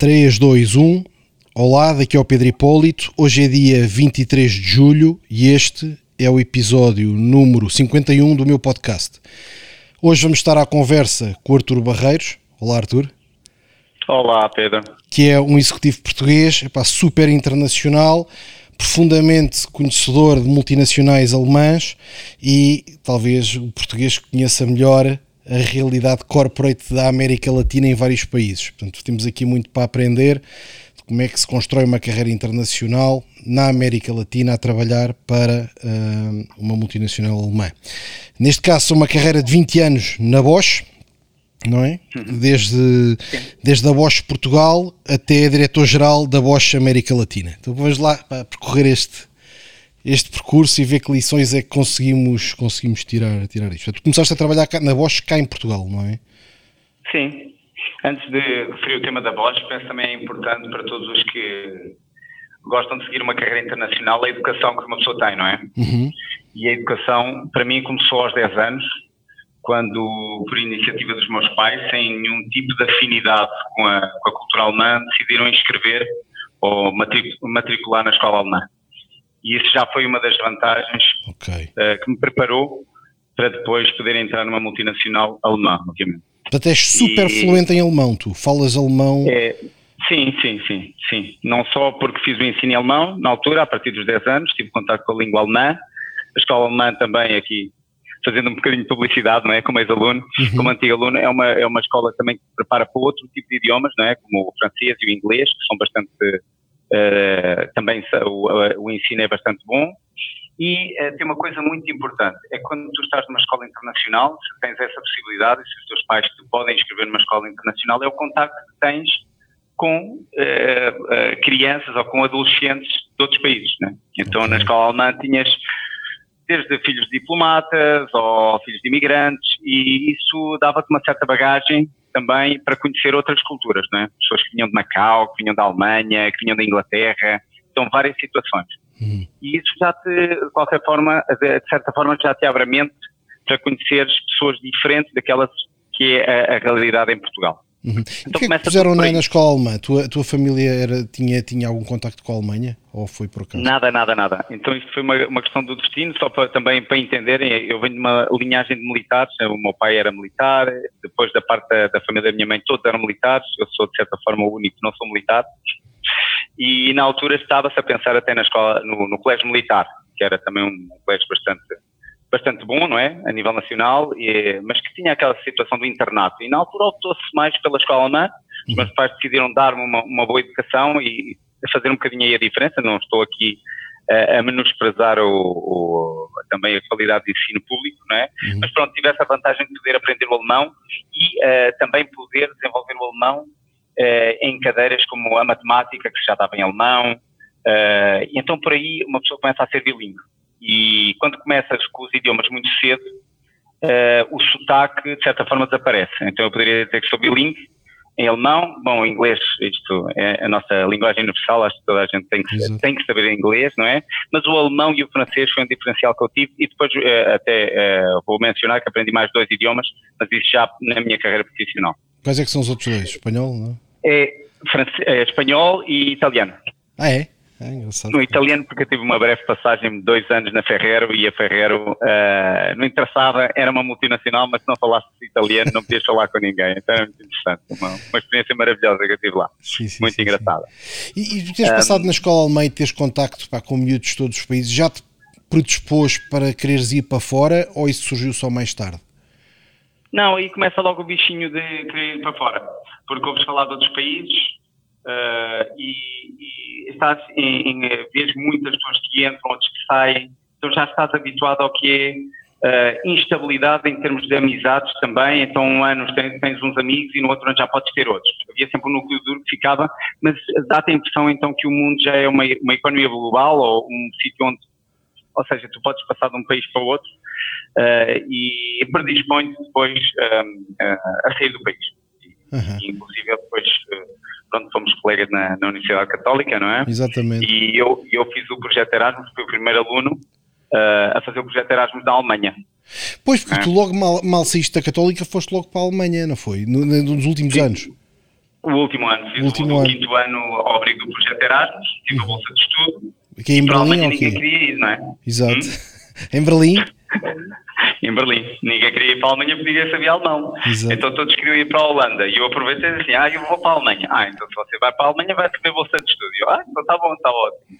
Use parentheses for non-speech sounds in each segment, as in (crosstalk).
3, 2, 1. Olá, daqui é o Pedro Hipólito. Hoje é dia 23 de julho e este é o episódio número 51 do meu podcast. Hoje vamos estar à conversa com o Artur Barreiros. Olá, Artur. Olá, Pedro. Que é um executivo português, epá, super internacional, profundamente conhecedor de multinacionais alemãs e talvez o português que conheça melhor a realidade corporate da América Latina em vários países. Portanto, temos aqui muito para aprender de como é que se constrói uma carreira internacional na América Latina a trabalhar para uh, uma multinacional alemã. Neste caso, uma carreira de 20 anos na Bosch, não é? Desde, desde a Bosch Portugal até diretor-geral da Bosch América Latina. Então vamos lá para percorrer este, este percurso e ver que lições é que conseguimos, conseguimos tirar, tirar isto. Tu começaste a trabalhar cá, na Bosch cá em Portugal, não é? Sim. Antes de referir o tema da Bosch, penso também é importante para todos os que gostam de seguir uma carreira internacional a educação que uma pessoa tem, não é? Uhum. E a educação, para mim, começou aos 10 anos, quando, por iniciativa dos meus pais, sem nenhum tipo de afinidade com a, com a cultura alemã, decidiram inscrever ou matricular na escola alemã. E isso já foi uma das vantagens okay. uh, que me preparou para depois poder entrar numa multinacional alemã, obviamente. Portanto, és super e, fluente em alemão, tu falas alemão. É, sim, sim, sim, sim. Não só porque fiz o ensino em alemão, na altura, a partir dos 10 anos, tive contato com a língua alemã, a escola alemã também aqui, fazendo um bocadinho de publicidade, não é? Como ex-aluno, uhum. como antigo aluno, é uma, é uma escola também que prepara para outro tipo de idiomas, não é? Como o francês e o inglês, que são bastante Uh, também o, o, ensino é bastante bom. E uh, tem uma coisa muito importante, é quando tu estás numa escola internacional, se tens essa possibilidade, se os teus pais te podem inscrever numa escola internacional, é o contacto que tens com uh, crianças ou com adolescentes de outros países. Né? Então, okay. na escola alemã tinhas desde filhos de diplomatas ou filhos de imigrantes, e isso dava-te uma certa bagagem também para conhecer outras culturas, não é? Pessoas que vinham de Macau, que vinham da Alemanha, que vinham da Inglaterra, então várias situações. Uhum. E isso já te, de qualquer forma, de certa forma, já te abre a mente para conheceres pessoas diferentes daquelas que é a, a realidade em Portugal. Uhum. Então, o que fizeram na, na escola alemã? Tua, tua família era, tinha, tinha algum contacto com a Alemanha? Ou foi por acaso? Nada, nada, nada. Então isto foi uma, uma questão do destino, só para, também para entenderem, eu venho de uma linhagem de militares, o meu pai era militar, depois da parte da, da família da minha mãe todos eram militares, eu sou de certa forma o único que não sou militar, e na altura estava-se a pensar até na escola, no, no colégio militar, que era também um colégio bastante bastante bom, não é? A nível nacional, e, mas que tinha aquela situação do internato. E na altura optou-se mais pela escola alemã. Os meus pais decidiram dar-me uma, uma, boa educação e fazer um bocadinho aí a diferença. Não estou aqui uh, a menosprezar o, o, também a qualidade de ensino público, não é? Uhum. Mas pronto, tive essa vantagem de poder aprender o alemão e uh, também poder desenvolver o alemão uh, em cadeiras como a matemática, que já estava em alemão. e então por aí uma pessoa começa a ser bilíngue. E quando começas com os idiomas muito cedo, uh, o sotaque, de certa forma, desaparece. Então eu poderia dizer que sou bilingue em alemão, bom, inglês, isto é a nossa linguagem universal, acho que toda a gente tem que, tem que saber inglês, não é? Mas o alemão e o francês foi um diferencial que eu tive e depois uh, até uh, vou mencionar que aprendi mais dois idiomas, mas isso já na minha carreira profissional. Quais é que são os outros dois? Espanhol, não é? É, é espanhol e italiano. Ah, é? É no italiano, porque eu tive uma breve passagem de dois anos na Ferrero e a Ferrero uh, não interessava, era uma multinacional, mas se não falasse italiano não podias falar com ninguém. Então era muito interessante, uma, uma experiência maravilhosa que eu tive lá. Sim, sim, muito sim, engraçada. E, e tu tens um, passado na escola alemã e teres contacto pá, com miúdos de todos os países, já te predispôs para quereres ir para fora ou isso surgiu só mais tarde? Não, aí começa logo o bichinho de querer ir para fora, porque ouves falar de outros países uh, e, e estás em, em vês muitas pessoas que entram, outros que saem, então já estás habituado ao que é uh, instabilidade em termos de amizades também, então um ano tens, tens, uns amigos e no outro ano já podes ter outros. Havia sempre um núcleo duro que ficava, mas dá-te a impressão então que o mundo já é uma, uma economia global ou um sítio onde, ou seja, tu podes passar de um país para o outro uh, e predispõe-te depois a sair do país. Uhum. E, inclusive depois pronto, fomos colegas na, na, Universidade Católica, não é? Exatamente. E eu, eu fiz o projeto Erasmus, fui o primeiro aluno uh, a fazer o projeto Erasmus na Alemanha. Pois, porque é. tu logo mal, mal saíste da Católica, foste logo para a Alemanha, não foi? No, nos últimos Sim. anos. O último ano, fiz o, último o, ano. quinto ano ao abrigo do projeto Erasmus, tive a bolsa de estudo. Aqui em Berlim ou ninguém queria ir, não é? Exato. Hum? (laughs) em Berlim? (laughs) em Berlim. Ninguém queria ir para a Alemanha porque ninguém sabia alemão. Exato. Então todos queriam ir para a Holanda. E eu aproveitei assim, ah, eu vou para a Alemanha. Ah, então se você vai para a Alemanha vai receber bolsa de estúdio. Ah, então está bom, está ótimo.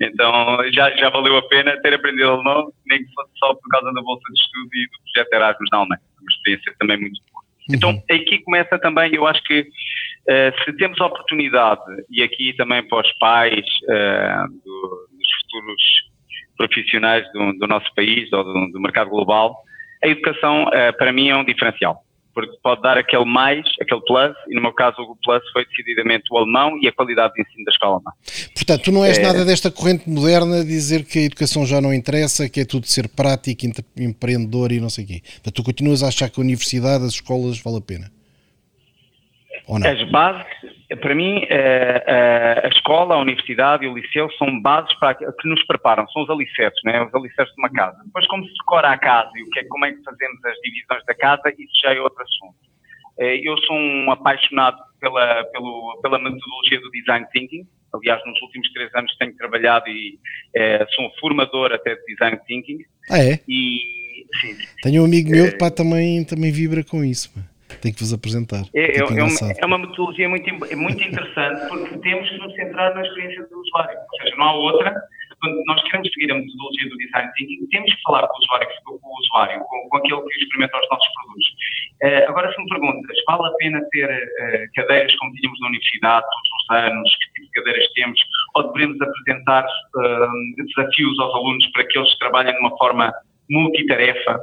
Então já, já valeu a pena ter aprendido alemão, nem que fosse só por causa da bolsa de estudo e do projeto Erasmus na Alemanha. Uma experiência também muito boa. Uhum. Então aqui começa também, eu acho que uh, se temos a oportunidade, e aqui também para os pais uh, do, dos futuros profissionais do, do nosso país ou do, do, mercado global, a educação uh, para mim é um diferencial, porque pode dar aquele mais, aquele plus, e no meu caso o plus foi decididamente o alemão e a qualidade de ensino da escola alemã. Portanto, tu não és é... nada desta corrente moderna de dizer que a educação já não interessa, que é tudo ser prático, empreendedor e não sei o quê. Portanto, tu continuas a achar que a universidade, as escolas, vale a pena? As bases, para mim, a, a, escola, a universidade e o liceu são bases para, que nos preparam, são os alicerces, né? os alicerces de uma casa. Depois, como se decora a casa e o que é, como é que fazemos as divisões da casa, isso já é outro assunto. Eh, eu sou um apaixonado pela, pelo, pela metodologia do design thinking. Aliás, nos últimos três anos tenho trabalhado e é, sou um formador até de design thinking. Ah, é? E, sim, Tenho um amigo meu que pá, também, também vibra com isso. Pá. Tenho que vos apresentar. É, é, é, uma, é, uma, metodologia muito, muito interessante porque temos que nos centrar na experiência do usuário. Ou seja, não há outra. Quando nós queremos seguir a metodologia do design thinking, temos que falar com o usuário, com o usuário, com, com aquele que experimenta os nossos produtos. Uh, agora, se me perguntas, vale a pena ter uh, cadeiras como tínhamos na universidade todos os anos, que tipo de cadeiras temos, ou devemos apresentar uh, desafios aos alunos para que eles trabalhem de uma forma multitarefa?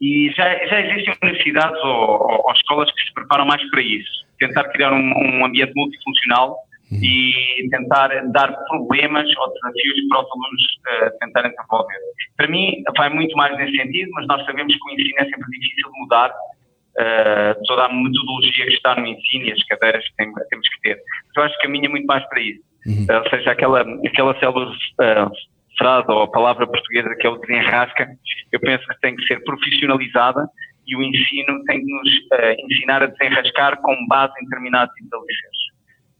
E já, já existem universidades ou, ou, escolas que se preparam mais para isso. Tentar criar um, um ambiente multifuncional uhum. e tentar dar problemas ou desafios para os alunos uh, tentarem desenvolver. Para mim, vai muito mais nesse sentido, mas nós sabemos que o ensino é sempre difícil de mudar. Uh, toda a metodologia que está no ensino e as cadeiras que tem, temos que ter. Então, acho que caminha muito mais para isso. Uhum. Uh, ou seja, aquela, aquela célula frase ou a palavra portuguesa que é o desenrasca, eu penso que tem que ser profissionalizada e o ensino tem que nos uh, ensinar a desenrascar com base em determinados alicerces.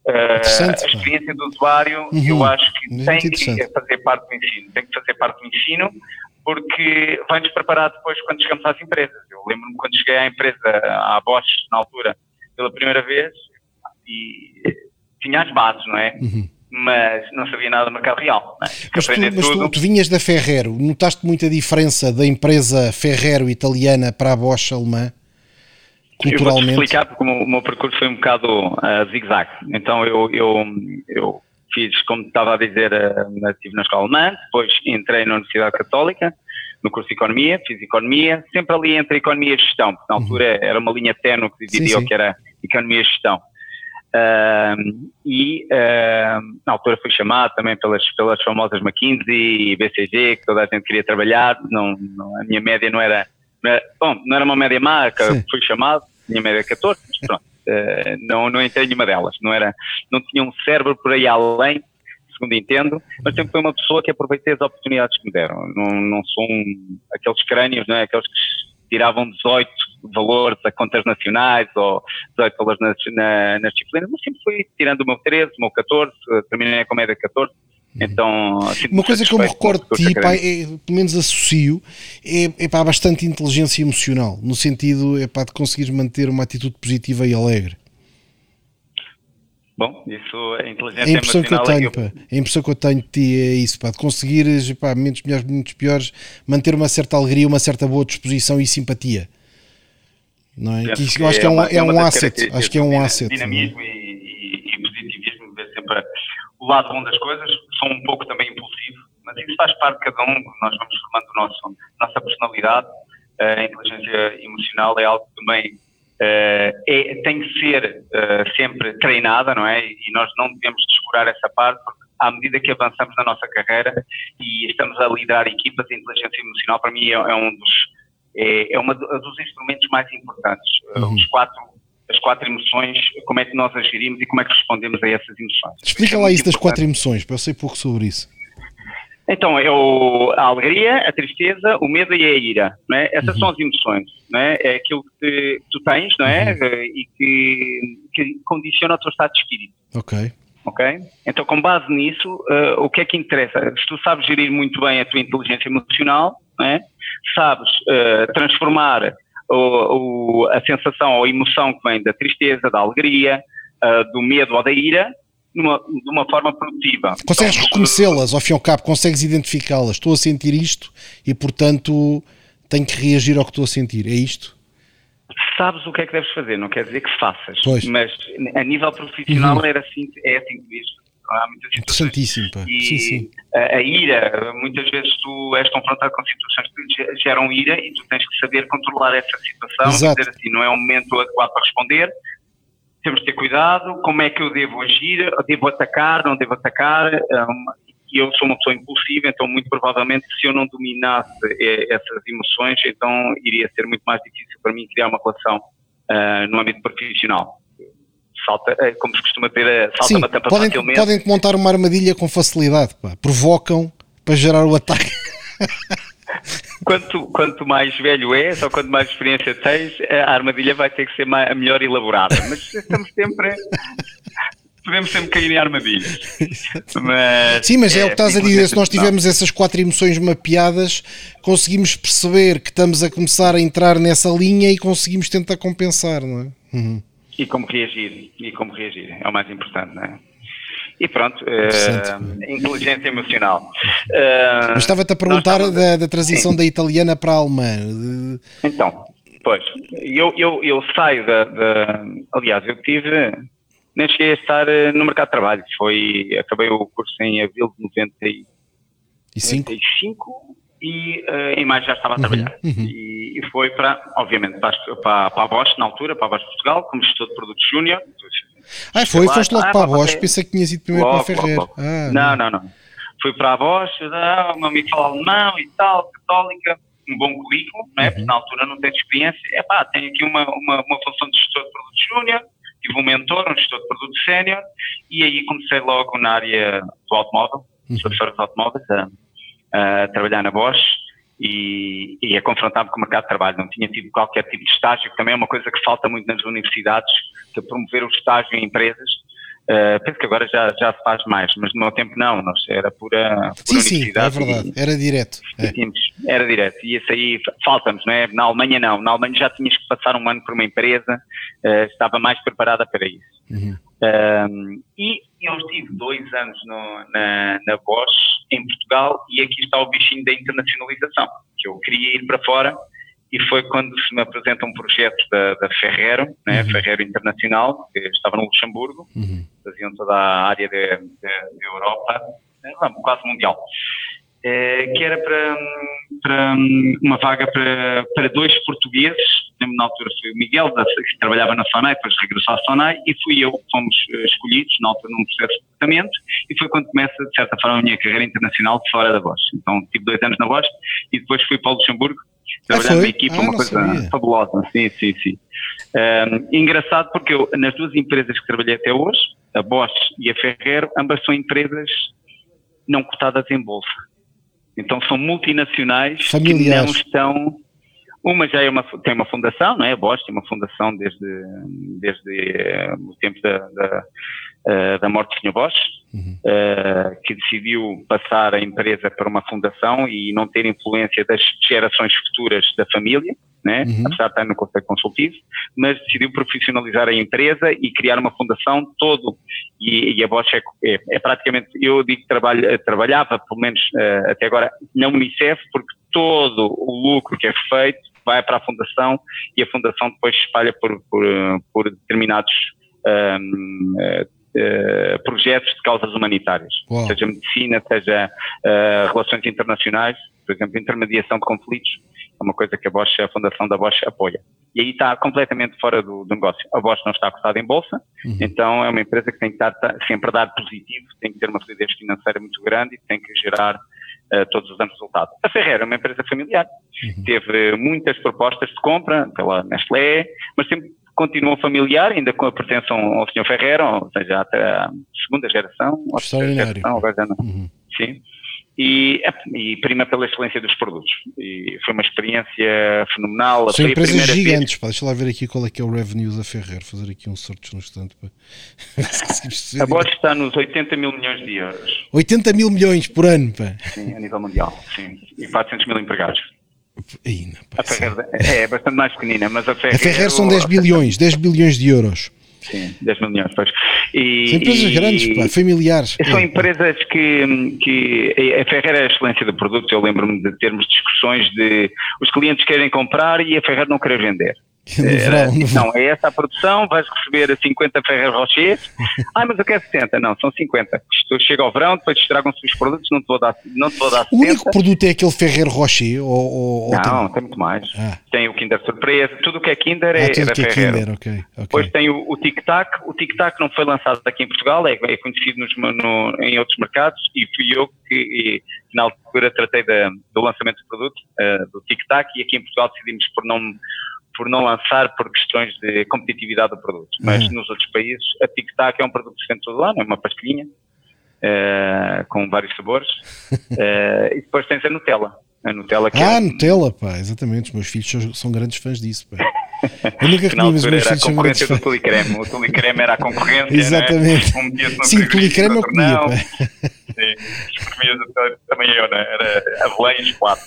Uh, a experiência do usuário, uhum. eu acho que tem que fazer parte do ensino, tem que fazer parte do ensino, porque vai-nos preparar depois quando chegamos às empresas. Eu lembro-me quando cheguei à empresa, à Bosch, na altura, pela primeira vez, e tinha as bases, não é? Uhum mas não sabia nada do mercado real. É? Mas, tu, mas tu, tu, vinhas da Ferrero, notaste muita diferença da empresa Ferrero italiana para a Bosch alemã? Culturalmente? Eu vou explicar porque o meu, o meu, percurso foi um bocado uh, zigue-zague. Então eu, eu, eu fiz, como estava a dizer, uh, estive na escola alemã, depois entrei na Universidade Católica, no curso de Economia, fiz Economia, sempre ali entre Economia e Gestão, porque na uhum. altura uhum. era uma linha ténue que dividia sim, sim. o que era Economia e Gestão. Uh, e uh, na altura fui chamado também pelas, pelas famosas McKinsey e BCG, que toda a gente queria trabalhar, não, não a minha média não era, não era, bom, não era uma média má, fui chamado, tinha média 14, mas pronto, uh, não, não entrei nenhuma delas, não, era, não tinha um cérebro por aí além, segundo entendo, mas sempre foi uma pessoa que aproveitei as oportunidades que me deram, não, não sou um, aqueles crânios, não é? aqueles que tiravam 18 valores a contas nacionais ou 18 valores nas, na, nas disciplinas, mas sempre fui tirando o meu 13, o meu 14, terminei com a média 14. Então, uma coisa que eu me recordo de ti, pá, é, pelo menos associo, é, é pá, bastante inteligência emocional, no sentido é pá, de conseguires manter uma atitude positiva e alegre. Bom, isso é inteligência a impressão que eu tenho, pá, a impressão que eu tenho de ti é isso, pá, de conseguires, pá, momentos melhores, momentos piores, manter uma certa alegria, uma certa boa disposição e simpatia. Não é? Que isso, eu acho que é, um, é, é um asset, acho que é um asset. Dinamismo e, e, positivismo, ver sempre o lado bom das coisas, sou um pouco também impulsivo, mas isso faz parte de cada um, nós vamos formando o nosso, nossa personalidade, a inteligência emocional é algo que também Uh, é, tem que ser uh, sempre treinada, não é? E nós não devemos descurar essa parte, porque à medida que avançamos na nossa carreira e estamos a liderar equipas, a inteligência emocional para mim é, é um dos é, é uma dos instrumentos mais importantes. Uhum. Os quatro as quatro emoções, como é que nós agiremos e como é que respondemos a essas emoções. Explica lá isso das quatro emoções, para eu sei pouco sobre isso. Então, é o, a alegria, a tristeza, o medo e a ira, não é? Essas uhum. são as emoções, não é? É aquilo que tu tens, não é? Uhum. E que, que, condiciona o teu estado de espírito. Ok. Ok? Então, com base nisso, uh, o que é que interessa? Se tu sabes gerir muito bem a tua inteligência emocional, não é? Sabes uh, transformar o, o, a sensação ou a emoção que vem da tristeza, da alegria, uh, do medo ou da ira, numa, de uma forma produtiva. Consegues então, reconhecê-las ao fim e ao cabo, consegues identificá-las. Estou a sentir isto e, portanto, tenho que reagir ao que estou a sentir. É isto? Sabes o que é que deves fazer, não quer dizer que faças. Pois. Mas a nível profissional uhum. era assim, é assim mesmo. Há muitas pá. E sim, sim. A, a, ira, muitas vezes tu és confrontado com situações que geram ira e tu tens que saber controlar essa situação. Exato. Dizer assim, não é o momento adequado para responder, temos de ter cuidado, como é que eu devo agir, devo atacar, não devo atacar, um, e eu sou uma pessoa impulsiva, então muito provavelmente se eu não dominasse eh, essas emoções, então iria ser muito mais difícil para mim criar uma relação uh, no âmbito profissional. Salta, eh, como se costuma dizer, salta Sim, uma tampa podem, facilmente. Podem montar uma armadilha com facilidade, pá. provocam para gerar o ataque. (laughs) quanto, quanto mais velho és ou quanto mais experiência tens, a armadilha vai ter que ser mais, melhor elaborada. Mas estamos sempre. Podemos sempre cair em armadilhas. Mas, Sim, mas é, é, o que estás a dizer. Se nós tivermos essas quatro emoções mapeadas, conseguimos perceber que estamos a começar a entrar nessa linha e conseguimos tentar compensar, não é? Uhum. E como reagir. E como reagir. É o mais importante, não é? E pronto, uh, inteligência emocional. Uh, estava-te a perguntar da, da, transição Sim. da italiana para a alemã. Então, pois, eu, eu, eu saio da, da, Aliás, eu tive. Nem cheguei a estar eh, no mercado de trabalho. Foi, acabei o curso em abril de 95 e uh, em maio já estava a uhum, trabalhar. Uhum, uhum. E, e, foi para, obviamente, para, para, para a Bosch, na altura, para a Bosch Portugal, como gestor de produtos júnior. Ah, foi? Lá, Foste logo ah, para a Bosch? Pensei que tinhas ido primeiro logo, para a Ferrer. Logo, logo. Ah, não, não, não. Fui para a Bosch, ah, o meu amigo fala alemão e tal, católica, um bom currículo, né? Uhum. na altura não tenho experiência. É pá, tenho aqui uma, uma, uma função de gestor de produtos júnior, tive um mentor, um gestor de produtos sénior, e aí comecei logo na área do automóvel, uhum. de automóveis, a, a trabalhar na Bosch e, e a confrontar-me com o mercado de trabalho. Não tinha tido qualquer tipo de estágio, que também é uma coisa que falta muito nas universidades, que é promover o estágio em empresas. Uh, penso que agora já, já se faz mais, mas no meu tempo não, não era pura, pura sim, universidade. Sim, é verdade, era direto. É. Era direto, e isso aí falta-nos, não é? Na Alemanha não, na Alemanha já tinhas que passar um ano por uma empresa, uh, estava mais preparada para isso. Uhum. Um, e eu estive dois anos no, na, na Bosch, em Portugal, e aqui está o bichinho da internacionalização, que eu queria ir para fora, e foi quando se me apresenta um projeto da, da Ferrero, né, uhum. Ferrero Internacional, que estava no Luxemburgo, uhum. faziam toda a área da Europa, né, quase mundial. É, que era para, para uma vaga para, para dois portugueses, na altura foi o Miguel, que trabalhava na FANAI, depois regressou à FANAI, e fui eu, fomos eh, escolhidos, na altura num processo de recrutamento, e foi quando começa, de certa forma, a minha carreira internacional fora da Bosch. Então tive dois anos na Bosch, e depois fui para o Luxemburgo, trabalhar ah, numa equipa, ah, uma coisa sabia. fabulosa, sim, sim, sim. Um, engraçado porque eu, nas duas empresas que trabalhei até hoje, a Bosch e a Ferrero, ambas são empresas não cotadas em bolsa então são multinacionais Familiares. que não estão. Uma já é uma, tem uma fundação, não é? A Bosch tem uma fundação desde, desde uh, o tempo da, da, uh, da morte do Sr. Bosch, uhum. uh, que decidiu passar a empresa para uma fundação e não ter influência das gerações futuras da família né? Uhum. apesar de estar no conselho consultivo, mas decidiu profissionalizar a empresa e criar uma fundação todo, e, e a Bosch é, é, é, praticamente, eu digo que trabalha, trabalhava, pelo menos uh, até agora, na Unicef, porque todo o lucro que é feito vai para a fundação e a fundação depois espalha por, por, por determinados um, uh, uh, projetos de causas humanitárias, Uau. seja medicina, seja uh, relações internacionais, por exemplo, intermediação de conflitos, é uma coisa que a Bosch, a fundação da Bosch apoia. E aí está completamente fora do, do negócio. A Bosch não está cotada em bolsa, uhum. então é uma empresa que tem que estar sempre a dar positivo, tem que ter uma solidez financeira muito grande e tem que gerar uh, todos os anos resultado. A Ferreira é uma empresa familiar, uhum. teve muitas propostas de compra pela Nestlé, mas sempre continuou familiar, ainda com a pertença ao Sr. Ferreira, ou seja, até a segunda geração, ou terceira geração, agora já não. Uhum. Sim e, e prima pela excelência dos produtos. E foi uma experiência fenomenal. São empresas gigantes, pá, deixa lá ver aqui qual é que é o revenue da Ferrer, fazer aqui um search no instante. Pá. a Bosch está nos 80 mil milhões de euros. 80 mil milhões por ano, pá. Sim, a nível mundial, sim. E 400 mil empregados. Ainda, pá, a Ferrer é, é bastante mais pequenina, mas a Ferrer... A Ferrer são 10 bilhões, 10 bilhões de euros. Sim, 10 mil milhões, pois. E, são empresas e, grandes, pá, familiares. São é. empresas que, que a Ferrer é a excelência do produto. Eu lembro-me de termos discussões de os clientes querem comprar e a Ferrer não querer vender. Verão, no não, é essa a produção, vais receber 50 Ferrer Rocher. ah, mas eu quero 60. Não, são 50. Isto chega ao verão, depois estragam-se os produtos, não te vou dar, não te vou dar 60. O único produto é aquele Ferrer Rocher? Ou, ou, não, tem... tem... muito mais. Ah. Tem o Kinder Surpresa, tudo o que é Kinder é, ah, tudo é que é Kinder, okay, okay. Depois tem o, o Tic Tac. O Tic Tac não foi lançado aqui em Portugal, é, é conhecido nos, no, em outros mercados e fui eu que, e, na altura, tratei da, do lançamento do produto, uh, do Tic Tac, e aqui em Portugal decidimos por não por não lançar por questões de competitividade do produto. Mas uhum. nos outros países, a Tic Tac é um produto que se vende todo ano, é uma pastilhinha uh, com vários sabores. Uh, (laughs) e depois tens a Nutella. A Nutella que ah, é... Nutella, pá, exatamente. Os meus filhos são, grandes fãs disso, pá. (laughs) Eu nunca comi, mas meus filhos são grandes fãs. do Tulicreme. O Tulicreme era a concorrência, né? Exatamente. Um Sim, Tulicreme eu comia, pá. Sim, também eu, né? Era Avelã e chocolate.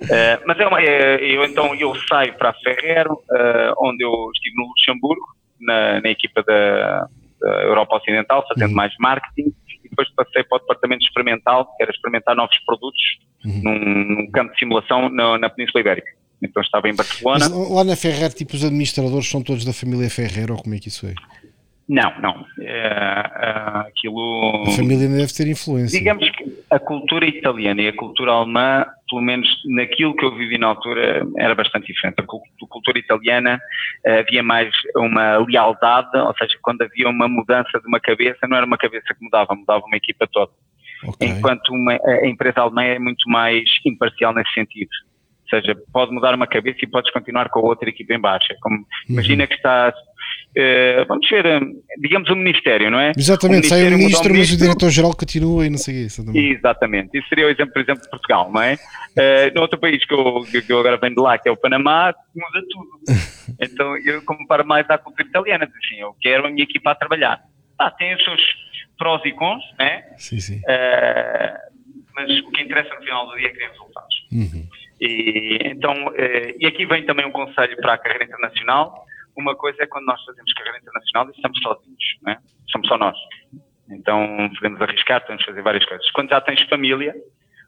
Uh, mas é uma, é, eu então eu saio para a Ferrero, uh, onde eu estive no Luxemburgo, na, na equipa da, da, Europa Ocidental, fazendo uhum. mais marketing, e depois passei para o departamento experimental, que era experimentar novos produtos uhum. num, num, campo de simulação na, na Península Ibérica. Então estava em Barcelona. Mas lá na Ferrer, tipo, os administradores são todos da família Ferrer, ou como é que isso é? Não, não. É, é, aquilo. A família deve ter influência. Digamos que a cultura italiana e a cultura alemã, pelo menos naquilo que eu vivi na altura, era bastante diferente. A cultura italiana eh, havia mais uma lealdade, ou seja, quando havia uma mudança de uma cabeça, não era uma cabeça que mudava, mudava uma equipa toda. Okay. Enquanto uma, a empresa alemã é muito mais imparcial nesse sentido. Ou seja, pode mudar uma cabeça e podes continuar com a outra equipa em baixa. Como, uhum. Imagina que estás Uh, vamos ver, eh, digamos, o Ministério, não é? Exatamente, o sai o Ministro, mas o Diretor-Geral continua e não sei isso. Exatamente, isso seria o exemplo, por exemplo, de Portugal, não é? Uh, no outro país que eu, que eu agora venho de lá, que é o Panamá, muda tudo. (laughs) então eu comparo mais à cultura italiana, assim, eu quero a minha equipa a trabalhar. Ah, tem os seus prós e cons, né? Sim, sim. Uh, mas o que interessa no final do dia é que tem resultados. Uhum. E, então, e aqui vem também um conselho para a carreira internacional uma coisa é quando nós fazemos carreira internacional e estamos sozinhos, não é? somos só nós. Então podemos arriscar, podemos fazer várias coisas. Quando já tens família,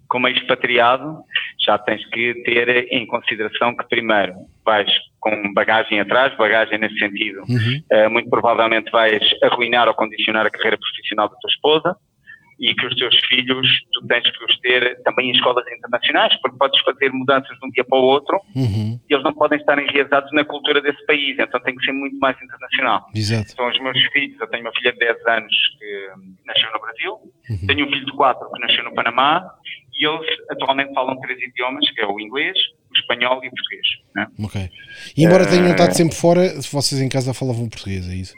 como expatriado, já tens que ter em consideração que primeiro vais com bagagem atrás, bagagem nesse sentido, uhum. uh, muito provavelmente vais arruinar ou condicionar a carreira profissional da tua esposa, e que os teus filhos, tu tens que os ter também em escolas internacionais, porque podes fazer mudanças de um dia para o outro uhum. e eles não podem estar enraizados na cultura desse país, então tem que ser muito mais internacional. Exato. São os meus filhos, eu tenho uma filha de 10 anos que nasceu no Brasil, uhum. tenho um filho de 4 que nasceu no Panamá e eles atualmente falam três idiomas, que é o inglês, o espanhol e o português. Né? Ok. E embora tenham eh, estado sempre fora, vocês em casa falavam português, é isso?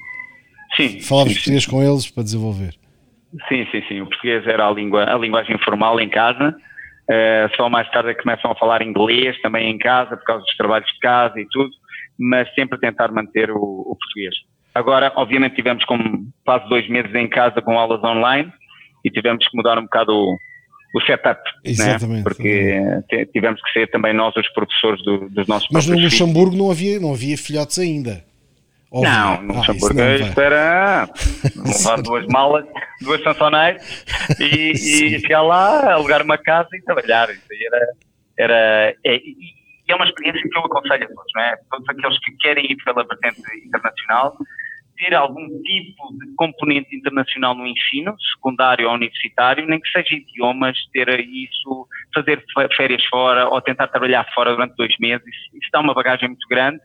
Sim. Falavas português com eles para desenvolver? Sim, sim, sim. O português era a, língua, a linguagem formal em casa. Uh, só mais tarde é começam a falar inglês também em casa, por causa dos trabalhos de casa e tudo, mas sempre tentar manter o, o português. Agora, obviamente, tivemos como quase dois meses em casa com aulas online e tivemos que mudar um bocado o, o setup, né? Exatamente, né? porque tivemos que ser também nós os professores do, dos nossos Mas no Luxemburgo não havia, não havia filhotes ainda. Óbvio. Não, no ah, Luxemburgo isto era levar duas malas, duas sançonetes e, (laughs) e chegar lá, alugar uma casa e trabalhar. Isso aí era. era é, e é uma experiência que eu aconselho a todos, não é? Todos aqueles que querem ir pela vertente internacional, ter algum tipo de componente internacional no ensino, secundário ou universitário, nem que seja idiomas, ter isso, fazer férias fora ou tentar trabalhar fora durante dois meses, isso dá uma bagagem muito grande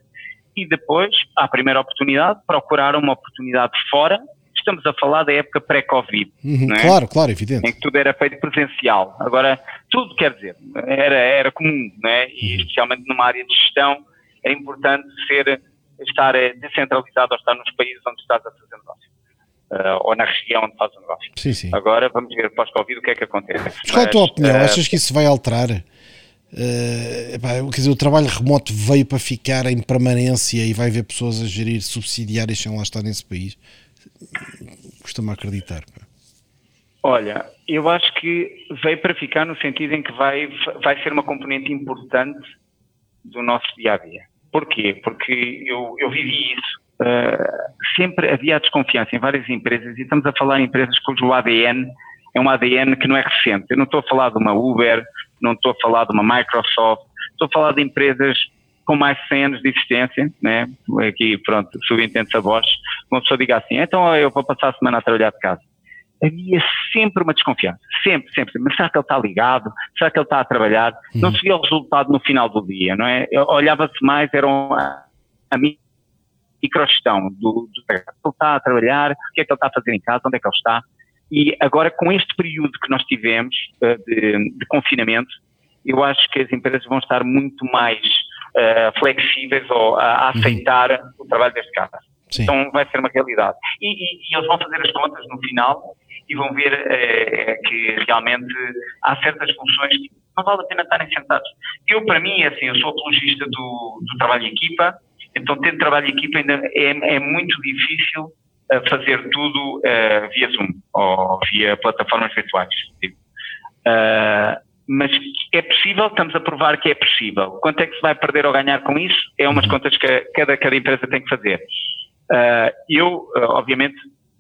e depois, à primeira oportunidade, procurar uma oportunidade fora. Estamos a falar da época pré-Covid. Uhum, é? Claro, claro, evidente. Em que tudo era feito presencial. Agora, tudo quer dizer, era, era comum, não é? E uhum. especialmente numa área de gestão, é importante ser, estar eh, descentralizado ou estar nos países onde estás a fazer negócio. uh, ou na região onde faz o negócio. Sim, sim. Agora vamos ver pós-Covid o que é que acontece. Mas qual é a tua opinião? Uh, Achas que isso vai alterar? Uh, epá, quer dizer, o trabalho remoto veio para ficar em permanência e vai haver pessoas a gerir subsidiárias sem lá estar nesse país? Custa-me acreditar. Pá. Olha, eu acho que veio para ficar no sentido em que vai, vai ser uma componente importante do nosso dia a dia. Porquê? Porque eu, eu vivi isso. Uh, sempre havia desconfiança em várias empresas e estamos a falar em empresas cujo ADN é um ADN que não é recente. Eu não estou a falar de uma Uber, não estou a falar de uma Microsoft, estou a falar de empresas com mais de 100 anos de existência, né? Aqui, pronto, subentende-se a voz. Uma pessoa diga assim, então eu vou passar a semana a trabalhar de casa. Havia sempre uma desconfiança, sempre, sempre. Mas será que ele está ligado? Será que ele está a trabalhar? Uhum. Não se via o resultado no final do dia, não é? Olhava-se mais, era a, a microgestão do, do ele está a trabalhar, o que é que ele está a fazer em casa, onde é que ele está. E agora, com este período que nós tivemos uh, de, de, confinamento, eu acho que as empresas vão estar muito mais uh, flexíveis ou a, uhum. aceitar uhum. o trabalho deste casa. Sim. Então vai ser uma realidade. E, e, e, eles vão fazer as contas no final e vão ver uh, que realmente há certas funções que não vale a pena estarem sentados. Eu, para mim, é assim, eu sou apologista do, do trabalho em equipa, então ter trabalho em equipa ainda é, é muito difícil uh, fazer tudo uh, via Zoom ou via plataformas virtuais. Uh, mas é possível, estamos a provar que é possível. Quanto é que se vai perder ou ganhar com isso? É umas uhum. contas que cada, cada empresa tem que fazer. Uh, eu, obviamente,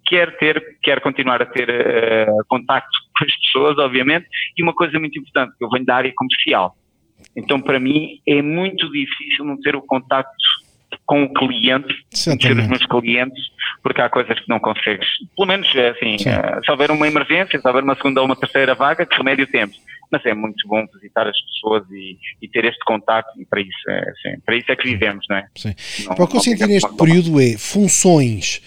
quero ter, quero continuar a ter uh, contacto com as pessoas, obviamente, e uma coisa muito importante, que eu venho da área comercial. Então, para mim, é muito difícil não ter o contacto com o cliente, ter os meus clientes, porque há coisas que não consegues. Pelo menos, assim, uh, se houver uma emergência, se houver uma segunda ou uma terceira vaga, que remédio temos mas é muito bom visitar as pessoas e, e ter este contato e para isso é, assim, para isso é que vivemos, não é? Sim. Não, para o que eu senti neste período é funções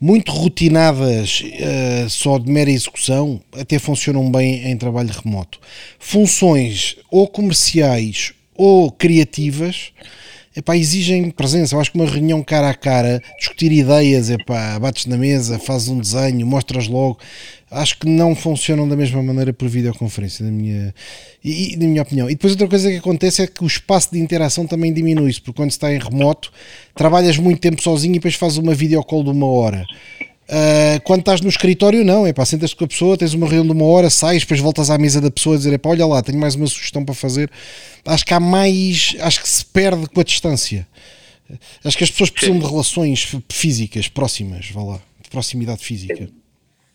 muito rotinadas uh, só de mera execução até funcionam bem em trabalho remoto. Funções ou comerciais ou criativas epá, exigem presença. Eu acho que uma reunião cara a cara, discutir ideias, epá, bates na mesa, fazes um desenho, mostras logo, acho que não funcionam da mesma maneira por videoconferência, na minha, e, na minha opinião. E depois outra coisa que acontece é que o espaço de interação também diminui-se, porque quando está em remoto, trabalhas muito tempo sozinho e depois fazes uma videocall de uma hora. Uh, quando estás no escritório, não, é pá, sentas-te com a pessoa, tens uma reunião de uma hora, sais, depois voltas à mesa da pessoa a dizer, é pá, olha lá, tenho mais uma sugestão para fazer. Acho que há mais, acho que se perde com a distância. Acho que as pessoas precisam de relações físicas próximas, vá lá, de proximidade física.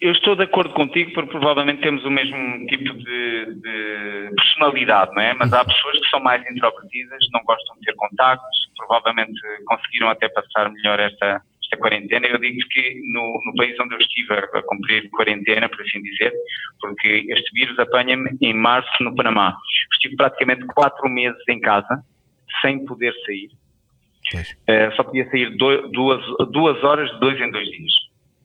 Eu estou de acordo contigo porque provavelmente temos o mesmo tipo de, de personalidade, não é? Mas há pessoas que são mais introvertidas, não gostam de ter contactos, provavelmente conseguiram até passar melhor esta, esta quarentena. Eu digo que no, no país onde eu estive a, a, cumprir quarentena, por assim dizer, porque este vírus apanha-me em março no Panamá. Estive praticamente quatro meses em casa, sem poder sair. Uh, só podia sair do, duas, duas horas de dois em dois dias.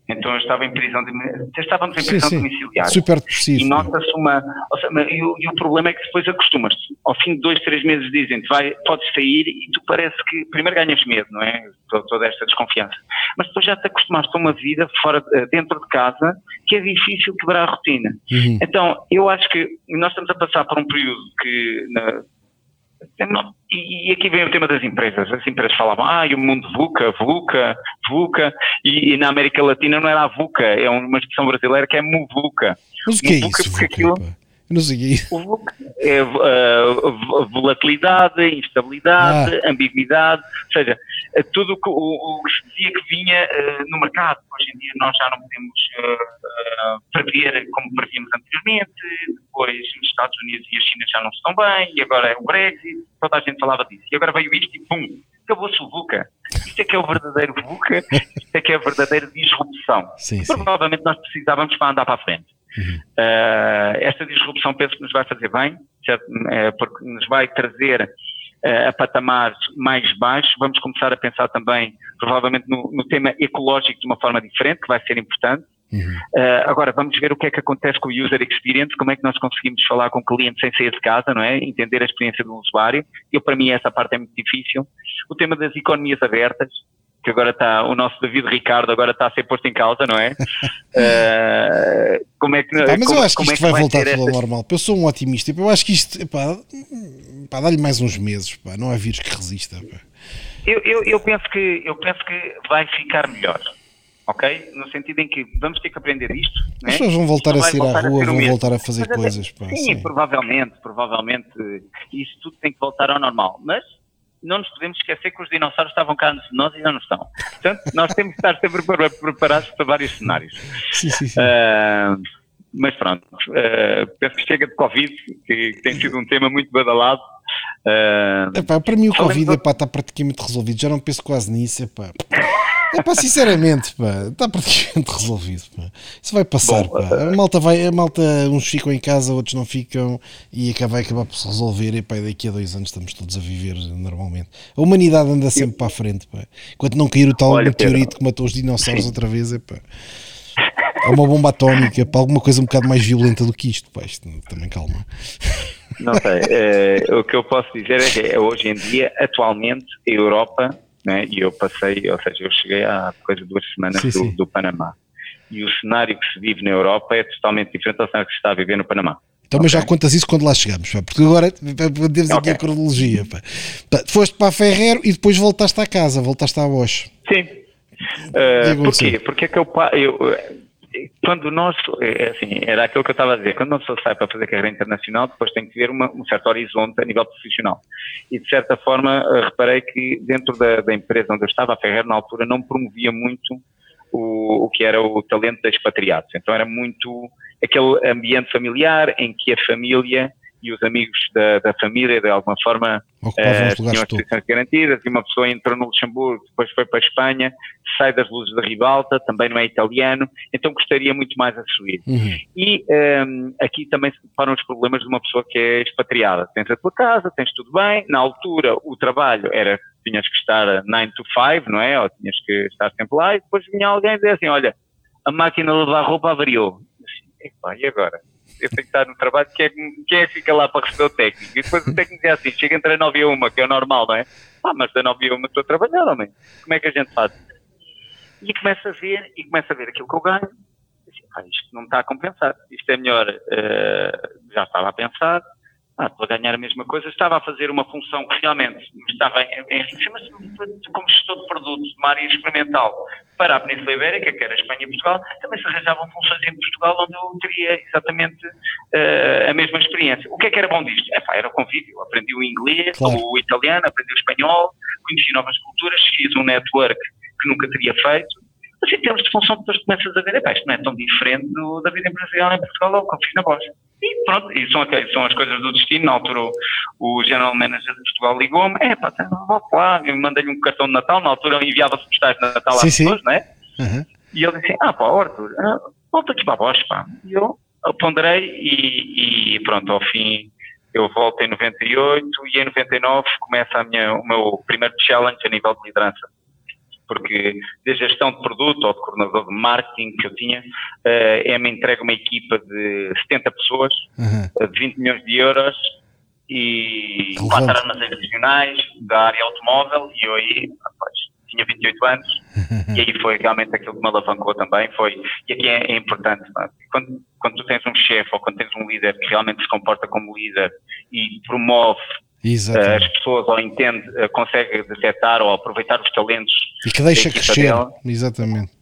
Então eu estava em prisão, de, estávamos em prisão sim, sim. domiciliar. Super preciso. E nota-se uma. Seja, e, o, e, o, problema é que depois acostumas-te. Ao fim de dois, três meses dizem-te, vai, podes sair e tu parece que primeiro ganhas medo, não é? Toda, toda esta desconfiança. Mas depois já te acostumaste a uma vida fora, eh, dentro de casa que é difícil quebrar a rotina. Uhum. Então, eu acho que nós estamos a passar por um período que na, e, aqui vem o tema das empresas. As empresas falavam, ah, e o mundo VUCA, VUCA, VUCA, e, e, na América Latina não era a VUCA, é uma expressão brasileira que é MUVUCA. Mas o que é isso? Porque aquilo, não sei. É uh, volatilidade, instabilidade, ah. ambiguidade, ou seja, é tudo o, o, que se dizia que vinha uh, no mercado. Hoje em dia nós já não podemos uh, prever como prevíamos anteriormente, depois os Estados Unidos e a China já não estão bem, e agora é o Brexit, toda a gente falava disso. E agora veio isto e pum, acabou-se o VUCA. Isto é que é o verdadeiro VUCA, isto é que é a verdadeira disrupção. Sim, Provavelmente sim. nós precisávamos para andar para a frente. Uhum. Uh, esta disrupção penso que nos vai fazer bem, certo? Uh, porque nos vai trazer uh, a patamares mais baixos. Vamos começar a pensar também, provavelmente, no, no, tema ecológico de uma forma diferente, que vai ser importante. Uhum. agora, vamos ver o que é que acontece com o user experience, como é que nós conseguimos falar com o cliente sem sair de casa, não é? Entender a experiência do usuário. Eu, para mim, essa parte é muito difícil. O tema das economias abertas, que agora está, o nosso David Ricardo agora está a ser posto em causa, não é? uh, (laughs) como é que, pá, mas como, eu acho que isto é que vai, voltar tudo ao normal. Eu sou um otimista. Eu acho que isto, pá, pá dá-lhe mais uns meses, pá, não há vírus que resista. Pá. Eu, eu, eu, penso que, eu penso que vai ficar melhor. Ok? No sentido em que vamos ter que aprender isto. Né? As pessoas vão voltar a sair à rua, vão voltar a fazer Mas, coisas. Pá, sim, sim, provavelmente, provavelmente isso tudo tem que voltar ao normal. Mas não nos podemos esquecer que os dinossauros estavam cá antes de nós e já não estão. Portanto, nós temos que estar sempre preparados para vários cenários. Sim, sim, sim. Uh, mas pronto, uh, penso que chega de Covid, que, que, tem sido um tema muito badalado. Uh, epá, para mim o Covid epá, está praticamente resolvido, já não penso quase nisso. Epá. É pá, sinceramente, pá, está praticamente (laughs) resolvido. Pá. Isso vai passar. Bom, pá. A, malta vai, a malta, uns ficam em casa, outros não ficam, e vai acabar por se resolver. E pá, daqui a dois anos estamos todos a viver normalmente. A humanidade anda sempre para a frente. Pá. Enquanto não cair o tal Olha, meteorito Pedro. que matou os dinossauros outra vez, é pá. É uma bomba atómica para alguma coisa um bocado mais violenta do que isto. Pá, isto também calma. Não sei. É, o que eu posso dizer é que hoje em dia, atualmente, a Europa né? e eu passei, ou seja, eu cheguei há coisa de duas semanas sim, do, sim. do, Panamá. E o cenário que se vive na Europa é totalmente diferente do cenário que se está a viver no Panamá. Então, okay. mas já contas isso quando lá chegamos, pá, porque agora podemos okay. aqui a cronologia. Pá. Foste para a Ferreiro e depois voltaste à casa, voltaste à Bosch. Sim. Uh, porquê? Porque é que eu, eu quando nós, é, é assim, era aquilo que eu estava a dizer, quando uma pessoa sai para fazer carreira internacional, depois tem que ver uma, um certo horizonte a nível profissional. E de certa forma, eh, reparei que dentro da, da empresa onde eu estava, a Ferrer, na altura, não promovia muito o, o que era o talento da expatriados. Então era muito aquele ambiente familiar em que a família e os amigos da, da família, de alguma forma, uh, tinham as posições garantidas, e uma pessoa entrou no Luxemburgo, depois foi para a Espanha, sai das luzes da ribalta, também não é italiano, então gostaria muito mais a subir. Uhum. E um, ehm, aqui também se deparam os problemas de uma pessoa que é expatriada. Tens a tua casa, tens tudo bem, na altura o trabalho era, tinhas que estar 9 to 5, não é? Ou tinhas que estar sempre lá, e depois vinha alguém e dizia assim, olha, a máquina de lavar roupa avariou. Assim, e agora? Eu tenho que estar no trabalho, quem é, é que fica lá para receber o técnico? E depois o técnico diz assim, chega entre a 9 e 1, que é o normal, não é? Ah, mas da 9 e 1 estou a trabalhar, homem. Como é que a gente faz? E começa a ver, e começa a ver aquilo que eu ganho. Ah, isto não está a compensar. Isto é melhor, uh, já estava a pensar, ah, estou a ganhar a mesma coisa, estava a fazer uma função que realmente estava em, em chama-se como gestor de produtos de uma área experimental para a Península Ibérica, que era Espanha e Portugal, também se arranjavam funções em Portugal onde eu teria exatamente uh, a mesma experiência. O que é que era bom disto? É, pá, era o convívio, aprendi o inglês, claro. o italiano, aprendi o espanhol, conheci novas culturas, fiz um network que nunca teria feito, mas em termos de função depois começas a ver, é, isto não é tão diferente do, da vida empresarial em Portugal ou que eu fiz na voz. E pronto, e são, são as coisas do destino. Na altura, o, General Manager de Portugal ligou-me: é pá, volto lá. Eu mandei-lhe um cartão de Natal. Na altura, enviava-se postais de Natal sim, às pessoas, não é? Uhum. E ele disse: ah, pá, Arthur, ah, volta aqui para a Bosch, pá. E eu ponderei e, e, pronto, ao fim. Eu volto em 98 e em 99 começa a minha, o meu primeiro challenge a nível de liderança porque de gestão de produto ou de coordenador de marketing que eu tinha, uh, é-me entregue uma equipa de 70 pessoas, uhum. de 20 milhões de euros e quatro armazéns regionais da área automóvel e eu aí, rapaz, tinha 28 anos e aí foi realmente aquilo que me alavancou também, foi, e aqui é, é importante, quando, quando tu tens um chefe ou quando tens um líder que realmente se comporta como líder e promove Exatamente. as pessoas ou entende, eh, consegue detectar ou aproveitar os talentos e que deixa crescer. Dela. Exatamente.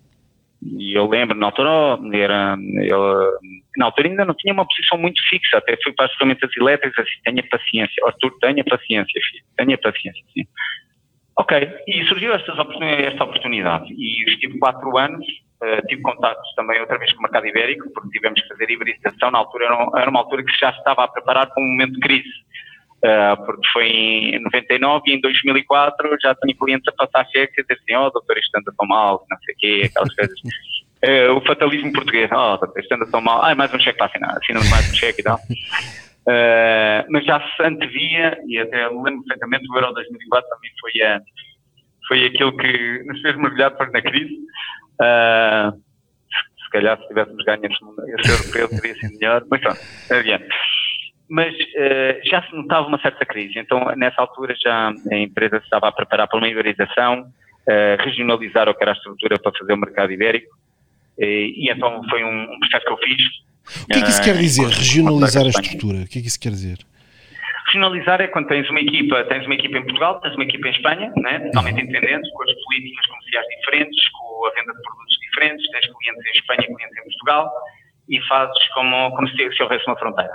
E eu lembro, na altura, era, eu, na altura ainda não tinha uma posição muito fixa, até fui para as ferramentas elétricas, assim, tenha paciência, Arthur, tenha paciência, filho, tenha paciência, sim. Ok, e surgiu esta oportunidade, e estive quatro anos, uh, tive contatos também outra vez com o mercado ibérico, porque tivemos que fazer hibridização, na altura era uma altura que já estava a preparar para um momento de crise, Uh, porque foi em 99 e em 2004 já tinha clientes a passar cheque e dizer assim, oh doutor, isto anda tão mal, não sei o quê, aquelas coisas. Uh, (laughs) o fatalismo português, oh doutor, isto anda tão mal, ah, mais um cheque para assinar, assina mais um cheque e tal. Uh, (laughs) mas já se antevia, e até lembro perfeitamente, o Euro 2004 também foi, a, foi aquilo que nos fez mergulhar para na crise. Uh, se calhar se tivéssemos ganho esse europeu teria sido melhor, mas pronto, adiante mas uh, já se notava uma certa crise. Então, nessa altura, já a empresa estava a preparar para uma iberização. uh, regionalizar o que era a estrutura para fazer o mercado ibérico. E, e então foi um, um, processo que eu fiz. O que é que isso quer dizer, regionalizar a estrutura? O que é que isso quer dizer? Regionalizar é quando tens uma equipa, tens uma equipa em Portugal, tens uma equipa em Espanha, né, totalmente uhum. independentes, com as políticas comerciais diferentes, com a venda de produtos diferentes, tens clientes em Espanha e clientes em Portugal, e fazes como, como se, se houvesse uma fronteira.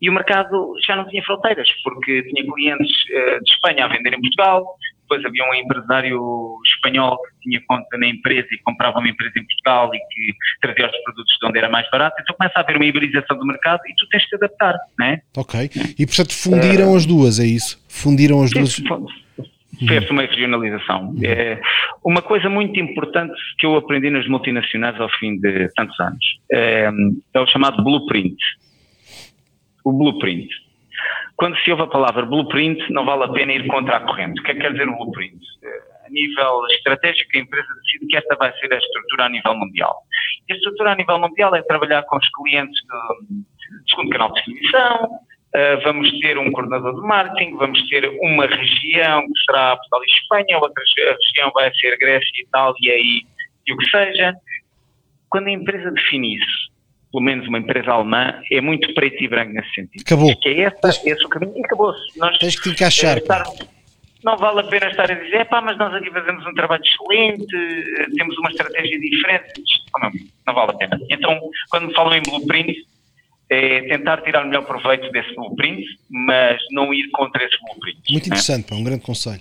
E o mercado já não tinha fronteiras, porque tinha clientes uh, de Espanha a vender em Portugal, depois havia um empresário espanhol que tinha conta na empresa e comprava uma empresa em Portugal e que trazia os produtos de onde era mais barato. Então começa a haver uma hibridização do mercado e tu tens de te adaptar, não é? Ok. E portanto fundiram uh, as duas, é isso? Fundiram as duas. Fez uma regionalização. Uhum. É, uma coisa muito importante que eu aprendi nas multinacionais ao fim de tantos anos é, é o chamado blueprint. O blueprint. Quando se ouve a palavra blueprint, não vale a pena ir contra a corrente. O que é que quer dizer o blueprint? É, a nível estratégico, a empresa decide que esta vai ser a estrutura a nível mundial. E a estrutura a nível mundial é trabalhar com os clientes do, segundo canal de distribuição, Uh, vamos ter um coordenador de marketing, vamos ter uma região que será Portugal e Espanha, outra região vai ser Grécia, Itália e, e o que seja. Quando a empresa define isso, pelo menos uma empresa alemã, é muito preto e branco nesse sentido. Acabou. Que é esse, esse o caminho e acabou-se. Nós, Tens que encaixar. Estar, não vale a pena estar a dizer, pá, mas nós aqui fazemos um trabalho excelente, temos uma estratégia diferente. Não, não vale a pena. Então, quando me falam em blueprint, é tentar tirar o melhor proveito desse blueprint, mas não ir contra esse blueprint. Muito né? interessante, é? um grande conselho.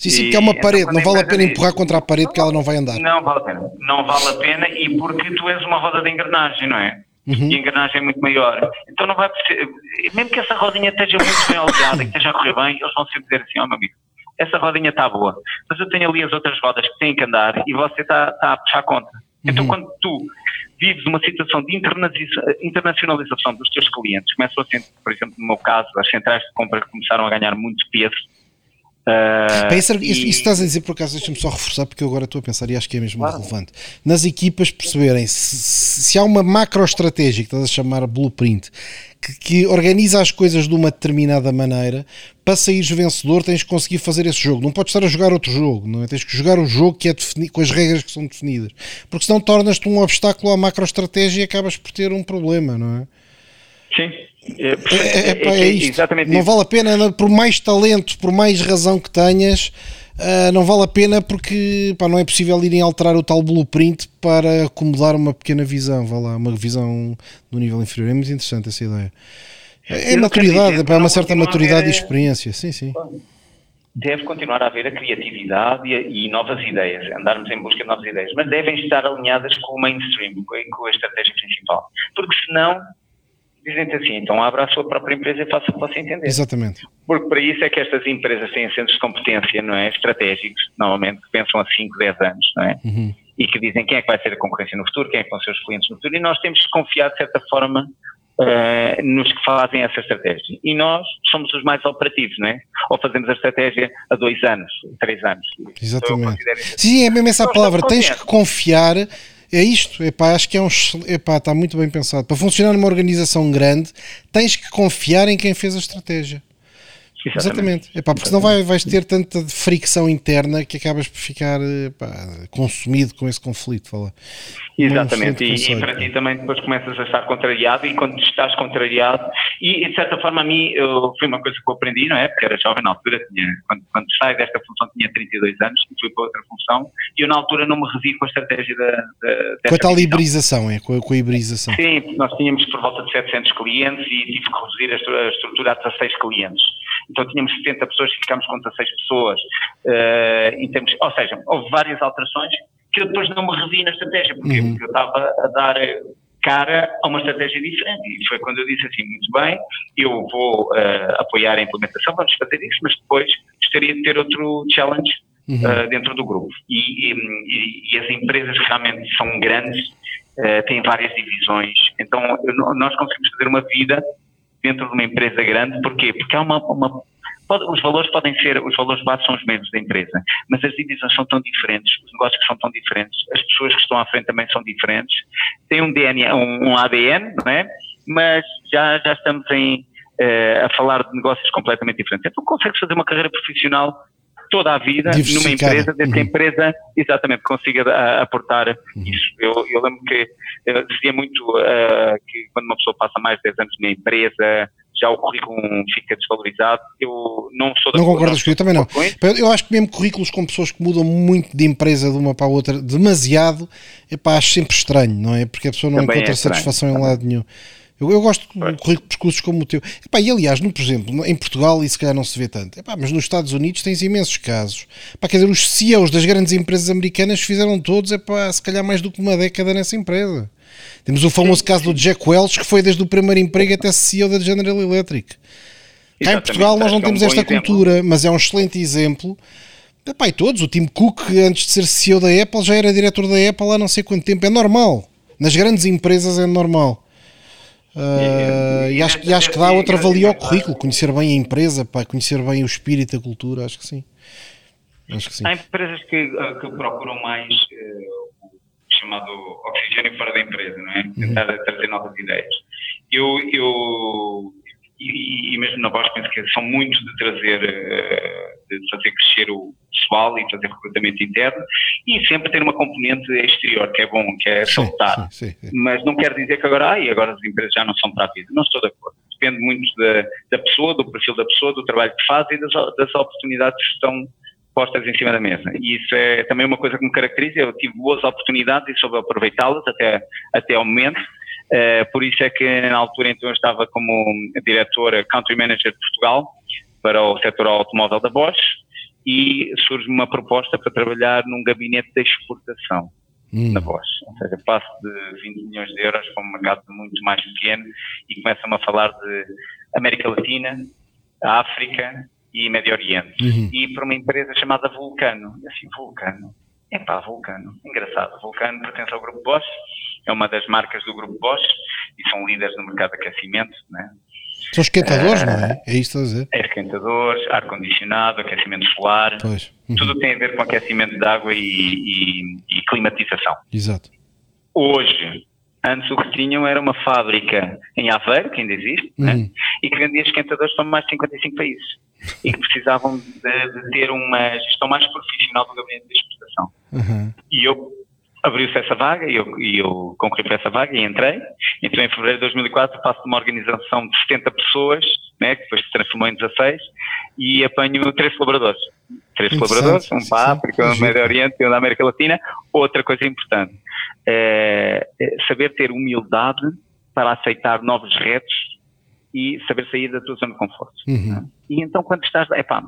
Sim, sim, porque é uma então, parede, não vale a pena empurrar contra a parede que ela não vai andar. Não vale a pena, não vale a pena e porque tu és uma roda de engrenagem, não é? Uhum. E a engrenagem é muito maior. Então não vai mesmo que essa rodinha esteja muito bem alinhada e esteja a correr bem, eles vão sempre dizer assim, ó oh, meu amigo, essa rodinha está boa, mas eu tenho ali as outras rodas que têm que andar e você está, está a puxar contra. Então uhum. quando tu vives uma situação de internacionalização dos teus clientes, começam a ser, por exemplo, no meu caso, as centrais de compra começaram a ganhar muito peso. Uh, isso, e... isso, estás a dizer por acaso, deixa-me só reforçar, porque eu agora estou a pensar e acho que é mesmo claro. relevante. Nas equipas perceberem se, se há uma macroestratégia que estás a chamar blueprint que, que, organiza as coisas de uma determinada maneira, para saíres vencedor tens que conseguir fazer esse jogo. Não podes estar a jogar outro jogo, não é? Tens que jogar o jogo que é definido, com as regras que são definidas. Porque senão tornas-te um obstáculo à macroestratégia e acabas por ter um problema, não é? Sim. É, é, é, é, é isto. Exatamente não isso. vale a pena, por mais talento, por mais razão que tenhas, Uh, não vale a pena porque pá, não é possível irem alterar o tal blueprint para acomodar uma pequena visão, vá lá, uma visão do nível inferior. É muito interessante essa ideia. É, é maturidade, dizer, é uma certa maturidade e experiência, sim, sim. Deve continuar a haver a criatividade e, e, novas ideias, andarmos em busca de novas ideias, mas devem estar alinhadas com o mainstream, com, com a estratégia principal. Porque senão dizem assim, então abra a sua própria empresa e faça o que você entender. Exatamente. Porque para isso é que estas empresas têm centros de competência, não é? Estratégicos, normalmente, que pensam a 5, 10 anos, não é? Uhum. E que dizem quem é que vai ser a concorrência no futuro, quem é que vão ser os clientes no futuro, e nós temos que confiar, de certa forma, uh, nos que fazem essa estratégia. E nós somos os mais operativos, não é? Ou fazemos a estratégia há dois anos, três anos. Exatamente. Sim, é mesmo essa nós palavra, tens que confiar é isto, epá, acho que é um epá, está muito bem pensado. Para funcionar numa organização grande, tens que confiar em quem fez a estratégia. Exatamente. Epá, porque senão vai, vais ter tanta fricção interna que acabas por ficar epá, consumido com esse conflito. Fala. Exatamente, e, e, para ti também depois começas a estar contrariado e quando estás contrariado, e de certa forma a mim eu, foi uma coisa que eu aprendi, não é? Porque era jovem na altura, tinha, quando, quando saí desta função tinha 32 anos e fui para outra função e eu na altura não me revi com a estratégia da... da com a tal iberização, é? Com a, com a iberização. Sim, nós tínhamos por volta de 700 clientes e tive que reduzir a estrutura a 16 clientes. Então tínhamos 70 pessoas ficámos com 16 pessoas. Uh, em termos, ou seja, houve várias alterações que eu depois não me revi na estratégia, porque uhum. eu estava a dar cara a uma estratégia diferente. E foi quando eu disse assim, muito bem, eu vou uh, apoiar a implementação, vamos fazer isso, mas depois gostaria de ter outro challenge uhum. uh, dentro do grupo. E, e, e, as empresas realmente são grandes, uh, têm várias divisões, então eu, nós conseguimos fazer uma vida dentro de uma empresa grande, porquê? Porque há uma, uma os valores podem ser, os valores básicos são os mesmos da empresa, mas as divisões são tão diferentes, os negócios são tão diferentes, as pessoas que estão à frente também são diferentes, tem um DNA, um, um ADN, não é? Mas já, já estamos em, uh, a falar de negócios completamente diferentes. Então consegue fazer uma carreira profissional toda a vida numa empresa, desde que a uhum. empresa exatamente consiga uh, aportar uhum. isso. Eu, eu, lembro que eu dizia muito uh, que quando uma pessoa passa mais de 10 anos na empresa, já o currículo fica desvalorizado. Eu não sou da Não concordas com eu também não. Eu acho que mesmo currículos com pessoas que mudam muito de empresa de uma para a outra, demasiado, epá, acho sempre estranho, não é? Porque a pessoa não também encontra é satisfação em lado nenhum. Eu, eu gosto de currículos percursos como o teu. Epá, e aliás, no, por exemplo, em Portugal, se calhar não se vê tanto, epá, mas nos Estados Unidos tens imensos casos. Epá, quer dizer, os CEOs das grandes empresas americanas fizeram todos, epá, se calhar mais do que uma década nessa empresa. Temos o famoso caso do Jack Welch, que foi desde o primeiro emprego até CEO da General Electric. Cá em Portugal nós não temos é um esta cultura, mas é um excelente exemplo. Epá, e todos, o Tim Cook, antes de ser CEO da Apple, já era diretor da Apple há não sei quanto tempo. É normal. Nas grandes empresas é normal. Uh, e, acho, e acho que dá outra valia ao currículo, conhecer bem a empresa, pá, conhecer bem o espírito, a cultura, acho que sim. Acho que sim. Há empresas que, que procuram mais uh, chamado oxigênio fora da empresa, não é? Uhum. Tentar trazer novas ideias. Eu, eu e, e, mesmo na Bosch penso que são muito de trazer, eh, de fazer crescer o pessoal e fazer recrutamento interno e sempre ter uma componente exterior, que é bom, que é saltar. Mas não quer dizer que agora, ai, agora as empresas já não são para a vida. Não estou de acordo. Depende muito da, da pessoa, do perfil da pessoa, do trabalho que faz e das, das oportunidades que estão postas em cima da mesa. E isso é também uma coisa que me caracteriza. Eu tive boas oportunidades e soube aproveitá-las até, até ao momento. Uh, por isso é que na altura então eu estava como diretor Country Manager de Portugal para o setor automóvel da Bosch e surge uma proposta para trabalhar num gabinete de exportação hum. na Bosch. Ou seja, passo de 20 milhões de euros para um mercado muito mais pequeno e começam a falar de América Latina, África, e Médio Oriente. Uhum. E para uma empresa chamada Vulcano. E assim, Vulcano? É pá, Vulcano. Engraçado. Vulcano pertence ao Grupo Bosch, é uma das marcas do Grupo Bosch e são líderes no mercado de aquecimento, né? São esquentadores, uh, não é? É isso a dizer? É esquentadores, ar-condicionado, aquecimento solar, pois. Uhum. tudo tem a ver com aquecimento de água e, e, e climatização. Exato. Hoje, Antes o que tinham era uma fábrica em Aveiro, que ainda existe, né? uhum. né? e que vendia esquentadores para mais de 55 países. E que precisavam de, de ter uma gestão mais profissional do gabinete de exportação. Uhum. E eu abriu-se essa vaga e eu, e eu concorri para essa vaga e entrei. Então, em fevereiro de 2004, passo de uma organização de 70 pessoas, né, que depois se transformou em 16, e apanho três colaboradores. Três colaboradores, um para a África, um Médio Oriente e um da América Latina. Outra coisa importante, é, é saber ter humildade para aceitar novos retos e saber sair da tua zona de conforto. Uhum. E então quando estás, epá,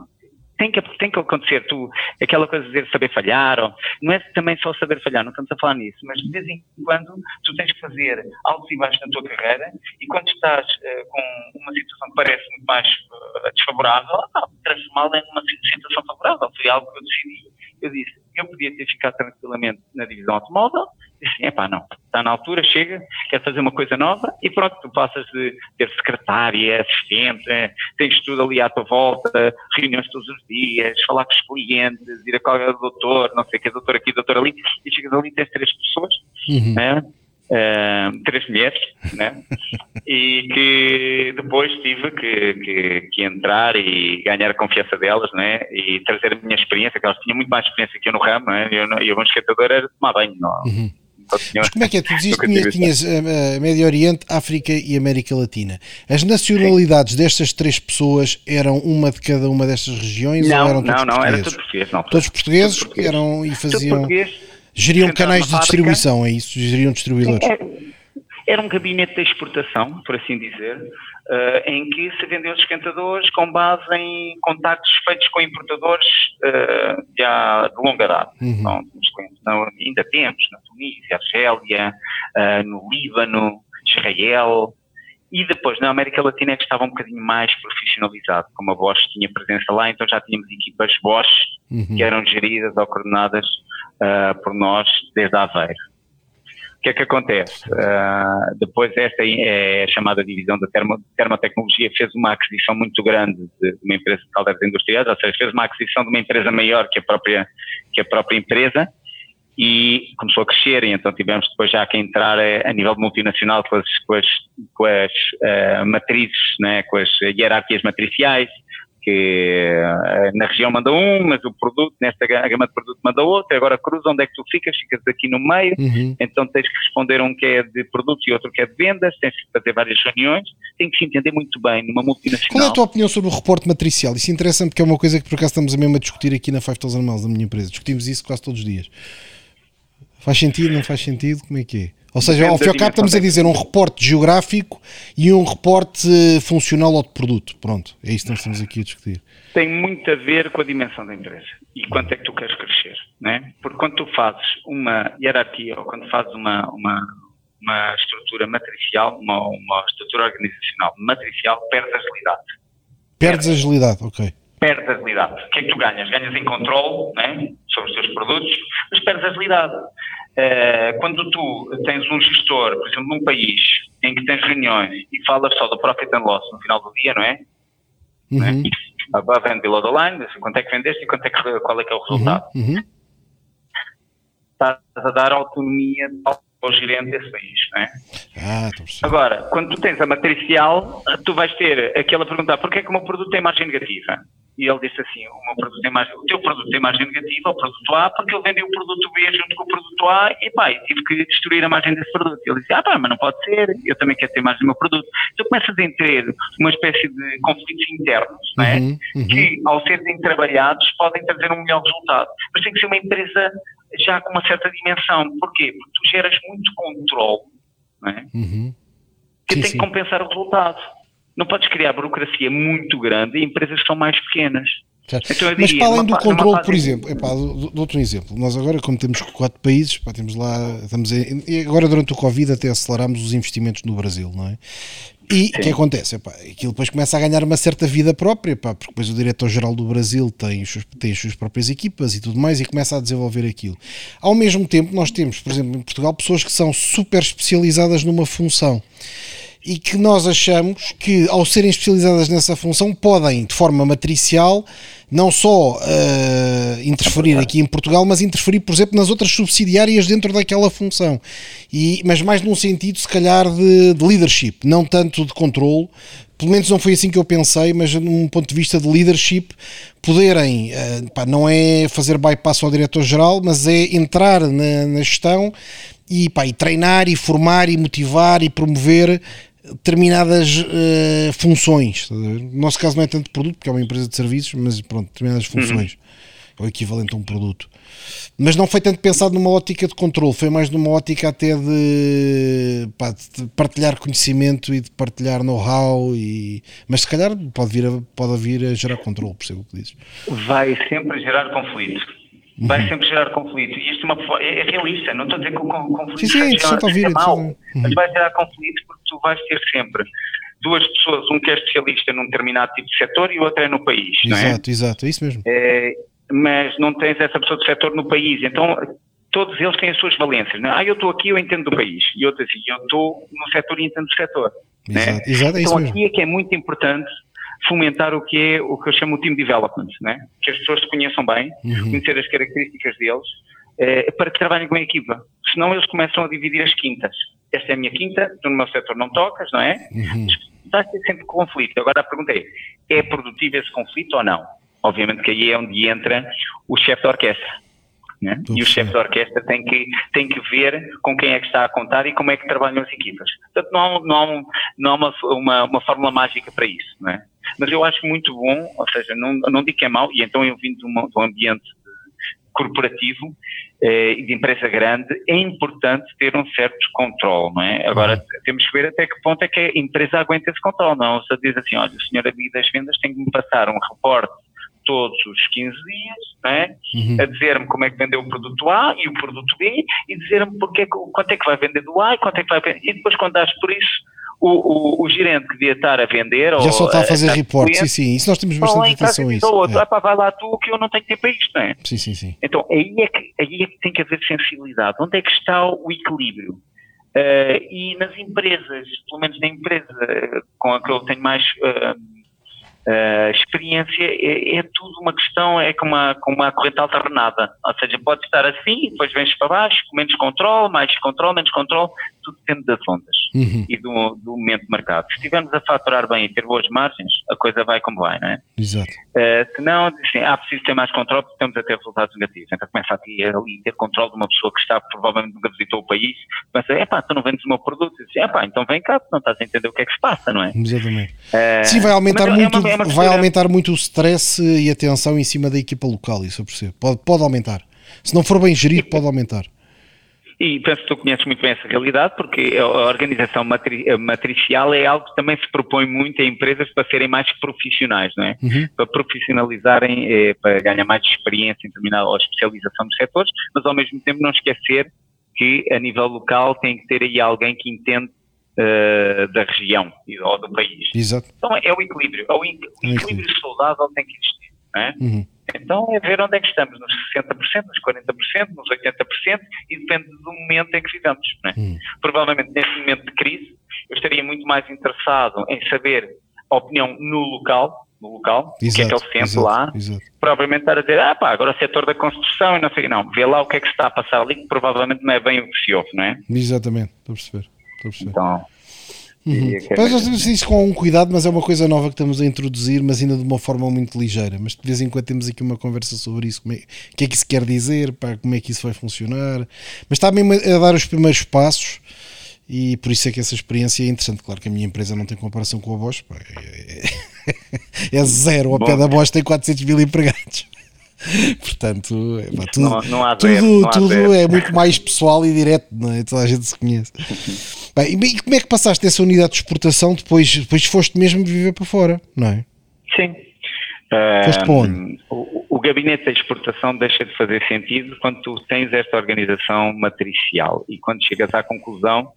tem que, tem que acontecer, tu, aquela coisa de dizer saber falhar, ou, não é também só saber falhar, não estamos a falar nisso, mas de vez em quando tu tens que fazer altos e baixos na tua carreira e quando estás uh, com uma situação que parece muito mais uh, desfavorável, ah, transformá-la em uma situação favorável, foi algo que eu decidi. Eu disse, eu podia ter ficado tranquilamente na divisão automóvel, disse, epá, não, está na altura, chega, quer fazer uma coisa nova e pronto, tu passas de ter secretária, assistente, tens tudo ali à tua volta, reuniões todos os dias, falar com os clientes, ir a qualquer doutor, não sei o que, doutor aqui, doutor ali, e chegas ali e tens três pessoas, uhum. né? Uh, três mulheres, né? e que depois tive que, que, que, entrar e ganhar a confiança delas, né? E trazer a minha experiência, que elas tinham muito mais experiência que eu no ramo, né? Eu, eu, um esquentador era tomar banho, não. Uhum. Mas como é que é? Tu dizes que tinhas, tinhas uh, Médio Oriente, África e América Latina. As nacionalidades Sim. destas três pessoas eram uma de cada uma destas regiões não, ou eram todos não, não, era tudo português. Não, todos portugueses português. eram e faziam. Geriam canais de distribuição, é isso? Geriam distribuidores? Era um gabinete de exportação, por assim dizer, uh, em que se vendeu os esquentadores com base em contactos feitos com importadores uh, já de longa data. Uhum. Então, não, ainda temos na Tunísia, Argélia, uh, no Líbano, Israel, e depois na América Latina é que estava um bocadinho mais profissionalizado, como a Bosch tinha presença lá, então já tínhamos equipas Bosch uhum. que eram geridas ou coordenadas uh, por nós desde Aveiro. O que é que acontece? Uh, depois esta é a chamada divisão da termo, termotecnologia fez uma aquisição muito grande de, uma empresa de caldeiras industriais, ou seja, fez uma aquisição de uma empresa maior que a própria, que a própria empresa e começou a crescer, e então tivemos depois já que entrar a, a nível multinacional com as, com as, com as uh, matrizes, né, com as hierarquias matriciais, que eh, na região manda um, mas o produto, nesta gama de produto manda outro, agora cruza onde é que tu ficas, ficas aqui no meio, uhum. então tens que responder um que é de produto e outro que é de vendas, tens que fazer várias reuniões, tem que se entender muito bem numa multinacional. Qual é a tua opinião sobre o reporte matricial? Isso interessa-me porque é uma coisa que por acaso estamos a mesmo a discutir aqui na 5000 Miles, da minha empresa, discutimos isso quase todos os dias. Faz sentido, não faz sentido? Como é que é? Ou seja, ao fim e ao cabo estamos a dizer um reporte geográfico e um reporte funcional ao de produto. Pronto, é isso que nós estamos aqui a discutir. Tem muito a ver com a dimensão da empresa e quanto é que tu queres crescer, né? Porque quando tu fazes uma hierarquia ou quando fazes uma, uma, uma estrutura matricial, uma, uma estrutura organizacional matricial, perdes agilidade. Perdes agilidade, ok. Perdes agilidade. O que é que tu ganhas? Ganhas em controle né, sobre os teus produtos, mas perdes agilidade. Uh, quando tu tens um gestor, por exemplo, num país em que tens reuniões e falas só do profit and loss no final do dia, não é? Uhum. Não é? Above and below the line, quanto é que vendeste e quanto é que, qual é que é o uhum. resultado. Uhum. Estás a dar autonomia ao gerente desse país, não é? Ah, Agora, quando tu tens a matricial, tu vais ter aquela pergunta, porquê é que o meu produto tem margem negativa? E ele disse assim: o, meu produto tem margem, o teu produto tem margem negativa, o produto A, porque eu vendi o produto B junto com o produto A e pá, tive que destruir a margem desse produto. E ele disse: ah pá, mas não pode ser, eu também quero ter margem no meu produto. Então começas a ter uma espécie de conflitos internos, não é? Uhum, uhum. Que, ao serem trabalhados, podem trazer um melhor resultado. Mas tem que ser uma empresa já com uma certa dimensão. Porquê? Porque tu geras muito controle, não é? Uhum. Que sim, tem sim. que compensar o resultado. Não podes criar burocracia muito grande em empresas que são mais pequenas. Então, Mas para além do controle, por exemplo, epá, dou-te um exemplo. Nós agora, como temos quatro países, pá, temos lá, estamos a, e agora durante o Covid até aceleramos os investimentos no Brasil, não é? E o que acontece? Epá, aquilo depois começa a ganhar uma certa vida própria, epá, porque depois o diretor-geral do Brasil tem, os, tem as suas próprias equipas e tudo mais e começa a desenvolver aquilo. Ao mesmo tempo, nós temos, por exemplo, em Portugal, pessoas que são super especializadas numa função e que nós achamos que, ao serem especializadas nessa função, podem, de forma matricial, não só uh, interferir aqui em Portugal, mas interferir, por exemplo, nas outras subsidiárias dentro daquela função. E, mas mais num sentido, se calhar, de, de leadership, não tanto de controle. Pelo menos não foi assim que eu pensei, mas num ponto de vista de leadership, poderem, uh, pá, não é fazer bypass ao diretor-geral, mas é entrar na, na gestão e, pá, e treinar e formar e motivar e promover determinadas uh, funções. No nosso caso não é tanto produto, porque é uma empresa de serviços, mas pronto, determinadas uhum. funções. Uhum. É o equivalente a um produto. Mas não foi tanto pensado numa ótica de controle, foi mais numa ótica até de, pá, de partilhar conhecimento e de partilhar know-how. E... Mas se calhar pode vir, a, pode vir a gerar controle, percebo o que dizes. Vai sempre gerar conflito vai uhum. sempre gerar conflito. E isto é, uma, é, é realista, não estou a dizer que o conflito sim, sim, gerar, é mau, uhum. mas vai gerar conflito porque tu vais ter sempre duas pessoas, um que é especialista num determinado tipo de setor e o outro é no país. Exato, é? exato, é isso mesmo. É, mas não tens essa pessoa do setor no país, então todos eles têm as suas valências. Não? É? Ah, eu estou aqui, eu entendo do país, e outro assim, eu estou no setor e entendo do setor. Exato, né? exato, é então aqui mesmo. é que é muito importante fomentar o que é o que eu chamo de team development, né? que as pessoas se conheçam bem, uhum. conhecer as características deles, eh, para que trabalhem com a equipa. Senão eles começam a dividir as quintas. Esta é a minha quinta, tu no meu setor não tocas, não é? Uhum. Vai ter sempre conflito. Agora a pergunta é, é produtivo esse conflito ou não? Obviamente que aí é onde entra o chefe da orquestra. Né? E o chefe da orquestra tem que, tem que ver com quem é que está a contar e como é que trabalham as equipas. Portanto, não há, não não há uma, uma, uma fórmula mágica para isso. É? Mas eu acho muito bom, ou seja, não, não digo que é mau, e então eu vim de, uma, de um ambiente corporativo eh, e de empresa grande, é importante ter um certo controle, não é? Agora, uhum. temos que ver até que ponto é que a empresa aguenta esse controle, não? Se diz assim, olha, o senhor ali das vendas tem que me passar um reporte todos os 15 dias, né? Uhum. a dizer-me como é que vendeu o produto A e o produto B e dizer-me porque, quanto é que vai vender do A e quanto é que vai vender. E depois, quando dás por isso, o, o, o, gerente que devia estar a vender. Já ou, só está a fazer reportes, sim, sim. Isso nós temos bastante atenção a isso. Outro, é. ah, pá, vai lá tu que eu não tenho tempo para isto, não é? Sim, sim, sim. Então aí é, que, aí é que tem que haver sensibilidade. Onde é que está o equilíbrio? Uh, e nas empresas, pelo menos na empresa com a que eu tenho mais uh, uh, experiência, é, é, tudo uma questão, é como uma, como uma corrente alternada. Ou seja, pode estar assim, depois vens para baixo, com menos controle, mais controle, menos controle, tudo depende das ondas. uhum. e do, do, momento de mercado. Se estivermos a faturar bem e ter boas margens, a coisa vai como vai, não é? Exato. Uh, se não, assim, ah, preciso ter mais controle porque estamos a ter resultados negativos. Então começa a ter, ali, ter controle de uma pessoa que está, provavelmente nunca visitou o país, começa, é pá, tu não vendes o meu produto. É pá, então vem cá, não estás a entender o que é que se passa, não é? Exatamente. Uh, Sim, vai aumentar, muito, é uma, é vai aumentar muito o stress e a tensão em cima da equipa local, isso eu percebo. Pode, pode aumentar. Se não for bem gerido, pode aumentar. E penso que tu conheces muito bem essa realidade, porque a organização matri matricial é algo que também se propõe muito a empresas para serem mais profissionais, não é? Uhum. Para profissionalizarem, eh, para ganhar mais experiência em determinada ou especialização dos setores, mas ao mesmo tempo não esquecer que a nível local tem que ter aí alguém que entende uh, da região ou do país. Exato. Então é o equilíbrio. É o, equilíbrio saudável tem que existir, não é? Uhum. Então é ver onde é que estamos, nos 60%, nos 40%, nos 80% e depende do momento em que vivemos. É? Hum. Provavelmente nesse momento de crise eu estaria muito mais interessado em saber a opinião no local, no local, o que é que ele sente exato, lá, exato. provavelmente estar a dizer, ah pá, agora o setor da construção e não sei, não, vê lá o que é que está a passar ali, que provavelmente não é bem o que se ouve, não é? Exatamente, estou a perceber. Estou a perceber. Então, Uhum. Mas isso com um cuidado, mas é uma coisa nova que estamos a introduzir, mas ainda de uma forma muito ligeira. Mas de vez em quando temos aqui uma conversa sobre isso, é, o que é que isso quer dizer, pá, como é que isso vai funcionar. Mas está mesmo a dar os primeiros passos e por isso é que essa experiência é interessante. Claro que a minha empresa não tem comparação com a Bosch, pá, é, é, (laughs) é zero. Ao pé da Bosch tem 400 mil empregados. (laughs) Portanto, é, tudo, não, não tudo, tudo é muito mais pessoal e direto, não é? toda a gente se conhece. (laughs) Bem, e como é que passaste essa unidade de exportação depois, depois foste mesmo viver para fora, não é? Sim. Foste para onde? O, o gabinete da exportação deixa de fazer sentido quando tu tens esta organização matricial e quando chegas à conclusão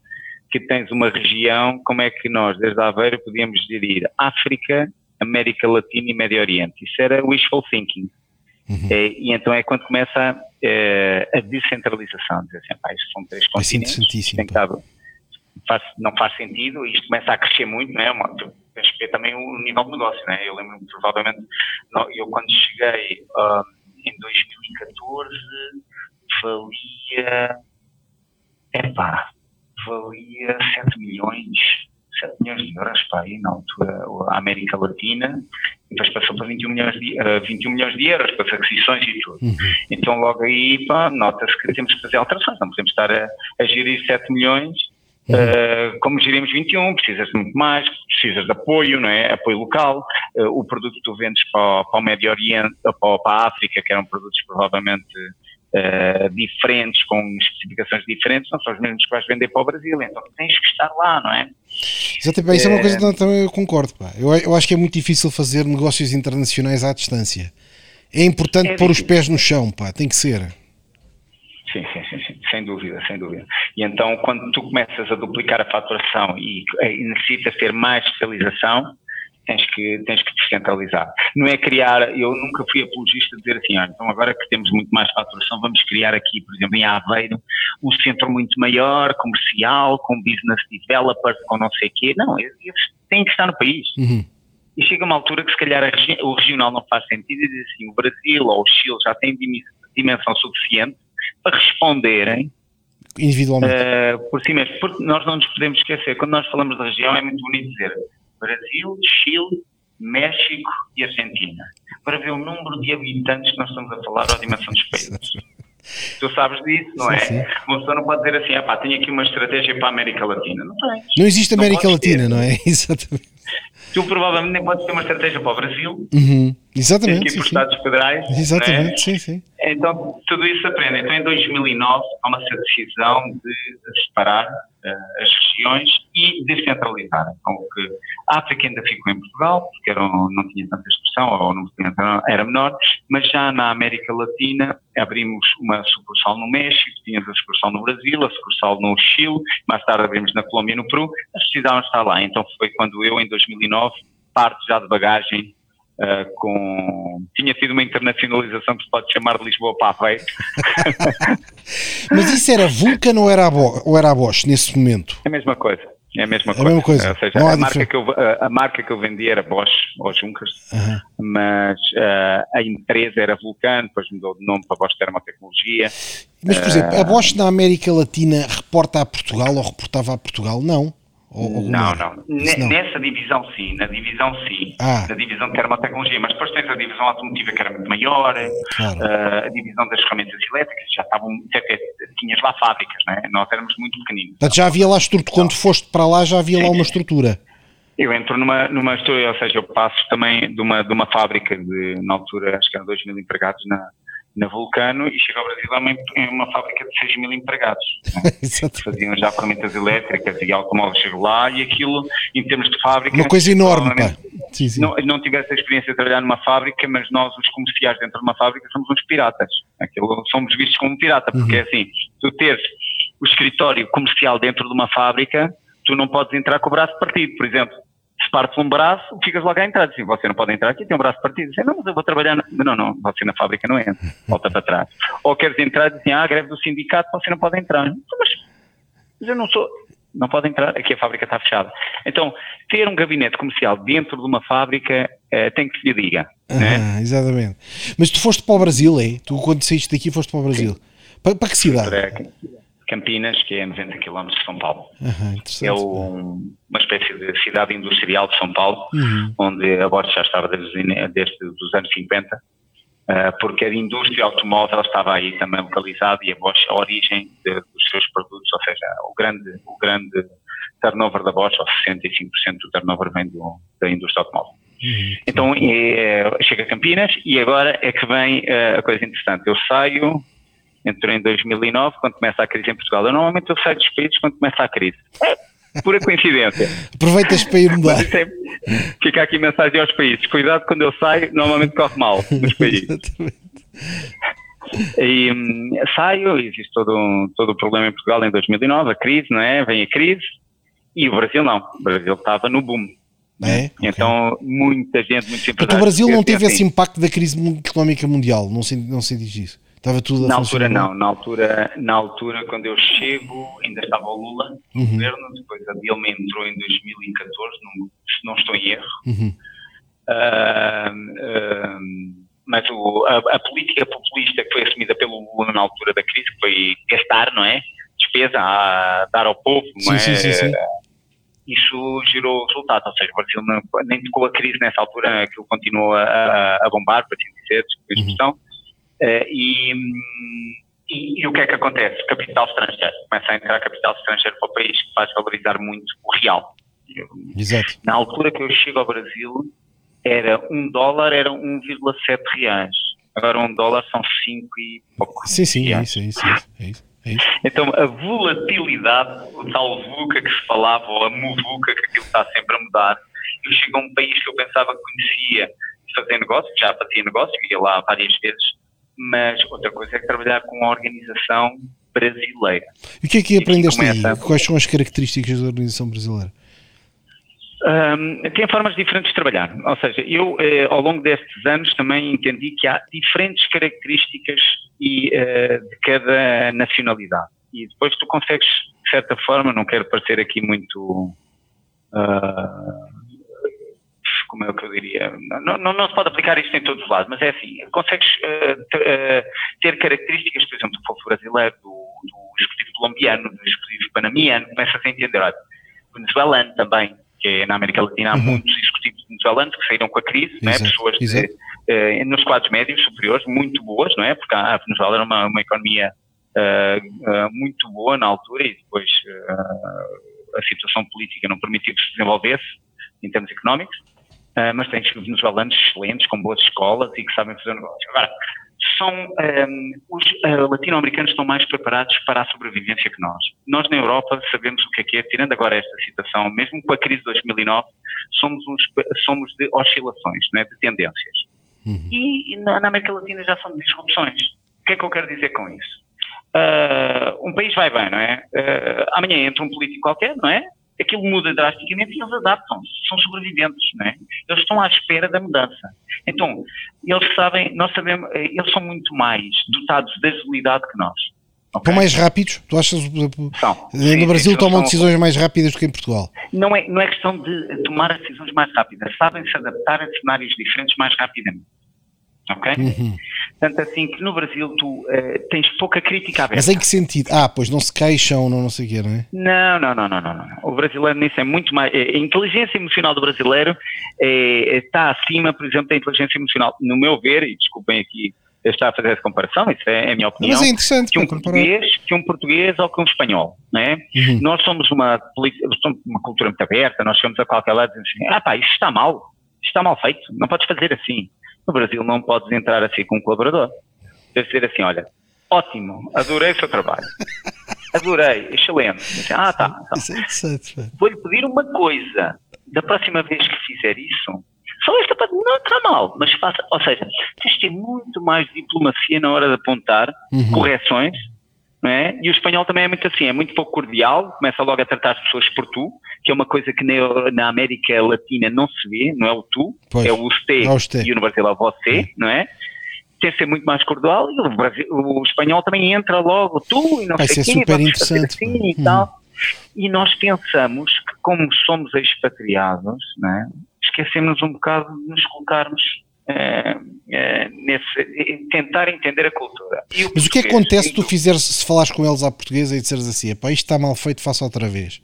que tens uma região, como é que nós, desde Aveiro, podíamos gerir África, América Latina e Médio Oriente. Isso era wishful thinking. Uhum. É, e então é quando começa é, a descentralização. Dizer assim, pá, isto são três continentes, tem faz, não faz sentido, e isto começa a crescer muito, não é? Tens que ver também o nível de negócio, não é? Eu lembro-me, provavelmente, não, eu quando cheguei uh, em 2014, valia, epá, valia 7 milhões 7 milhões de euros, pá, aí na altura a América Latina, depois passou para 21 milhões de, uh, 21 milhões de euros para aquisições e tudo. Uhum. Então logo aí, pá, nota-se que temos que fazer alterações, não podemos estar a, a gerir 7 milhões. Uh, como gerimos 21, precisas de muito mais, precisas de apoio, não é? Apoio local. Uh, o produto que tu vendes para, para o Médio Oriente, para, para a África, que eram produtos provavelmente uh, diferentes, com especificações diferentes, não são os mesmos que vais vender para o Brasil, então tens que estar lá, não é? Exatamente, isso é uma coisa que também eu concordo. Pá. Eu, eu acho que é muito difícil fazer negócios internacionais à distância. É importante é pôr os pés no chão, pá, tem que ser. Sim, sim, sim, sim, sem dúvida, sem dúvida. E então, quando tu começas a duplicar a faturação e, e necessitas ter mais especialização, tens que, tens que descentralizar. Não é criar, eu nunca fui apologista de dizer assim, olha, então agora que temos muito mais faturação, vamos criar aqui, por exemplo, em Aveiro, um centro muito maior, comercial, com business developers, com não sei o quê. Não, eles têm que estar no país. Uhum. E chega uma altura que se calhar o regional não faz sentido e diz assim, o Brasil ou o Chile já têm dimensão suficiente para responderem individualmente uh, por si mesmo, porque nós não nos podemos esquecer, quando nós falamos da região é muito bonito dizer Brasil, Chile, México e Argentina. Para ver o número de habitantes que nós estamos a falar ou a dimensão dos países. (laughs) Tu sabes disso, não é? Sim, sim. Uma pessoa não pode dizer assim, ah pá, tenho aqui uma estratégia para a América Latina. Não tens. Não existe América Latina, ter. não é? (laughs) Exatamente. Tu provavelmente nem podes ter uma estratégia para o Brasil. Uhum. Exatamente. Aqui sim, por Estados Federais. Exatamente, é? sim, sim. Então, tudo isso aprende. Então, em 2009, toma-se a decisão de separar uh, as regiões e descentralizar. Então, que a África ainda ficou em Portugal, porque era, não tinha tanta expressão, ou não era menor, mas já na América Latina abrimos uma sucursal no México, tínhamos a sucursal no Brasil, a sucursal no Chile, mais tarde abrimos na Colômbia e no Peru, mas precisavam estar lá. Então, foi quando eu, em 2009, parte já de bagagem Uh, com tinha tido uma internacionalização que se pode chamar de Lisboa para Aveiro. (laughs) Mas isso era Vulcan ou era a, Bo ou era a Bosch nesse momento? É a mesma coisa. É a mesma é coisa. A mesma coisa. Ou seja, a marca, que eu, a, a, marca que eu vendia era Bosch ou Junkers, uhum. mas uh, a empresa era Vulcan, depois mudou de nome para Bosch Termotecnologia. Mas, por exemplo, a Bosch na América Latina reporta a Portugal ou reportava a Portugal? Não. Ou, ou não, não. Ne- Nessa divisão sim, na divisão sim. Ah. Na divisão de termotecnologia, mas depois tens a divisão automotiva que era muito maior, Claro. eh, a divisão das ferramentas elétricas, já estavam, até tinhas lá fábricas, né? nós éramos muito pequeninos. Portanto, já havia lá estrutura. Quando foste para lá, já havia lá uma estrutura. Eu entro numa, numa história, ou seja, eu passo também de uma, de uma fábrica de, na altura, acho que eram 2 mil empregados na, na Vulcano e chego ao Brasil a uma, em uma fábrica de 6 mil empregados. né? (laughs) Faziam já ferramentas elétricas e automóveis, lá e aquilo, em termos de fábrica... Uma coisa enorme, pá. Sim, sim. Não, não tivesse a experiência de trabalhar numa fábrica, mas nós, os comerciais dentro de uma fábrica, somos uns piratas. Aquilo, somos vistos como pirata, porque é assim, tu teres o escritório comercial dentro de uma fábrica, tu não podes entrar com o braço partido, por exemplo. Se parte um braço, ficas logo à entrada. Assim, você não pode entrar aqui, tem um braço partido. Dizem, não, mas eu vou trabalhar. Na... Não, não, você na fábrica não entra. Volta para trás. Ou queres entrar e dizem, ah, greve do sindicato, você não pode entrar. Então, Mas, mas eu não sou. Não pode entrar, aqui a fábrica está fechada. Então, ter um gabinete comercial dentro de uma fábrica eh, tem que se lhe diga. né? Ah, exatamente. Mas tu foste para o Brasil, é? Tu quando saíste daqui foste para o Brasil. Para, para que cidade? Para Campinas, que é a 90 km de São Paulo. Aham, É um- uma espécie de cidade industrial de São Paulo, Uhum. onde a Bosch já estava desde, desde os anos 50, ah, porque a indústria automóvel estava aí também localizada e a Bosch, a origem de- dos seus produtos, ou seja, o grande, o grande turnover da Bosch, ou 65% do turnover vem do, da indústria automóvel. Uhum. Então, é, chega a Campinas e agora é que vem eh, a coisa interessante. Eu saio, entro em 2009, quando começa a crise em Portugal. Eu normalmente eu saio dos países quando começa a crise. É pura coincidência. (laughs) Aproveitas para ir mudar. É, fica aqui mensagem aos países. Cuidado quando eu saio, normalmente corre mal nos (laughs) países. Exatamente. E hum, saio, existe todo, um- todo o problema em Portugal em 2009, a crise, não é? Vem a crise. E o Brasil não. O Brasil estava no boom. É? Então, muita gente, muitos Portanto, o Brasil não teve assim, esse impacto da crise económica mundial, não sei, não sei diz isso. Estava tudo a Na altura não, na altura, na altura quando eu chego ainda estava o Lula no Uhum. governo, depois a Dilma entrou em 2014, não, se não estou em erro. Uhum. Ah, ah, mas o- a, a política populista que foi assumida pelo Lula na altura da crise, que foi gastar, não é? Despesa, a dar ao povo, não Sim, é? sim, sim, sim. Isso gerou resultado, ou seja, o Brasil não, nem tocou a crise nessa altura, aquilo continuou a, a, bombar, para assim dizer, desculpa a Uhum. expressão. Eh, e, e, e o que é que acontece? Capital estrangeiro. Começa a entrar capital estrangeiro para o país, que faz valorizar muito o real. Eu- Exato. na altura que eu chego ao Brasil, era um dólar, era 1,7 reais. Agora um dólar são 5 e pouco. Sim, sim, é isso, é isso, é isso, é isso, é isso. Então a volatilidade, o tal VUCA que se falava, ou a MUVUCA, que aquilo está sempre a mudar. Eu chego a um país que eu pensava que conhecia fazer negócio, já fazia negócio, ia lá várias vezes, mas outra coisa é trabalhar com a organização brasileira. E o que é que aprendeste aí? começa- Quais são as características da organização brasileira? Hum, tem formas diferentes de trabalhar. Ou seja, eu, eh, ao longo destes anos, também entendi que há diferentes características e, eh, de cada nacionalidade. E depois tu consegues, de certa forma, não quero parecer aqui muito. ah, como é que eu diria? Não, não, não se pode aplicar isto em todos os lados, mas é assim: consegues eh, ter, eh, ter características, por exemplo, do povo brasileiro, do, do executivo colombiano, do executivo panamiano, começas a entender, olha, venezuelano também, que é na América Latina há Uhum. muitos executivos venezuelanos que saíram com a crise, é? Exato, pessoas de, eh, nos quadros médios superiores, muito boas, não é? Porque a Venezuela era uma, uma economia muito boa na altura e depois a situação política não permitiu que se desenvolvesse em termos económicos, eh, mas tens venezuelanos excelentes, com boas escolas e que sabem fazer negócio. Agora, são, ehm, os eh, latino-americanos estão mais preparados para a sobrevivência que nós. Nós na Europa sabemos o que é que é, tirando agora esta situação, mesmo com a crise de 2009, somos, uns, somos de oscilações, não é? de tendências. Uhum. E, na, na América Latina já são disrupções. O que é que eu quero dizer com isso? Ah, um país vai bem, não é? Ah, amanhã entra um político qualquer, não é? Aquilo muda drasticamente e eles adaptam-se, são sobreviventes, não é? Eles estão à espera da mudança. Então, eles sabem, nós sabemos, eh, eles são muito mais dotados de agilidade que nós. ok? Estão mais rápidos? Tu achas São. no Sim, Brasil sim, tomam são- decisões mais rápidas do que em Portugal? Não é, não é questão de tomar decisões mais rápidas, sabem se adaptar a cenários diferentes mais rapidamente. Ok? Uhum. Tanto assim que no Brasil tu uh, tens pouca crítica aberta. Mas em que sentido? Ah, pois não se queixam, não, não sei o quê, não é? Não, não, não, não, não, não. O brasileiro nisso é muito mais. É, a inteligência emocional do brasileiro é, está acima, por exemplo, da inteligência emocional, no meu ver, e desculpem aqui estar a fazer essa comparação, isso é, é a minha opinião. Mas é interessante que um, português, que um português ou que um espanhol, né? Uhum. Nós somos uma, somos uma cultura muito aberta, nós chegamos a qualquer lado e dizemos assim, ah pá, isto está mal, isto está mal feito, não podes fazer assim. No Brasil não podes entrar assim com um colaborador. Deve ser assim, olha, ótimo, adorei o seu trabalho. Adorei, excelente. Ah, tá. tá. É. Vou-lhe pedir uma coisa. Da próxima vez que fizer isso, só esta parte não está mal, mas faça, ou seja, tens de ter muito mais diplomacia na hora de apontar uhum. correções, não é? E o espanhol também é muito assim, é muito pouco cordial, começa logo a tratar as pessoas por tu, que é uma coisa que na, na América Latina não se vê, não é o tu, pois, é o você, é e no Brasil é você, é. não é? Tem que ser muito mais cordial e o, Brasil, o espanhol também entra logo, tu e não Vai sei o quê, super interessante. Assim, e tal. E nós pensamos que como somos expatriados, não é? esquecemos um bocado de nos colocarmos é, é, nesse, tentar entender a cultura. O Mas o que acontece se tu fizeres, se falares com eles à portuguesa e disseres assim, isto está mal feito, faça outra vez?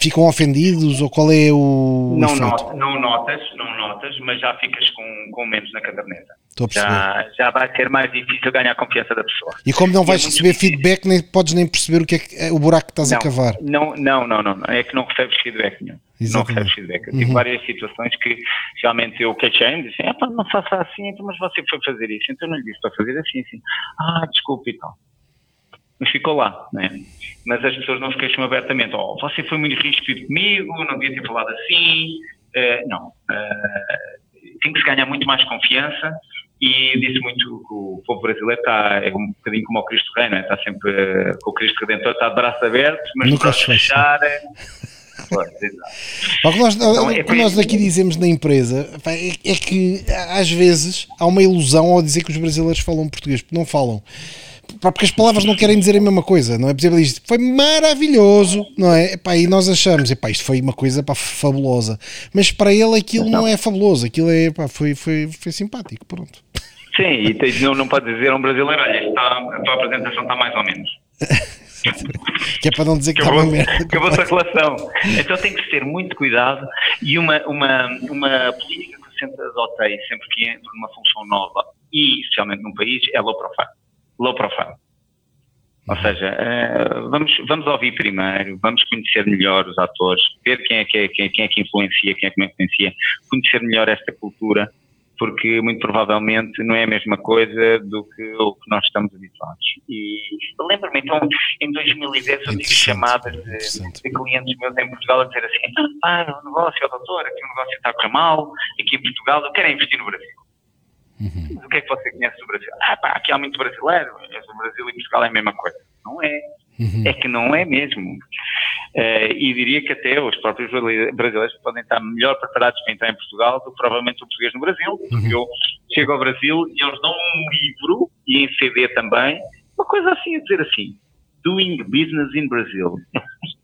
Ficam ofendidos ou qual é o. Não, not, não notas, não notas, mas já ficas com, com menos na caderneta. Estou a perceber. Já, já vai ser mais difícil ganhar a confiança da pessoa. E como não vais é receber difícil. feedback, nem podes nem perceber o que é, que, é o buraco que estás não, a cavar. Não, não, não, não, É que não recebes feedback nenhum. Exatamente. Não recebes feedback. Eu tive uhum. várias situações que realmente eu queixei-me, disse, é não faça assim, então, mas você foi fazer isso, então eu não lhe disse para fazer assim, assim. Ah, desculpe e tal mas ficou lá, né? Mas as pessoas não se queixam abertamente, oh, você foi muito rígido comigo, não devia ter falado assim, uh, não. Uh, tem que se ganhar muito mais confiança e disse muito que o povo brasileiro está, é um bocadinho como o Cristo Rei, não é? Está sempre, uh, com o Cristo Redentor está de braço aberto, mas Nunca se fechar... o que nós, então, é o que nós aqui dizemos na empresa é, é que às vezes há uma ilusão ao dizer que os brasileiros falam português, porque não falam porque as palavras não querem dizer a mesma coisa, não é? Por exemplo, diz, foi maravilhoso, não é? Epá, e nós achamos, epá, isto foi uma coisa epá, fabulosa, mas para ele aquilo não, não é fabuloso, aquilo é, epá, foi, foi, foi simpático, pronto. Sim, e não, não pode dizer a um brasileiro, olha, está, a tua apresentação está mais ou menos. (laughs) que é para não dizer que, acabou, está uma (laughs) Acabou-se a relação. Então tem que ter muito cuidado e uma, uma, uma política que eu sempre adotei, sempre que entro numa função nova e especialmente num país, é low profile low profile. Ou seja, uh, vamos, vamos ouvir primeiro, vamos conhecer melhor os atores, ver quem é que, é, quem, quem é que influencia, quem é que não influencia, conhecer melhor esta cultura, porque muito provavelmente não é a mesma coisa do que o que nós estamos habituados. E lembro-me, então, em 2010 eu tive chamadas de, de, clientes meus em Portugal a dizer assim, ah, o negócio, doutor, aqui o negócio está a correr mal, aqui em Portugal, eu quero investir no Brasil. Uhum. O que é que você conhece do Brasil? Ah, pá, aqui há muito brasileiro. O Brasil e Portugal é a mesma coisa. Não é. Uhum. É que não é mesmo. Uh, e diria que até os próprios brasileiros podem estar melhor preparados para entrar em Portugal do que provavelmente o português no Brasil. Uhum. eu chego ao Brasil e eles dão um livro, e em CD também, uma coisa assim, a dizer assim: Doing Business in Brazil. (laughs)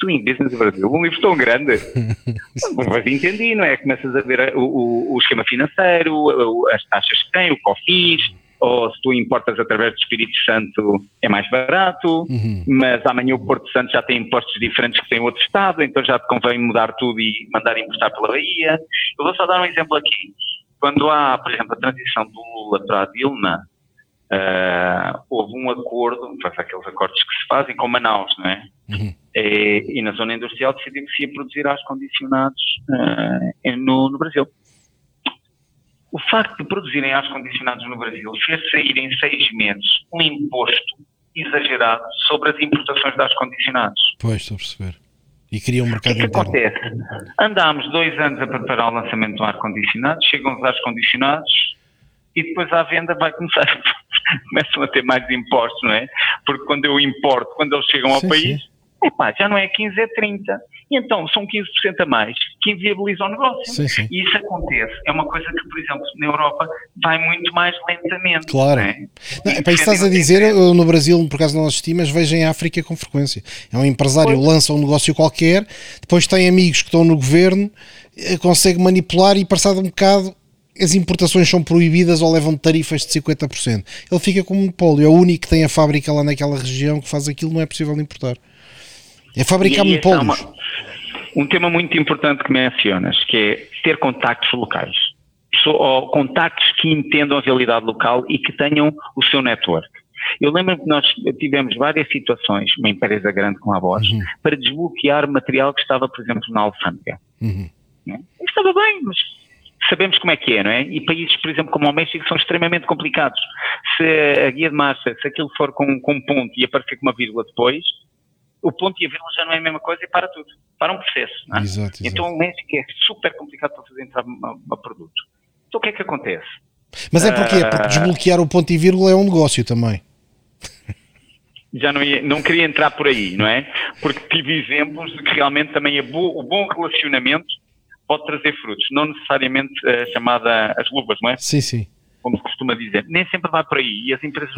Doing Business Brasil, um livro tão grande. (laughs) Mas entendi, não é? Começas a ver o, o, o esquema financeiro, as taxas que tem, o COFIS, ou se tu importas através do Espírito Santo é mais barato, uhum. mas amanhã o Porto Santo já tem impostos diferentes que tem outro Estado, então já te convém mudar tudo e mandar importar pela Bahia. Eu vou só dar um exemplo aqui. Quando há, por exemplo, a transição do Lula para a Dilma, Uh, houve um acordo, aqueles acordos que se fazem com Manaus, não é? Uhum. E, e, na zona industrial decidiu que se ia produzir aos condicionados uh, no, no, Brasil. O facto de produzirem aos condicionados no Brasil fez sair em seis meses um imposto exagerado sobre as importações de ar condicionados. Pois, estou a perceber. E queria um mercado O que, que acontece? Andámos dois anos a preparar o lançamento do ar-condicionado, chegam os ar-condicionados e depois à venda vai começar (laughs) começam a ter mais impostos, não é? Porque quando eu importo, quando eles chegam ao sim, país, sim. Epá, já não é 15, é 30. E então são 15% a mais que inviabilizam o negócio. Sim, sim. E isso acontece. É uma coisa que, por exemplo, na Europa vai muito mais lentamente. Claro. Né? Não, epá, isso estás a dizer, eu no Brasil, por acaso não assisti, mas vejo em África com frequência. É um empresário pois. lança um negócio qualquer, depois tem amigos que estão no governo, eh, consegue manipular e passado um bocado as importações são proibidas ou levam tarifas de 50%. Ele fica com monopólio. É o único que tem a fábrica lá naquela região que faz aquilo, não é possível importar. É fabricar monopólios. Uma, um tema muito importante que mencionas, que é ter contactos locais. Ou contactos que entendam a realidade local e que tenham o seu network. Eu lembro que nós tivemos várias situações, uma empresa grande como a Bosch, uhum. para desbloquear material que estava, por exemplo, na alfândega. Uhum. Né? Estava bem, mas sabemos como é que é, não é? E países, por exemplo, como o México, são extremamente complicados. Se a guia de marcha, se aquilo for com, com um ponto e aparecer com uma vírgula depois, o ponto e a vírgula já não é a mesma coisa e para tudo. Para um processo. Não é? exato, exato. Então o México é super complicado para fazer entrar um produto. Então o que é que acontece? Mas é porque, uh, porque desbloquear o ponto e vírgula é um negócio também. (laughs) Já não, ia, não queria entrar por aí, não é? Porque tive exemplos de que realmente também é bo, o bom relacionamento pode trazer frutos, não necessariamente a chamada as luvas, não é? Sim, sim. Como se costuma dizer. Nem sempre vai por aí. E as empresas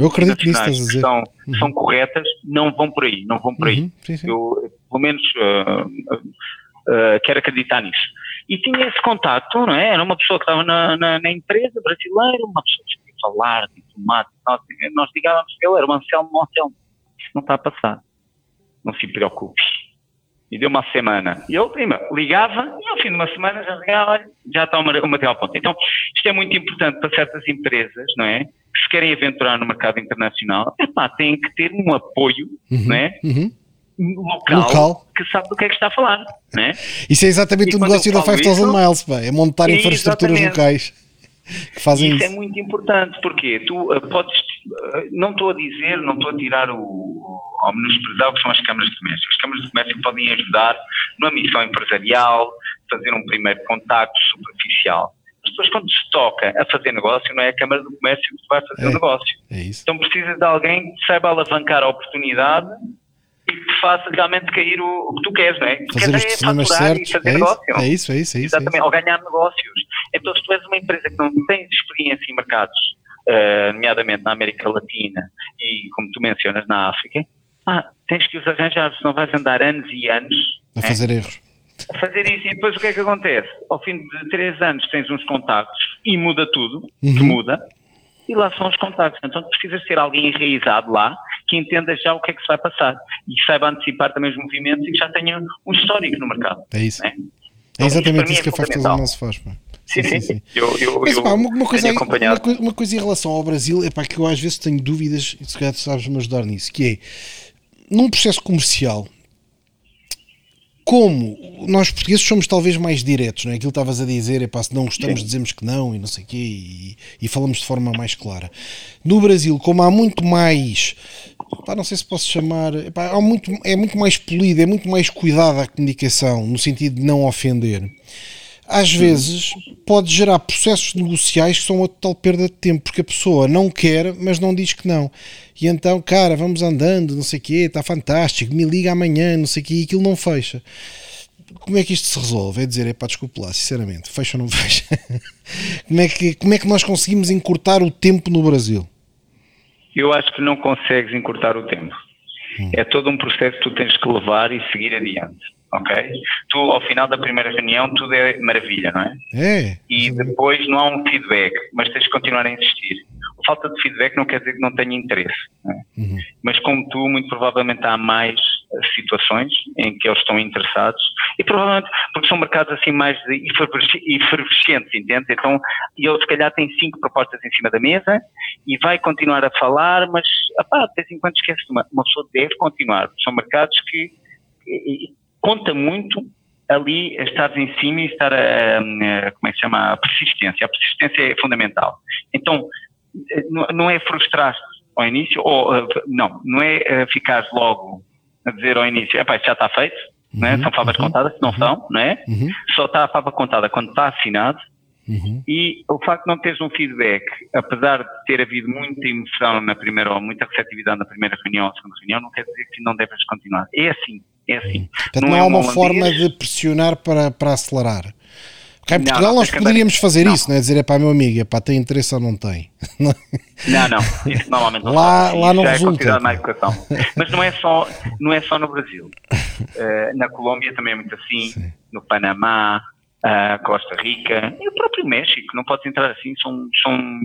nisso, que são, uhum. são corretas não vão por aí, não vão por aí. Uhum, sim, sim. Eu, pelo menos, uh, uh, quero acreditar nisso. E tinha esse contato, não é? Era uma pessoa que estava na, na, na empresa brasileira, uma pessoa que sabia falar, diplomático. Nós, nós ligávamos, ele era o Anselmo, Anselmo, isto não está a passar. Não se preocupe e deu uma semana. E eu, prima, ligava e ao fim de uma semana já ligava, olha, já está o material pronto. Então, isto é muito importante para certas empresas, não é? Que se querem aventurar no mercado internacional, epá, têm que ter um apoio, uhum, não é? Uhum. Local, local, que sabe do que é que está a falar, né? Isso é exatamente e o negócio da 5000 Miles, pá, é montar infraestruturas locais que fazem isso. Isso é muito importante, porque tu uh, podes, uh, não estou a dizer, não estou a tirar o, ao menosprezar o que são as câmaras de comércio. As câmaras de comércio podem ajudar numa missão empresarial, fazer um primeiro contacto superficial. Mas depois, quando se toca a fazer negócio, não é a Câmara do Comércio que vai fazer o é, um negócio. É. Então precisa de alguém que saiba alavancar a oportunidade que faça realmente cair o, o que tu queres, não é? Tu fazer queres os é faturar certos. e fazer é negócio. Isso, é isso, é isso. É isso Exatamente, é isso. ou ganhar negócios. Então, se tu és uma empresa que não tens experiência em mercados, uh, nomeadamente na América Latina e, como tu mencionas, na África, ah, tens que os arranjar, senão vais andar anos e anos a né? fazer erros. A fazer isso e depois o que é que acontece? Ao fim de três anos tens uns contactos e muda tudo, uhum. muda, e lá são os contactos. Então precisas ter alguém enraizado lá que entenda já o que é que se vai passar e saiba antecipar também os movimentos e que já tenha um histórico no mercado. É isso. Né? É exatamente isso, isso que a Faz não se faz. Pá. Sim, sim, sim. Eu, eu, Mas, pá, uma, uma, coisa, uma, uma, coisa em relação ao Brasil, é pá, que eu às vezes tenho dúvidas, e se calhar sabes-me ajudar nisso, que é num processo comercial, como nós portugueses somos talvez mais diretos, não é? Aquilo que estavas a dizer, é pá, se não gostamos, dizemos que não e não sei o quê, e, e, falamos de forma mais clara. No Brasil, como há muito mais, pá, não sei se posso chamar, epá, há muito, é muito mais polido, é muito mais cuidada a comunicação, no sentido de não ofender às vezes pode gerar processos negociais que são uma total perda de tempo, porque a pessoa não quer, mas não diz que não. E então, cara, vamos andando, não sei o quê, está fantástico, me liga amanhã, não sei o quê, e aquilo não fecha. Como é que isto se resolve? É dizer, é pá, desculpe lá, sinceramente, fecha ou não (laughs) fecha? como, é que, como é que nós conseguimos encurtar o tempo no Brasil? Eu acho que não consegues encurtar o tempo. Hum. É todo um processo que tu tens que levar e seguir adiante ok? Tu, ao final da primeira reunião, tudo é maravilha, não é? É. E depois não há um feedback, mas tens de continuar a insistir. Falta de feedback não quer dizer que não tenha interesse, é? uhum. mas como tu, muito provavelmente há mais situações em que eles estão interessados e provavelmente porque são mercados assim mais efervescentes, entende? Então ele se calhar tem cinco propostas em cima da mesa e vai continuar a falar, mas apá, de vez em quando esquece uma, uma pessoa deve continuar. São mercados que conta muito ali estar em cima e estar a, a, como é que se chama, a persistência. A persistência é fundamental. Então, não é frustrar-se ao início, ou eh, não, não é eh, ficar logo a dizer ao início, epá, já está feito, né? são favas uhum, contadas, não uhum, são, não é? Uhum. Só está a fava contada quando está assinado, Uhum. E o facto de não teres um feedback, apesar de ter havido muita emoção na primeira ou muita receptividade na primeira reunião ou segunda reunião, não quer dizer que não deves continuar. É assim, é assim. Portanto, não, não é há uma forma de pressionar para, para acelerar. Cá em não, Portugal não, nós poderíamos fazer não. isso, não é? Dizer, é para meu amigo, é para tem interesse ou não tem. (laughs) Não, não, isso normalmente não lá, lá não é resulta. É Mas não é, só, não é só no Brasil. Uh, na Colômbia também é muito assim, Sim. no Panamá, a Costa Rica e o próprio México. Não podes entrar assim, são, são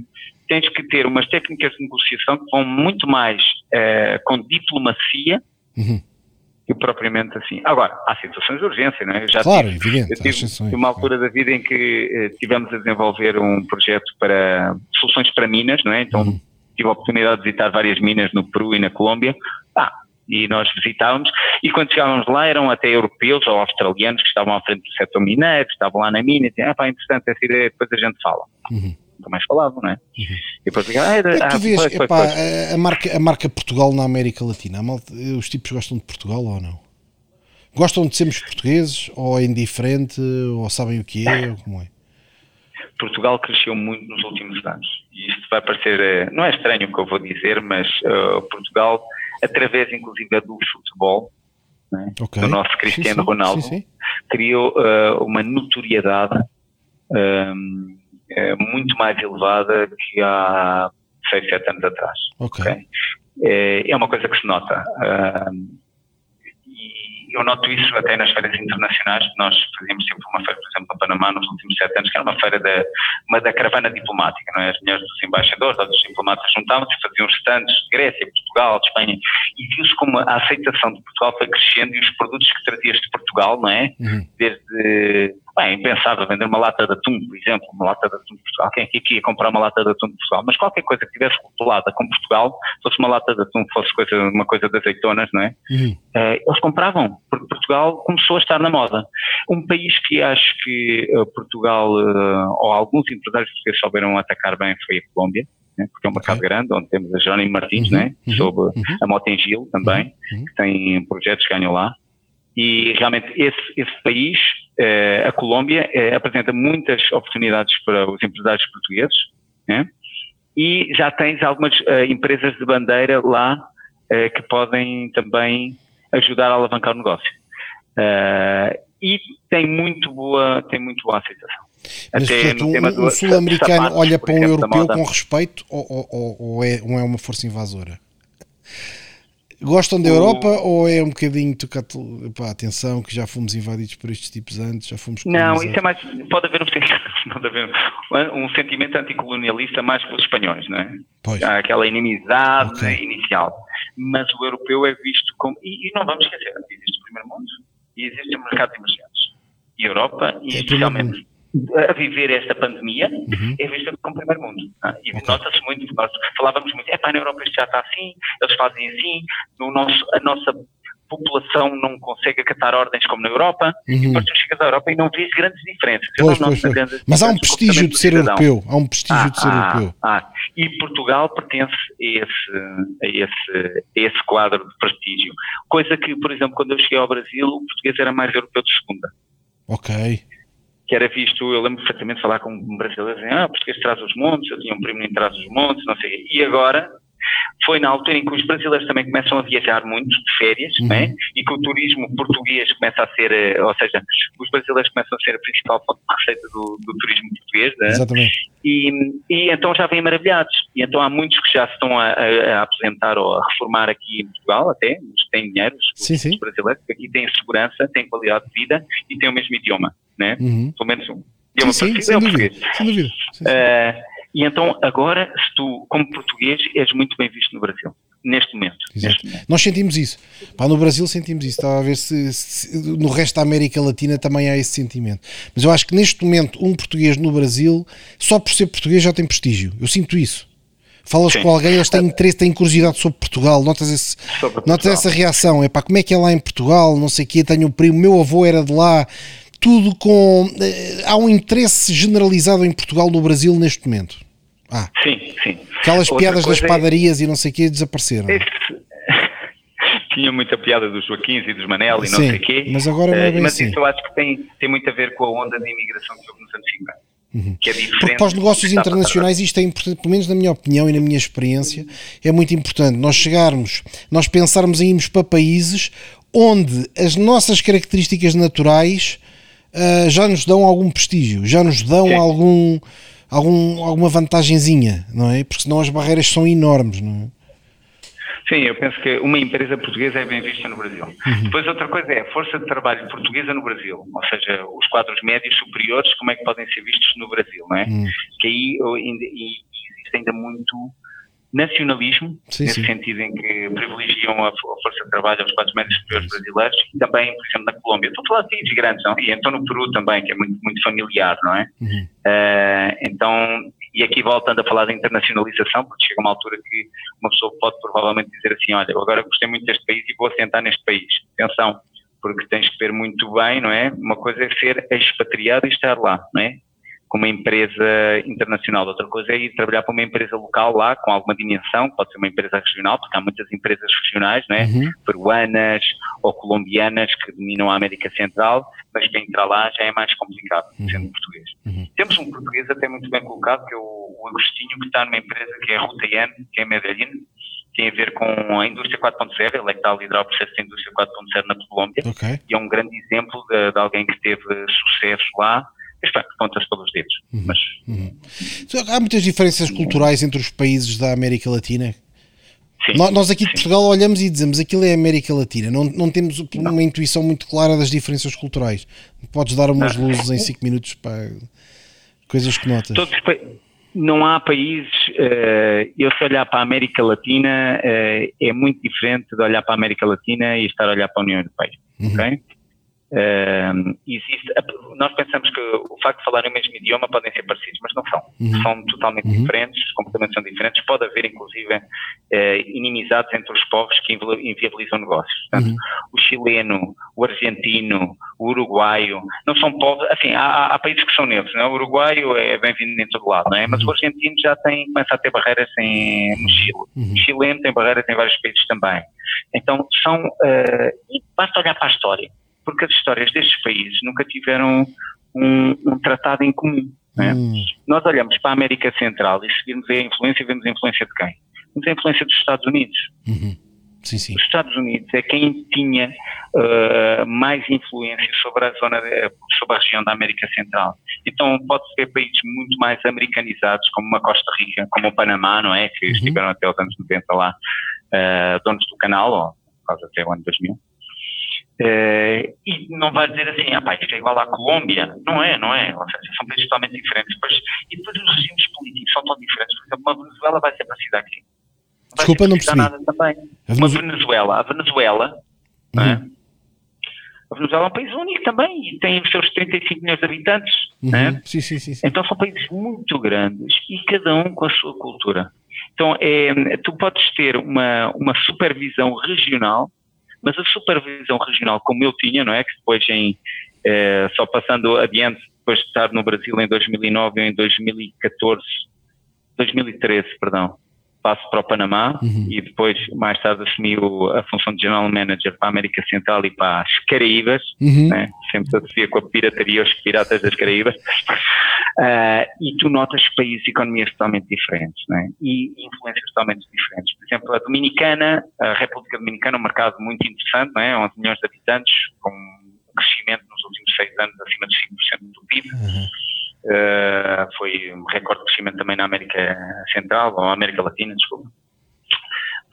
tens que ter umas técnicas de negociação que vão muito mais uh, com diplomacia uhum. Que propriamente assim. Agora, há situações de urgência, não é? Eu já claro, tive, evidente. Eu tive uma altura da vida em que uh, tivemos a desenvolver um projeto para soluções para minas, não é? Então uhum. tive a oportunidade de visitar várias minas no Peru e na Colômbia. Ah, e nós visitávamos, e quando chegávamos lá eram até europeus ou australianos que estavam à frente do setor mineiro, estavam lá na mina e diziam, ah pá, interessante essa ideia, depois a gente fala. Uhum nunca mais falavam, não é? Uhum. E depois ah, era, é ah, vês, foi, epá, A, marca, a marca Portugal na América Latina, os tipos gostam de Portugal ou não? Gostam de sermos portugueses ou é indiferente ou sabem o que é ou como é? Portugal cresceu muito nos últimos anos e isto vai parecer, eh, não é estranho o que eu vou dizer, mas uh, Portugal, através inclusive do futebol, né, okay. do nosso Cristiano sim, sim. Ronaldo, sim, criou uh, uma notoriedade um, é muito mais elevada que há 6, 7 anos atrás. Okay. okay? É, é, uma coisa que se nota. Uh, e eu noto isso até nas feiras internacionais, nós fazíamos sempre uma feira, por exemplo, no Panamá, nos últimos sete anos, que era uma feira da, uma da caravana diplomática, não é? As mulheres dos embaixadores, dos diplomatas juntavam-se faziam stands de Grécia, Portugal, de Espanha, e viu-se como a aceitação de Portugal foi crescendo e os produtos que trazias de Portugal, não é? Uhum. Desde Bem, pensava vender uma lata de atum, por exemplo, uma lata de atum de Portugal. Quem é que ia comprar uma lata de atum de Portugal? Mas qualquer coisa que tivesse rotulada com Portugal, fosse uma lata de atum, fosse coisa, uma coisa de azeitonas, não é? Uhum. Uh, eles compravam, porque Portugal começou a estar na moda. Um país que acho que uh, Portugal, uh, ou alguns empresários portugueses souberam atacar bem foi a Colômbia né, porque é um mercado okay. grande, onde temos a Johnny Martins, uhum, né, uhum, sobre uhum. a Motengil também, uhum, que tem projetos que ganham lá. E realmente esse, esse país, eh, a Colômbia, eh, apresenta muitas oportunidades para os empresários portugueses, né? e já tens algumas eh, empresas de bandeira lá que podem também ajudar a alavancar o negócio. e tem muito boa, tem muito boa aceitação. Mas, Até portanto, um, um sul-americano olha para um europeu com respeito ou, ou, ou, é, ou é uma força invasora? Gostam da Europa ou é um bocadinho tocar pá, atenção que já fomos invadidos por estes tipos antes, já fomos Não, isso é mais pode haver um, (laughs) pode haver um sentimento anticolonialista mais pelos espanhóis, não é? Pois. Há aquela inimizade okay. inicial. Mas o europeu é visto como e, e não vamos esquecer, existe o primeiro mundo e existem mercados emergentes. E a Europa, e é especialmente a viver esta pandemia uhum. é vista como primeiro mundo. Ah, e okay. nota-se muito, nós falávamos muito, é pá, na Europa isto já está assim, eles fazem assim, no nosso, a nossa população não consegue acatar ordens como na Europa, uhum. e depois tu chegas à Europa e não vês grandes diferenças. Pois, pois, pois. Grandes Mas há um prestígio de ser europeu, há um prestígio ah, de ser ah, europeu. Ah, e Portugal pertence a esse, a, esse, a esse quadro de prestígio. Coisa que, por exemplo, quando eu cheguei ao Brasil, o português era mais europeu de segunda. Ok que era visto, eu lembro perfeitamente falar com um brasileiro, ah, português traz os montes, eu tinha um primo em traz os montes, não sei, e agora foi na altura em que os brasileiros também começam a viajar muito de férias, uhum. né? e que o turismo português começa a ser, eh, ou seja, os brasileiros começam a ser a principal fonte de receita do, do turismo português, né? Exatamente. E, e, então já vêm maravilhados. E então há muitos que já se estão a, a, a apresentar ou a reformar aqui em Portugal, até, os que têm dinheiro, os, sim, sim. os brasileiros, que aqui têm segurança, têm qualidade de vida e têm o mesmo idioma, né? Uhum. Pelo menos um. Idioma sim, sim, sem, é dúvida, sem dúvida. Sim, sim. Uh, e então agora, se tu, como português, és muito bem visto no Brasil. Neste momento, neste momento. Nós sentimos isso. Pá, no Brasil sentimos isso. Estava a ver se, se, no resto da América Latina também há esse sentimento. Mas eu acho que neste momento um português no Brasil, só por ser português já tem prestígio. Eu sinto isso. Falas Sim. com alguém, eles têm interesse, têm curiosidade sobre Portugal, notas, esse, sobre notas essa reação, é pá, como é que é lá em Portugal, não sei o quê, tenho um primo, meu avô era de lá, tudo com. Eh, há um interesse generalizado em Portugal no Brasil neste momento. Ah. Sim, sim. Aquelas Outra piadas das é- padarias é... e não sei o quê desapareceram. Esse... (laughs) Tinha muita piada dos Joaquins e dos Manel e não sei o quê. Mas agora não é bem uh, Mas assim. isso eu acho que tem, tem muito a ver com a onda de imigração que houve nos anos 50. Uhum. É Porque para os negócios internacionais isto é importante, pelo menos na minha opinião e na minha experiência, é muito importante. Nós chegarmos, nós pensarmos em irmos para países onde as nossas características naturais uh, já nos dão algum prestígio, já nos dão Sim. algum algum, alguma vantagenzinha, não é? Porque senão as barreiras são enormes, não é? Sim, eu penso que uma empresa portuguesa é bem vista no Brasil. Uhum. Depois outra coisa é a força de trabalho portuguesa no Brasil, ou seja, os quadros médios superiores, como é que podem ser vistos no Brasil, não é? Uhum. Que aí existe ainda muito nacionalismo, sim, nesse sim. sentido em que privilegiam a, força de trabalho aos quadros médios superiores brasileiros e também, por exemplo, na Colômbia. Estou a falar de países grandes, não? E então no Peru também, que é muito, muito familiar, não é? Uhum. Uh, então, e aqui voltando a falar da internacionalização, porque chega uma altura que uma pessoa pode provavelmente dizer assim, olha, eu agora gostei muito deste país e vou assentar neste país. Atenção, porque tens que ver muito bem, não é? Uma coisa é ser expatriado e estar lá, não é? Com uma empresa internacional. Outra coisa é ir trabalhar para uma empresa local lá, com alguma dimensão, pode ser uma empresa regional, porque há muitas empresas regionais, né? Uhum. peruanas ou colombianas que dominam a América Central, mas para entrar lá já é mais complicado, uhum. sendo português. Uhum. Temos um português até muito bem colocado, que é o, Agostinho, que está numa empresa que é a que é Medellín, tem a ver com a indústria 4.0, ele é que está a liderar o processo da indústria 4.0 na Colômbia, okay. e é um grande exemplo de, de alguém que teve sucesso lá, está, conta-se pelos dedos. Uhum. Mas... Uhum. Há muitas diferenças culturais entre os países da América Latina? Sim, nós aqui de Portugal olhamos e dizemos aquilo é América Latina, não, não temos uma não. intuição muito clara das diferenças culturais. Podes dar umas não. luzes em 5 minutos para coisas que notas? Não há países, uh, eu se olhar para a América Latina uh, é muito diferente de olhar para a América Latina e estar a olhar para a União Europeia. Uhum. Okay? Existe, nós pensamos que o facto de falarem o mesmo idioma podem ser parecidos, mas não são. Uhum. São totalmente uhum. diferentes, completamente são diferentes. Pode haver, inclusive, uh, inimizades entre os povos que inviabilizam negócios. Portanto, uhum. o chileno, o argentino, o uruguaio, não são povos, assim, há, há países que são neutros, não é? O uruguaio é bem-vindo em todo lado, não é? Mas o uhum. argentino já tem, começa a ter barreiras em, no Chile. Uhum. O chileno tem barreiras em vários países também. Então, são, uh, e basta olhar para a história porque as histórias destes países nunca tiveram um, um tratado em comum. É? Hum. Nós olhamos para a América Central e seguimos a influência, vemos a influência de quem? Vemos a influência dos Estados Unidos. Uhum. Sim, sim. Os Estados Unidos é quem tinha uh, mais influência sobre a zona, de, sobre a região da América Central. Então pode-se ver países muito mais americanizados, como uma Costa Rica, como o Panamá, não é? Que uhum. estiveram até os anos 90 lá, uh, donos do canal, ou quase até o ano 2000. Uh, e não vai dizer assim, ah, pá, isto é igual à Colômbia. Não é, não é. Ou seja, são países totalmente diferentes. Depois, e depois os regimes políticos são tão diferentes. Por exemplo, uma Venezuela vai ser parecida aqui. Não Desculpa, não percebi. Nada também. Uma Venezuela, a Venezuela, uhum. é? a Venezuela é um país único também e tem os seus 35 milhões de habitantes. Uhum. É? Sim, sim, sim, sim, Então são países muito grandes e cada um com a sua cultura. Então é, tu podes ter uma, uma supervisão regional mas a supervisão regional, como eu tinha, não é? Que depois, em, eh, só passando adiante, depois de estar no Brasil em 2009 ou em 2014, 2013, perdão, passo para o Panamá uhum. e depois, mais tarde, assumi a função de General Manager para a América Central e para as Caraíbas, uhum. né? sempre se associa com a pirataria, os piratas das Caraíbas, uh, (laughs) e tu notas países e economias totalmente diferentes né? e influências totalmente diferentes. Por exemplo, a Dominicana, a República Dominicana é um mercado muito interessante, não é? 11 milhões de habitantes, com um crescimento nos últimos seis anos acima de 5% do PIB. Uhum. Uh, foi um recorde de crescimento também na América Central, ou América Latina, desculpa.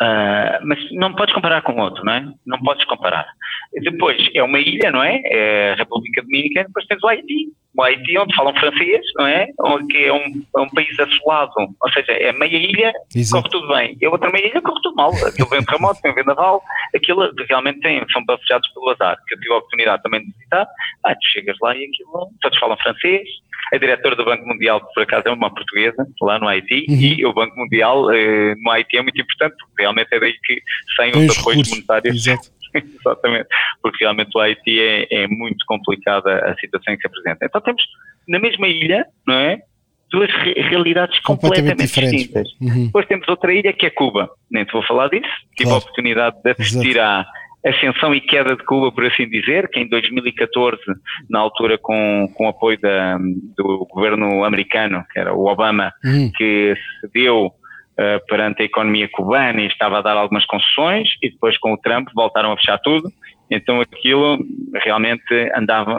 Uh, mas não podes comparar com outro, não é? Não podes comparar. Depois, é uma ilha, não é? É a República Dominicana, depois tens o Haiti. O Haiti, onde falam francês, não é? Onde é um, é um país assolado, ou seja, é meia ilha, Exato. corre tudo bem. E a outra meia ilha corre tudo mal. Aquilo vem terremoto, vem vendaval, aquilo realmente tem, são bafejados pelo azar, que eu tive a oportunidade também de visitar. Ah, tu chegas lá e aquilo, todos falam francês, a diretora do Banco Mundial, por acaso, é uma portuguesa, lá no Haiti, uhum. e o Banco Mundial eh, no Haiti é muito importante, porque realmente é daí que saem os apoios monetários. Exato. (laughs) Exatamente, porque realmente o Haiti é, é muito complicada a situação em que se apresenta. Então temos na mesma ilha, não é? Duas realidades completamente, completamente distintas. Uhum. Depois temos outra ilha que é Cuba. Nem te vou falar disso. Tive claro. a oportunidade de assistir Exato. à ascensão e queda de Cuba, por assim dizer, que em 2014, na altura com, com apoio da, do governo americano, que era o Obama, uhum. que cedeu uh, perante a economia cubana e estava a dar algumas concessões, e depois com o Trump voltaram a fechar tudo, então aquilo realmente andava,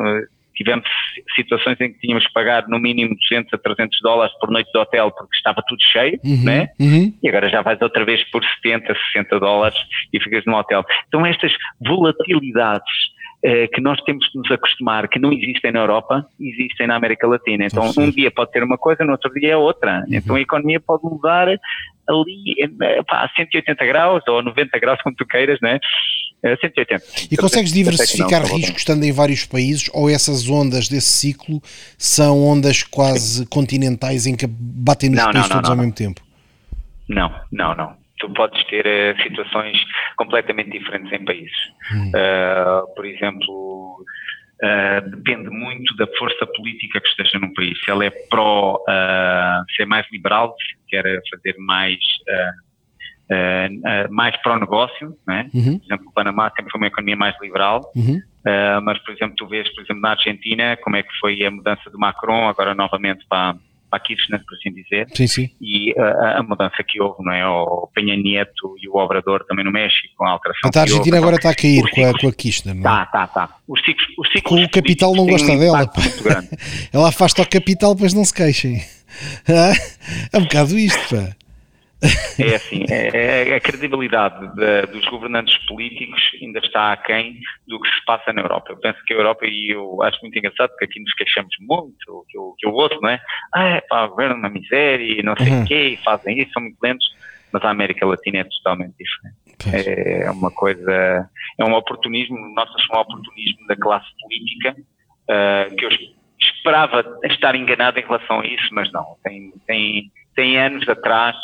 tivemos situações em que tínhamos que pagar no mínimo 200 a 300 dólares por noite de hotel porque estava tudo cheio, Uhum, né? uhum. E agora já vais outra vez por 70, 60 dólares e ficas no hotel. Então estas volatilidades eh, que nós temos que nos acostumar, que não existem na Europa, existem na América Latina. Então um dia pode ser uma coisa, no outro dia é outra. Então a economia pode mudar ali eh, pá, a 180 graus ou 90 graus, como tu queiras, né? Eh, 180. E consegues Até que não, diversificar tá bom. risco estando em vários países ou essas ondas desse ciclo são ondas quase continentais em que batem nos Não, países não, todos ao mesmo tempo? Não, não, não. Tu podes ter eh, situações completamente diferentes em países. Uh, por exemplo, uh, depende muito da força política que esteja num país. Se ela é pró uh, ser mais liberal, se quer fazer mais mais pró-negócio, né? Uhum, por exemplo, o Panamá sempre foi uma economia mais liberal, uhum. Uh, mas, por exemplo, tu vês, por exemplo, na Argentina, como é que foi a mudança do Macron, agora novamente para, para a Kirchner, por assim dizer, Sim, sim. e a, a mudança que houve, não é? O Penha Nieto e o Obrador também no México, com a alteração Portanto, a que houve. Argentina agora está a cair com a, com a Kirchner, não é? Tá, tá, tá. Os ciclos, os ciclos o capital não gosta um dela. (laughs) Ela afasta o capital, depois não se queixem. (laughs) É um bocado isto, pá. É assim, é, é- a credibilidade da- dos governantes políticos ainda está aquém do que se passa na Europa. Eu penso que a Europa, e eu acho muito engraçado, porque aqui nos queixamos muito, que eu, que eu ouço, não é? Ah, é pá, o governo é uma miséria, e não sei o Uhum. quê, e fazem isso, são muito lentos, mas a América Latina é totalmente diferente. Pois. É uma coisa, é um oportunismo, nós achamos um oportunismo da classe política, ah, que eu es- esperava estar enganado em relação a isso, mas não, tem, tem, tem anos atrás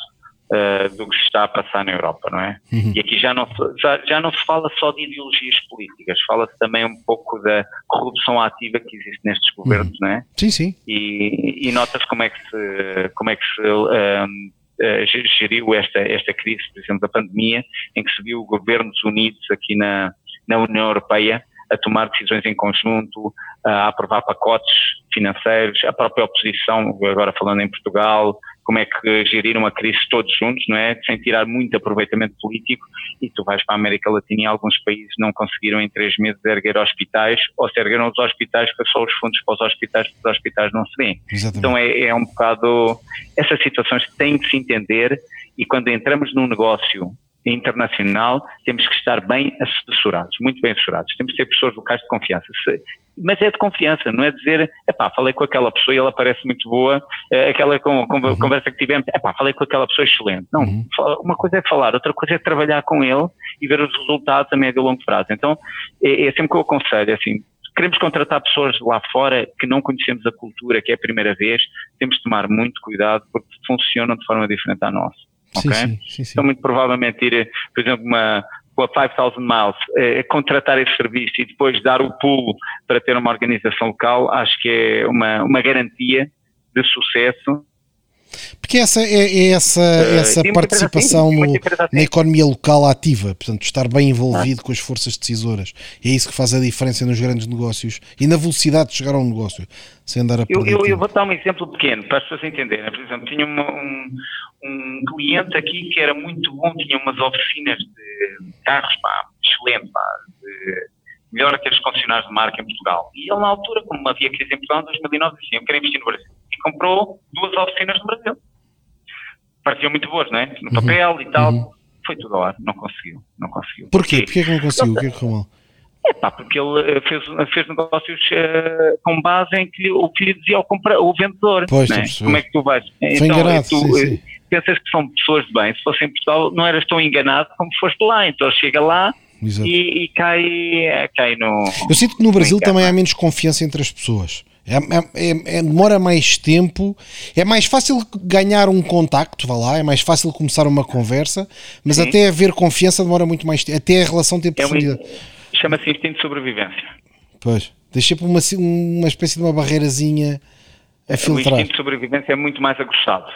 ah, do que se está a passar na Europa, não é? Uhum. E aqui já não, se- já, já não se fala só de ideologias políticas, fala-se também um pouco da corrupção ativa que existe nestes governos, não é? Sim, sim. e, e nota-se como é que se, como é que se um, eh, ge- geriu esta, esta crise, por exemplo, da pandemia, em que se viu governos unidos aqui na, na União Europeia a tomar decisões em conjunto, a aprovar pacotes financeiros, a própria oposição, agora falando em Portugal, como é que geriram a crise todos juntos, não é? Sem tirar muito aproveitamento político e tu vais para a América Latina e alguns países não conseguiram em três meses erguer hospitais ou se ergueram os hospitais que só os fundos para os hospitais, porque os hospitais não se vêem. Então é, é um bocado. Essas situações têm que se entender e quando entramos num negócio internacional temos que estar bem assessorados, muito bem assessorados. Temos que ter pessoas locais de confiança. Mas é de confiança, não é dizer, epá, falei com aquela pessoa e ela parece muito boa, eh, aquela con- con- conversa que tivemos, epá, falei com aquela pessoa excelente. Não, Uhum. uma coisa é falar, outra coisa é trabalhar com ele e ver os resultados a médio e longo prazo. Então, é, é sempre que eu aconselho, é assim, queremos contratar pessoas lá fora que não conhecemos a cultura, que é a primeira vez, temos de tomar muito cuidado porque funcionam de forma diferente à nossa. Sim, sim, sim. Então, muito provavelmente ir, por exemplo, uma, com a 5000 Miles, eh, contratar esse serviço e depois dar o pulo para ter uma organização local, acho que é uma, uma garantia de sucesso. Porque essa é, é essa, Eh, essa participação assim, no- assim. na economia local ativa, portanto, estar bem envolvido com as forças decisoras. É isso que faz a diferença nos grandes negócios e na velocidade de chegar a um negócio, sem andar a Eu, eu, eu vou dar um exemplo pequeno para as pessoas entenderem. Por exemplo, tinha uma- um, um cliente aqui que era muito bom, tinha umas oficinas de carros, pá, excelente, pá, de, melhor que os concessionários de marca em Portugal. E ele, na altura, como havia crise em Portugal, em 2009, disse, eu quero investir no Brasil. Comprou duas oficinas no Brasil. Pareciam muito boas, não é? No papel e tal. uhum. Foi tudo ao ar, não conseguiu, não conseguiu. Porquê? Porquê que não conseguiu? O que é que correu mal? É pá, porque ele eh, fez, fez negócios eh, com base em que o que lhe dizia o, compra, o vendedor. Pois, né? Como é que tu vais? Foi enganado, tu sim, eh, sim. pensas que são pessoas de bem. Se fosse em Portugal, não eras tão enganado como foste lá. Então chega lá e, e cai, eh, cai no. Eu sinto que no Brasil também há menos confiança entre as pessoas. É- é- é- é- demora mais tempo, é mais fácil ganhar um contacto, vá lá, é mais fácil começar uma conversa, mas Sim. até haver confiança demora muito mais tempo, até a relação ter É um, profundidade. Chama-se instinto de sobrevivência. Pois, deixa por uma, uma espécie de uma barreirazinha a O filtrar. instinto de sobrevivência é muito mais aguçado.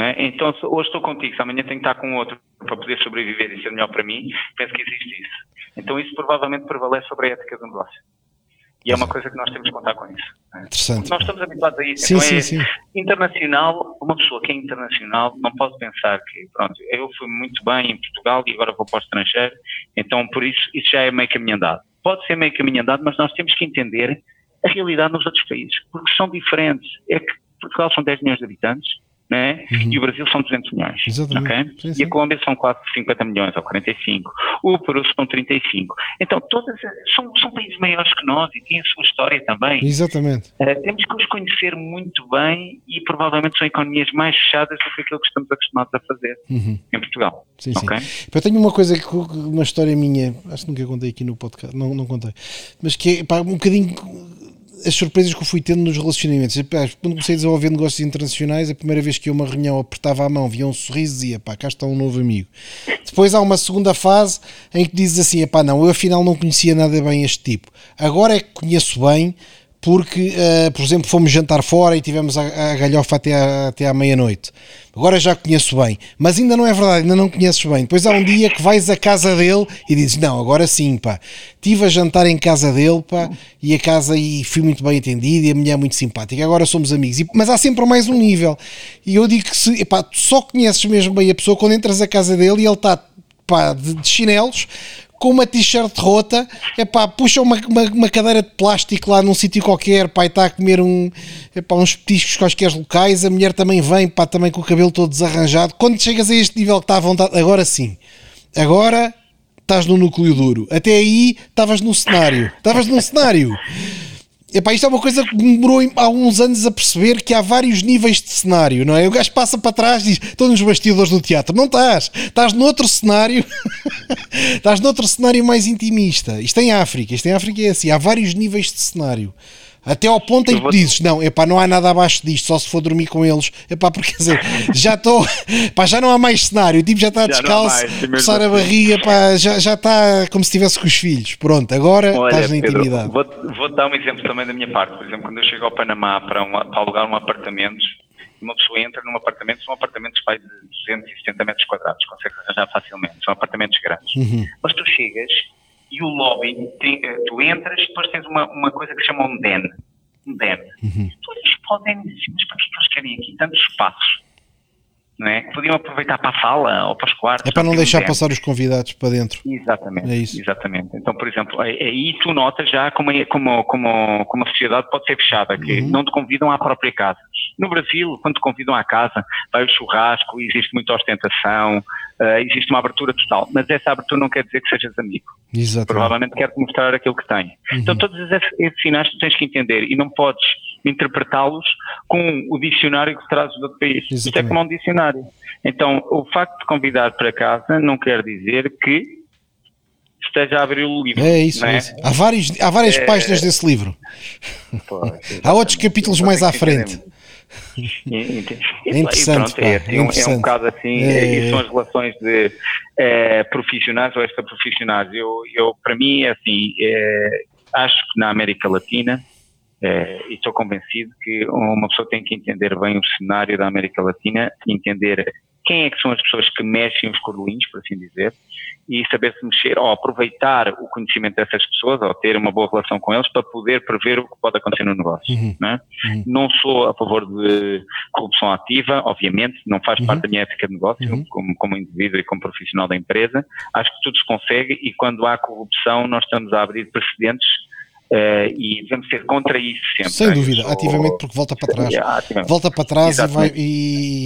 É? Então, se hoje estou contigo, se amanhã tenho que estar com outro para poder sobreviver e ser melhor para mim, penso que existe isso. Então, isso provavelmente prevalece sobre a ética do negócio. E é uma coisa que nós temos que contar com isso. não é? Interessante. Nós estamos habituados a isso. Sim, então sim, é sim. internacional, uma pessoa que é internacional não pode pensar que, pronto, eu fui muito bem em Portugal e agora vou para o estrangeiro, então por isso isso já é meio caminho andado. Pode ser meio caminho andado, mas nós temos que entender a realidade nos outros países, porque são diferentes. É que Portugal são 10 milhões de habitantes, né? Uhum. e o Brasil são 200 milhões. Okay? Sim, sim. E a Colômbia são quase 50 milhões ou 45. O Peru são 35. Então, todas são, são países maiores que nós e têm a sua história também. Exatamente. Uh, temos que os conhecer muito bem e provavelmente são economias mais fechadas do que aquilo que estamos acostumados a fazer uhum. em Portugal. Sim, okay? sim. Eu tenho uma coisa, que uma história minha, acho que nunca contei aqui no podcast, não, não contei, mas que é pá, um bocadinho as surpresas que eu fui tendo nos relacionamentos. Quando comecei a desenvolver negócios internacionais, a primeira vez que eu uma reunião apertava a mão, via um sorriso e dizia, pá, cá está um novo amigo. Depois há uma segunda fase em que dizes assim, pá, não, eu afinal não conhecia nada bem este tipo. Agora é que conheço bem, porque, uh, por exemplo, fomos jantar fora e tivemos a, a galhofa até, à, até à meia-noite. Agora já conheço bem, mas ainda não é verdade, ainda não conheces bem. Depois há um dia que vais à casa dele e dizes: Não, agora sim, pá. Estive a jantar em casa dele, pá, e a casa e fui muito bem atendido e a mulher é muito simpática. Agora somos amigos, e, mas há sempre mais um nível. E eu digo que se, epá, tu só conheces mesmo bem a pessoa quando entras à casa dele e ele está pá, de, de chinelos com uma t-shirt rota, é pá, puxa uma, uma, uma, cadeira de plástico lá num sítio qualquer, pá, e está a comer um, epá, uns petiscos quaisquer locais, a mulher também vem, pá, também com o cabelo todo desarranjado. Quando chegas a este nível que está à vontade, agora sim, agora estás no núcleo duro. Até aí estavas num cenário, estavas num cenário. Epá, isto é uma coisa que demorou há uns anos a perceber que há vários níveis de cenário, não é? O gajo passa para trás e diz: Estou nos bastidores do teatro. Não estás. Estás noutro cenário. (laughs) estás noutro cenário mais intimista. Isto em África. Isto em África é assim. Há vários níveis de cenário. Até ao ponto em que dizes, não, epá, não há nada abaixo disto, só se for dormir com eles. Epá, porque quer dizer, (laughs) já estou, pá, já não há mais cenário, o tipo já está descalço, coçar a barriga, pá, já, já está como se estivesse com os filhos. Pronto, agora Olha, estás na Pedro, intimidade. Vou, vou dar um exemplo também da minha parte. Por exemplo, quando eu chego ao Panamá para, uma, para alugar um apartamento, uma pessoa entra num apartamento, são apartamentos de 270 metros quadrados, consegue arranjar facilmente, são apartamentos grandes. Uhum. Mas tu chegas e o lobby, tem, eh, tu entras e depois tens uma, uma coisa que se chama um den. Um den. Uhum. Eles podem dizer, mas para que eles querem aqui tantos espaços? Não é? Podiam aproveitar para a sala ou para os quartos. É para não deixar passar os convidados para dentro. Exatamente. É isso. Exatamente. Então, por exemplo, aí tu notas já como, como, como, como a sociedade pode ser fechada, que uhum. não te convidam à própria casa. No Brasil, quando te convidam à casa, vai o churrasco, existe muita ostentação, uh, existe uma abertura total, mas essa abertura não quer dizer que sejas amigo. Exatamente. Provavelmente quer-te mostrar aquilo que tem. Uhum. Então todos esses, esses sinais tu tens que entender e não podes interpretá-los com o dicionário que trazes do outro país. Exatamente. Isto é como um dicionário. Então o facto de convidar para casa não quer dizer que esteja a abrir o livro. É isso, é? é isso. Há, vários, há várias é... páginas desse livro. Pois, há outros capítulos mais à frente. É interessante, pronto, é, assim, é, interessante. é um bocado assim, é, é, são as relações de é, profissionais ou extra-profissionais. Eu, eu, para mim, é assim, é, acho que na América Latina, é, e estou convencido que uma pessoa tem que entender bem o cenário da América Latina, entender quem é que são as pessoas que mexem os cordelinhos, por assim dizer, e saber se mexer, ou aproveitar o conhecimento dessas pessoas, ou ter uma boa relação com eles para poder prever o que pode acontecer no negócio. Uhum. Não, é? uhum. não sou a favor de corrupção ativa, obviamente, não faz uhum. parte da minha ética de negócio, uhum. como, como indivíduo e como profissional da empresa. Acho que tudo se consegue e quando há corrupção nós estamos a abrir precedentes Uh, e devemos ser contra isso sempre. Sem dúvida, sou... ativamente porque volta para trás. É, volta para trás e, vai, e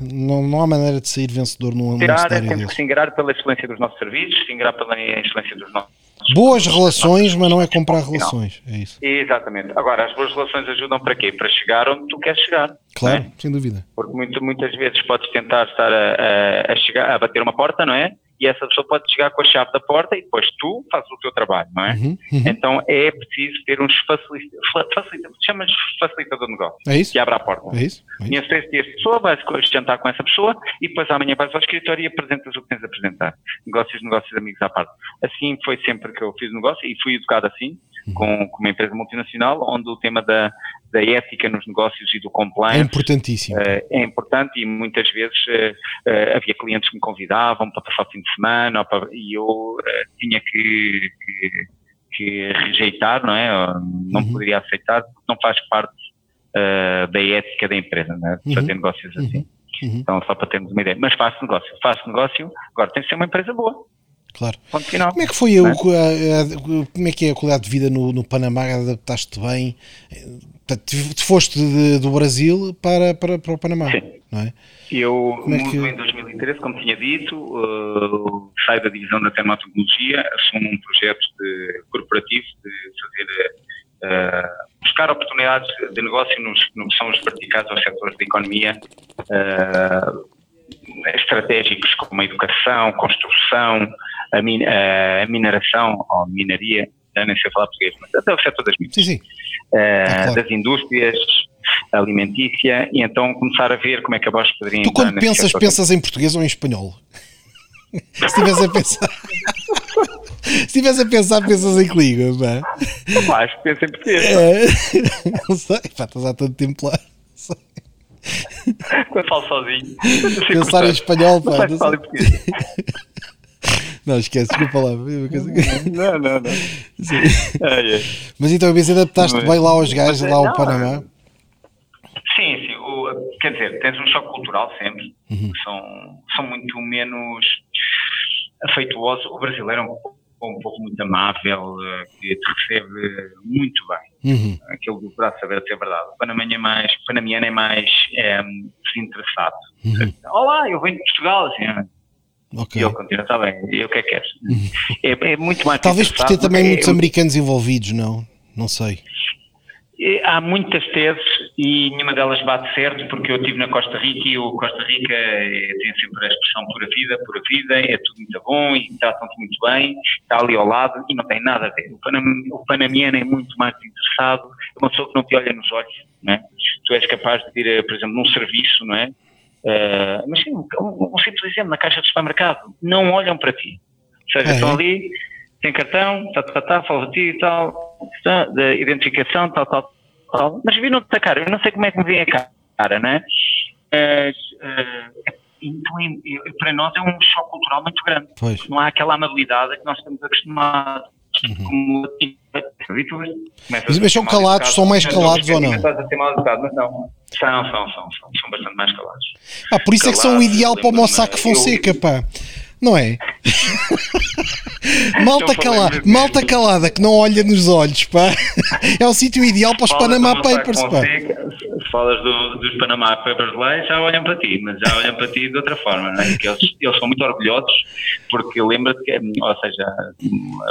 não, não há maneira de sair vencedor num Tirar, Temos desse. que se ingrar pela excelência dos nossos serviços, se ingrar pela excelência dos nossos Boas relações, mas não é comprar relações. É isso. Exatamente. Agora, as boas relações ajudam para quê? Para chegar onde tu queres chegar. Claro, é? sem dúvida. Porque muito, muitas vezes podes tentar estar a, a, a, chegar, a bater uma porta, não é? E essa pessoa pode chegar com a chave da porta e depois tu fazes o teu trabalho, não é? Uhum, uhum. Então é preciso ter uns facilitadores, facilita, chamas facilitador de negócio, é isso? que abre a porta. É isso? É isso. essa pessoa, vais jantar com essa pessoa e depois amanhã vais ao escritório e apresentas o que tens a apresentar. Negócios, negócios, amigos à parte. Assim foi sempre que eu fiz o negócio e fui educado assim, uhum. com, com uma empresa multinacional, onde o tema da, da ética nos negócios e do compliance. É importantíssimo. Uh, é importante e muitas vezes uh, uh, havia clientes que me convidavam para passar o fim de semana para, e eu tinha que, que, que, rejeitar, não é? Não uhum. poderia aceitar porque não faz parte da ética da empresa, não é? De fazer uhum. negócios assim. Uhum. uhum. Então, só para termos uma ideia. Mas faço negócio, faço negócio, agora tem que ser uma empresa boa. Claro. Ponto final. Como é que foi o, a, a, como é que é a qualidade de vida no, no Panamá? Adaptaste te bem? Tu foste de, do Brasil para, para, para o Panamá, Sim. Não é? Eu Como é mudo que- em 2013, como tinha dito, uh, saio da divisão da termatologia, assumo um projeto de, corporativo de fazer, uh, buscar oportunidades de negócio nos, no que são os verticais aos setores da economia uh, estratégicos como a educação, construção, a, min- a mineração ou minaria, nem sei falar português, mas até o setor das minas Sim, sim. Claro. das indústrias, alimentícia, e então começar a ver como é que a Bosch poderia Tu quando pensas, pensas em português ou em espanhol? (laughs) Se estiveres a pensar. (laughs) Se estiveres a pensar, pensas em que língua, pá. Que penso em português. É, (laughs) Não sei, pá, estás há tanto tempo lá. Quando falo sozinho. Pensar em espanhol, pá. Não Não, sei se falo sei. em português. Não esquece, desculpa lá. que- Não, não, não. Sim. Ai, ai. Mas então, vez adaptaste Mas- bem lá aos gajos, mas, lá ao Panamá. Sim, sim. O, quer dizer, tens um choque cultural sempre. Uhum. São, são muito menos afeituosos. O brasileiro é um, um povo muito amável, que te recebe muito bem. Uhum. aquilo do braço aberto é verdade. O panamanha é mais, o panamiano é mais é, desinteressado. Uhum. Olá, eu venho de Portugal. Assim, ah, Ok. E ele continua, está bem, e o que é que queres? (laughs) É, é muito mais Talvez por ter também muitos é- americanos envolvidos, não? Não sei. Há muitas teses e nenhuma delas bate certo, porque eu estive na Costa Rica e o Costa Rica é- tem sempre a expressão pura vida, pura vida, é tudo muito bom e tratam-te muito bem, está ali ao lado e não tem nada a ver. O, panam, o panamiano é muito mais interessado, é uma pessoa que não te olha nos olhos, não é? Tu és capaz de ir, eh, por exemplo, num serviço, não é? Eh, mas sim, um, um simples exemplo, na caixa de supermercado, não olham para ti. Ou seja, é? estão ali, tem cartão, tá, tá, tá, fala de ti e tal, tá, da identificação, tal, tal, tal. Mas viram-te a cara, eu não sei como é que me vem a cara, não é? Mas, eh, então, para nós é um choque cultural muito grande. Pois. Não há aquela amabilidade que nós estamos acostumados. Começas Mas- são calados, são mais calados ou não? Estás a ser mal educado, mas não. São, são, são, são, são bastante mais calados. Ah, por isso é que são o ideal para o Mossack eu- Fonseca, pá. Não é? (laughs) malta, Eu falei cala, mesmo. malta calada que não olha nos olhos, pá. (laughs) É o sítio ideal para os Falas Panama Papers, pá. Falas do- dos Panama Papers lá, já olham para ti, mas já olham para ti de outra forma, não é? Porque eles, eles são muito orgulhosos, porque lembra-te que, ou seja,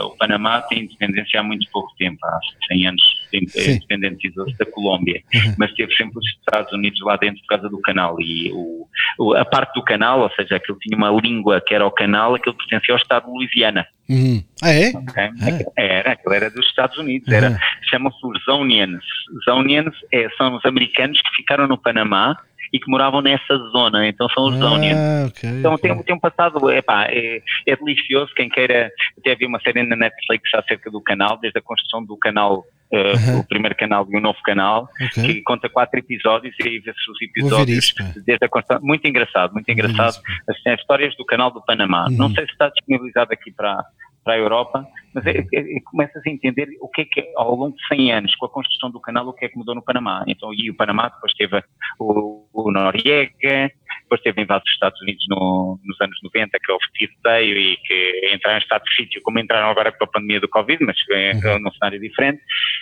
o Panamá tem independência há muito pouco tempo, há 100 anos, Sim. independentizou-se da Colômbia, mas teve sempre os Estados Unidos lá dentro por causa do canal e o, o- a parte do canal, ou seja, aquilo tinha uma língua que era o canal, aquilo pertencia ao Estado de Louisiana. Uhum. Ah, é? ok? Era, aquilo era dos Estados Unidos, era, Uhum. chamam-se os Zonians. Zonians é, são os americanos que ficaram no Panamá e que moravam nessa zona, então são os Zonians. Ah, ok. Então ok. tem, tem um passado, epá, é, é delicioso, quem queira, até havia uma série na Netflix acerca do canal, desde a construção do canal, Uhum. o primeiro canal e o novo canal, Ok. que conta quatro episódios e aí vê-se os episódios isso, desde a construção, muito engraçado, muito engraçado, pá. as, as histórias do canal do Panamá. Uhum. Não sei se está disponibilizado aqui para, para a Europa, mas é, é, é, começas a entender o que é que, ao longo de 100 anos, com a construção do canal, o que é que mudou no Panamá. Então, e o Panamá depois teve o, o Noriega, depois teve invasão dos Estados Unidos no- nos anos 90, que houve tiroteio e que entraram em estado de sítio, como entraram agora com a pandemia do Covid, mas é, Uhum. num cenário diferente.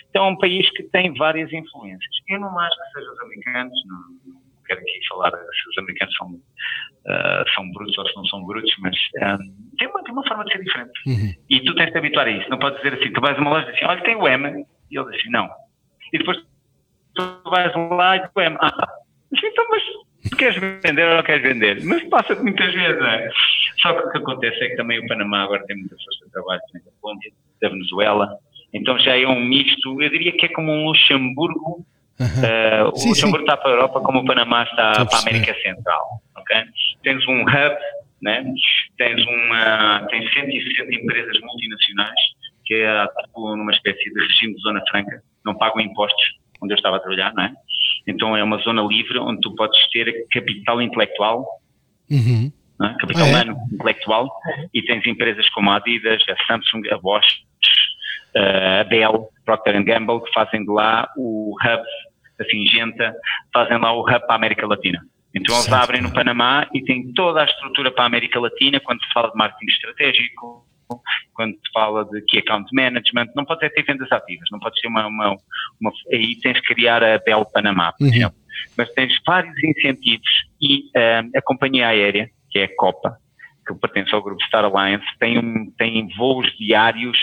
Então, é um país que tem várias influências. Eu não acho que sejam os americanos, não, não quero aqui falar se os americanos são, ah, são brutos ou se não são brutos, mas ah, tem, uma, tem uma forma de ser diferente. Uhum. E tu tens de te habituar a isso. Não podes dizer assim, tu vais a uma loja e diz assim, olha, tem o M. E ele diz assim, não. E depois tu vais lá e diz o M. Ah, mas então, mas tu queres vender ou não queres vender? Mas passa muitas vezes, não é? Só que o que acontece é que também o Panamá agora tem muita força de trabalho, tem da Colômbia, da Venezuela. Então já é um misto, eu diria que é como um Luxemburgo. Aham. Eh, o Sim, Luxemburgo está para a Europa como o Panamá está Estou para a. América Central. ok? Tens um hub, né? tens, uma, tens 160 empresas multinacionais que tipo, numa espécie de regime de zona franca, não pagam impostos onde eu estava a trabalhar, não é? Então é uma zona livre onde tu podes ter capital intelectual Uhum. é? capital Ah, é? humano intelectual e tens empresas como a Adidas, a Samsung, a Bosch, eh, a Dell, Procter Gamble que fazem de lá o hub, a Singenta, fazem lá o hub para a América Latina. Então eles Certo. abrem no Panamá e têm toda a estrutura para a América Latina quando se fala de marketing estratégico, quando se fala de key account management, não pode ter vendas ativas, não pode ser uma, uma, uma aí tens que criar a Bell Panamá, por uhum. exemplo. Mas tens vários incentivos e a companhia aérea, que é a Copa, que pertence ao grupo Star Alliance, tem, um, tem voos diários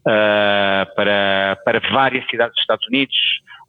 uh, para, para várias cidades dos Estados Unidos,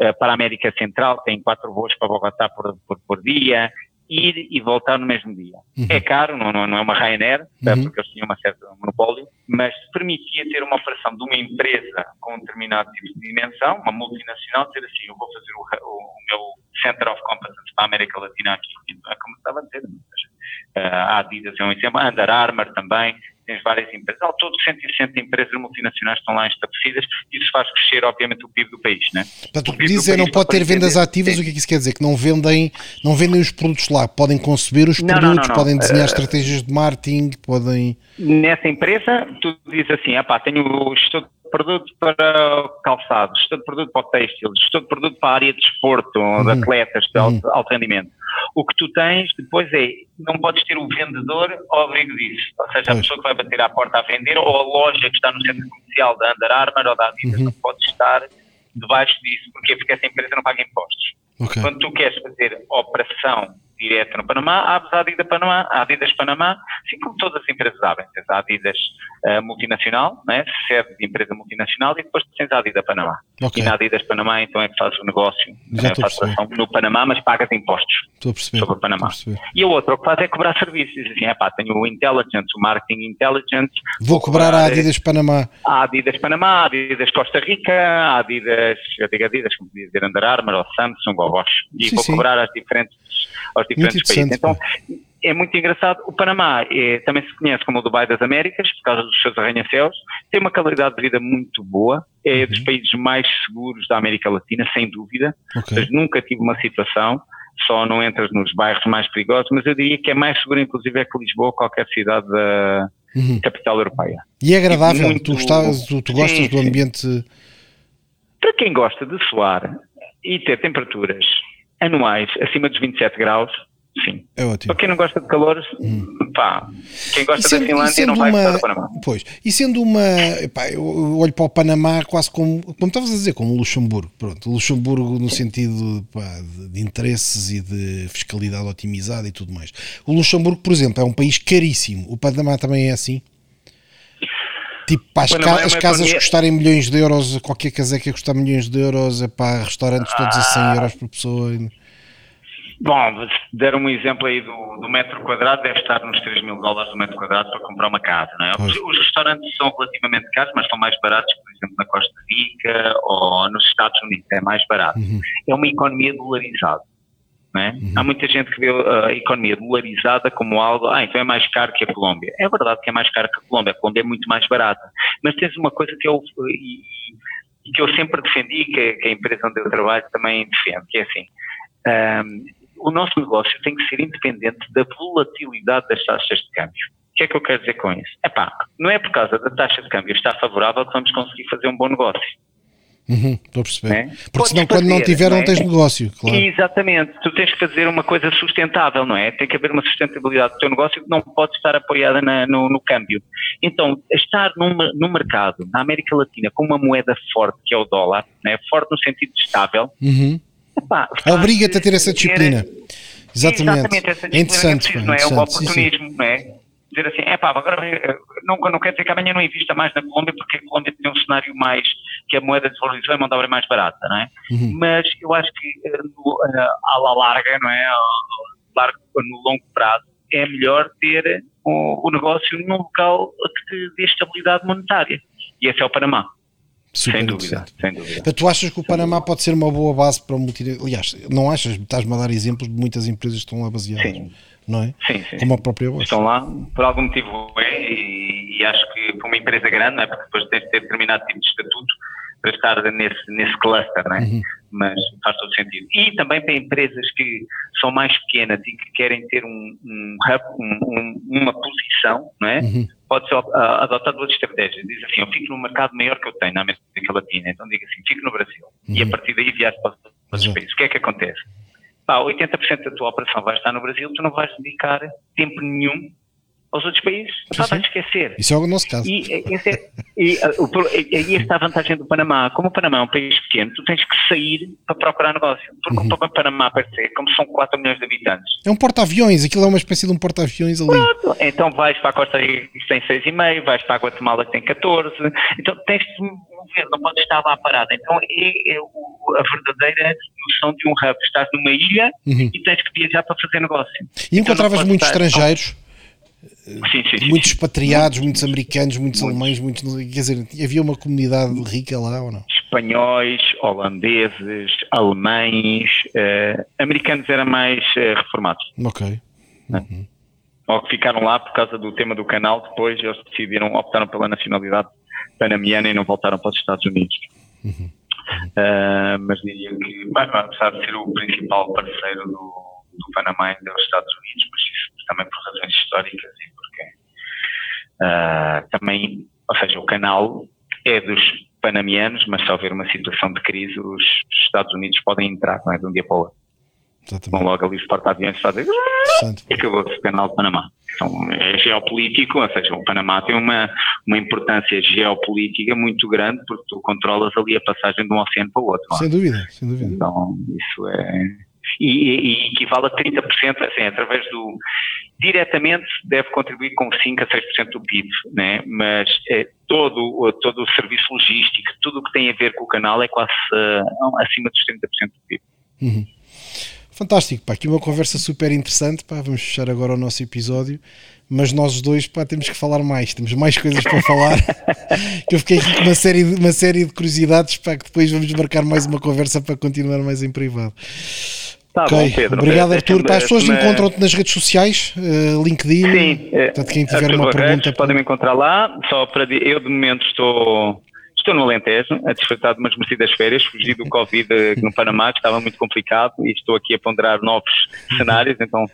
uh, para a América Central, tem quatro voos para Bogotá por, por, por dia, ir e voltar no mesmo dia. Uhum. É caro, não, não, é uma Ryanair, uhum. porque eles tinham uma certa monopólio, mas permitia ter uma operação de uma empresa com um determinado tipo de dimensão, uma multinacional, dizer assim, eu vou fazer o, o, o meu Center of Competence para a América Latina aqui, é como estava a dizer, uh, a Adidas é um exemplo, a Under Armour também, tens várias empresas, ao todo 160 empresas multinacionais estão lá estabelecidas, isso faz crescer obviamente o PIB do país, né? Portanto, o que diz é não pode ter vendas ativas, sim. o que é que isso quer dizer? Que não vendem, não vendem os produtos lá, podem conceber os não, produtos, não, não, podem desenhar uh, estratégias de marketing, podem... Nessa empresa, tu dizes assim, ah pá, tenho o gestor produto para calçado, gestor de produto para o têxtil, gestor de produto para a área de desporto, uhum. de atletas de alto, uhum. alto, rendimento. O que tu tens depois é, não podes ter o vendedor ao abrigo disso. Ou seja, a pessoa que vai bater à porta a vender ou a loja que está no centro comercial da Under Armour ou da Adidas uhum. não pode estar debaixo disso. Porquê? Porque essa empresa não paga impostos. Okay. Quando tu queres fazer operação direta no Panamá, abres a Adidas Panamá, a Adidas Panamá, assim como todas as empresas abrem. Tens a Adidas uh, multinacional, né, sede de empresa multinacional, e depois tens a Adidas Panamá. Okay. E na Adidas Panamá, então é que fazes o negócio, Já é, fazes ação no Panamá, mas pagas impostos sobre o Panamá. E o outro o que faz é cobrar serviços. Diz assim, é pá, tenho o Intelligence, o Marketing Intelligence. Vou cobrar a Adidas Panamá. A Adidas Panamá, a Adidas Costa Rica, a Adidas, eu digo Adidas, como dizer, Under Armour, ou Samsung, ou Bosch. E sim, vou sim. cobrar as diferentes aos diferentes países. Então, é muito engraçado. O Panamá é, também se conhece como o Dubai das Américas, por causa dos seus arranha-céus. Tem uma qualidade de vida muito boa. É uhum. dos países mais seguros da América Latina, sem dúvida. Okay. Seja, nunca tive uma situação. Só não entras nos bairros mais perigosos, mas eu diria que é mais seguro, inclusive, é que Lisboa ou qualquer cidade da uhum. capital europeia. E é agradável? Muito, tu, estás, tu, tu gostas sim, do ambiente? Para quem gosta de suar e ter temperaturas anuais acima dos 27 graus, sim. É ótimo. Para quem não gosta de calor, hum. pá, quem gosta sendo, da Finlândia não vai uma, gostar do Panamá. Pois, e sendo uma, pá, eu olho para o Panamá quase como, como estavas a dizer, como o Luxemburgo, pronto, Luxemburgo no sentido pá, de, de, interesses e de fiscalidade otimizada e tudo mais. O Luxemburgo, por exemplo, é um país caríssimo, o Panamá também é assim? Tipo, para as, ca é as casas economia... custarem milhões de euros, qualquer caseca custar milhões de euros, é para restaurantes todos a 100 ah. euros por pessoa. Bom, se der um exemplo aí do, do, metro quadrado, deve estar nos 3 mil dólares o metro quadrado para comprar uma casa, não é? Os, os, restaurantes são relativamente caros, mas são mais baratos, por exemplo, na Costa Rica ou nos Estados Unidos, é mais barato. Uhum. É uma economia dolarizada. É? Uhum. Há muita gente que vê uh, a economia dolarizada como algo, ah, então é mais caro que a Colômbia. É verdade que é mais caro que a Colômbia, a Colômbia é muito mais barata. Mas tens uma coisa que eu, e, e que eu sempre defendi, que, que, a empresa onde eu trabalho também defende, que é assim, um, o nosso negócio tem que ser independente da volatilidade das taxas de câmbio. O que é que eu quero dizer com isso? Epá, não é por causa da taxa de câmbio estar favorável que vamos conseguir fazer um bom negócio. Uhum, estou a perceber. É? Porque Podes senão, fazer, quando não tiver, não, é? tens negócio. Claro. Exatamente. Tu tens que fazer uma coisa sustentável, não é? Tem que haver uma sustentabilidade do teu negócio que não pode estar apoiada na, no, no, câmbio. Então, estar num, no mercado, na América Latina, com uma moeda forte, que é o dólar, né? forte no sentido estável, uhum. obriga-te a ter essa disciplina. Exatamente. Exatamente, essa disciplina é interessante, é preciso, não é? é o oportunismo, sim, sim. não é? Dizer assim, é pá, agora eh, não, não quer dizer que amanhã não invista mais na Colômbia, porque a Colômbia tem um cenário mais, que a moeda desvalorizou e a mão de obra é mais barata, não é? Uhum. Mas eu acho que eh, no, eh, à la larga, não é? Largo, no longo prazo, é melhor ter o, o negócio num local que te dê estabilidade monetária. E esse é o Panamá. Super sem dúvida, sem dúvida. Então, tu achas que o Panamá pode ser uma boa base para o multi... Aliás, não achas? Estás-me a dar exemplos de muitas empresas que estão lá baseadas. Sim não é? Sim, sim. Como a própria voz. Estão lá, por algum motivo é, e, e, acho que para uma empresa grande, não é? porque depois tens de ter determinado tipo de estatuto para estar nesse, nesse cluster, não é? Uhum. Mas faz todo sentido. E também para empresas que são mais pequenas e que querem ter um, um um, uma posição, não é? Uhum. Pode ser uh, adotar duas estratégias. Diz assim, eu fico no mercado maior que eu tenho na América Latina, então diga assim, fico no Brasil. Uhum. E a partir daí viajo para os países. O que é que acontece? Pá, 80% da tua operação vai estar no Brasil, tu não vais dedicar tempo nenhum aos outros países. Só vai esquecer. Isso é o nosso caso. E, esse é, e, esta a vantagem do Panamá. Como o Panamá é um país pequeno, tu tens que sair para procurar negócio. Porque uhum. o Panamá, parece como são 4 milhões de habitantos. É um porta-aviões, aquilo é uma espécie de um porta-aviões ali. Pronto. Então vais para a Costa Rica que tem 6,5, vais para a Guatemala que tem 14. Então tens de mover, não podes estar lá parado. Então é, é a verdadeira noção de um hub. Estás numa ilha uhum. e tens que viajar para fazer negócio. E então, encontravas muitos estrangeiros? Sim, sim, sim, muitos expatriados, muitos americanos, muitos, muitos, alemães, muitos, quer dizer, havia uma comunidade rica lá ou não? Espanhóis, holandeses, alemães, uh, americanos eram mais uh, reformados. Ok. Uhum. Ou que ficaram lá por causa do tema do canal, depois eles decidiram, optaram pela nacionalidade panamiana e não voltaram para os Estados Unidos. Uhum. Uh, mas diria que, apesar de ser o principal parceiro do, do Panamá ainda os Estados Unidos, mas também por razões históricas e porque uh, também, ou seja, o canal é dos panamianos, mas se houver uma situação de crise, os Estados Unidos podem entrar, não é de um dia para o outro. Exatamente. Vão logo ali os porta-aviões e fazem e acabou-se o canal de Panamá. Então, é geopolítico, ou seja, o Panamá tem uma, uma importância geopolítica muito grande porque tu controlas ali a passagem de um oceano para o outro. É? Sem dúvida, sem dúvida. Então, isso é. E, e equivale a 30%, assim, através do. Diretamente deve contribuir com 5 a 6% do PIB, né? mas é, todo, todo o serviço logístico, tudo o que tem a ver com o canal é quase uh, acima dos 30% do PIB. Uhum. Fantástico, pá, aqui uma conversa super interessante, pá, vamos fechar agora o nosso episódio, mas nós dois, pá, temos que falar mais, temos mais coisas para falar, (laughs) que eu fiquei aqui com uma série, de, uma série de curiosidades, pá, que depois vamos marcar mais uma conversa para continuar mais em privado. Tá okay. bom, Pedro. Obrigado, Arthur. Pá, as pessoas encontram-te nas redes sociais, uh, LinkedIn. Sim, portanto, quem tiver Arthur uma pergunta. Podem me encontrar lá. Só para eu, de momento, estou Estou no Alentejo, a desfrutar de umas merecidas férias, fugi do Covid no Panamá, que estava muito complicado, e estou aqui a ponderar novos cenários, então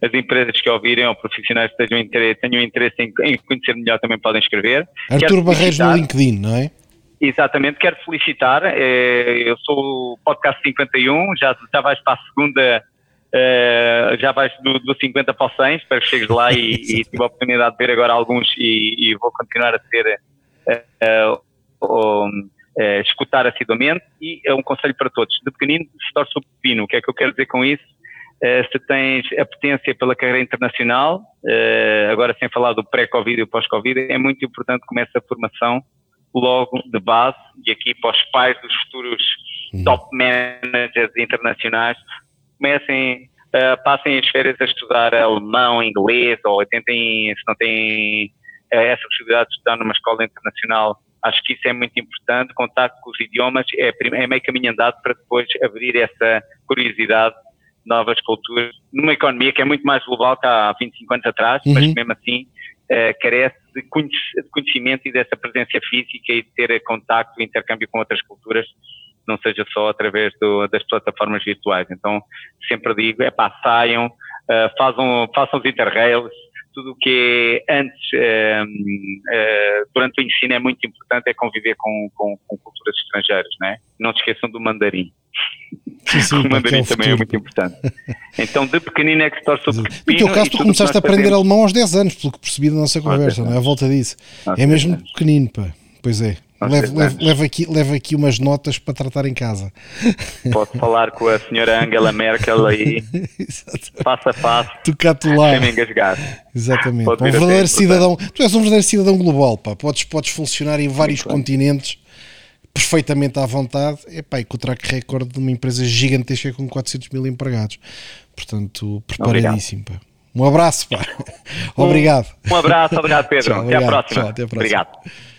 as empresas que ouvirem ou profissionais que tenham interesse, tenham interesse em, em conhecer melhor também podem escrever. Artur Barreiros no LinkedIn, não é? Exatamente, quero felicitar, eh, eu sou o podcast 51, já, já vais para a segunda, eh, já vais do, do 50 para o 100, espero que chegues lá e, (laughs) e tive a oportunidade de ver agora alguns e, e vou continuar a ter uh, ou, é, escutar assiduamente e é um conselho para todos. De pequenino se torce o pepino. O que é que eu quero dizer com isso? É, se tens a potência pela carreira internacional, agora sem falar do pré-Covid e o pós-Covid, é muito importante que comece a formação logo de base e aqui para os pais dos futuros uhum. top managers internacionais, comecem, uh, passem as férias a estudar alemão, inglês ou tentem, se não têm uh, essa possibilidade de estudar numa escola internacional, Acho que isso é muito importante. Contato com os idiomas é, é meio caminho andado para depois abrir essa curiosidade novas culturas, numa economia que é muito mais global que há 25 anos atrás, uhum. mas mesmo assim carece de, conhecimento e dessa presença física e de ter contacto e intercâmbio com outras culturas, não seja só através do, das plataformas virtuais. Então, sempre digo, é pá, saiam, uh, façam, façam os interrails, tudo o que é antes, uh, durante o ensino é muito importante, é conviver com, com, com culturas estrangeiras, né? Não se esqueçam do mandarim. Sim, sim, (laughs) o mandarim é também é muito importante. Então, de pequenino é que se torce o pepino. No teu caso, tu começaste a aprender fazemos... alemão aos 10 anos, pelo que percebi da nossa conversa, não é? À volta disso. É mesmo pequenino, pá. Pois é. Leva, aqui, aqui umas notas para tratar em casa. Posso (laughs) falar com a senhora Angela Merkel aí, passo a passo, Tocar-te lá. sem me engasgar. Exatamente. Um verdadeiro cidadão, tu és um verdadeiro cidadão global, pá. Podes, podes funcionar em vários Sim, continentes perfeitamente à vontade. Epá, e com o track record de uma empresa gigantesca com 400 mil empregados. Portanto, preparadíssimo. Um abraço, pá. Um, (laughs) obrigado. Um abraço, obrigado, Pedro. Tchau, até, obrigado, à próxima. Tchau, até à próxima. Obrigado.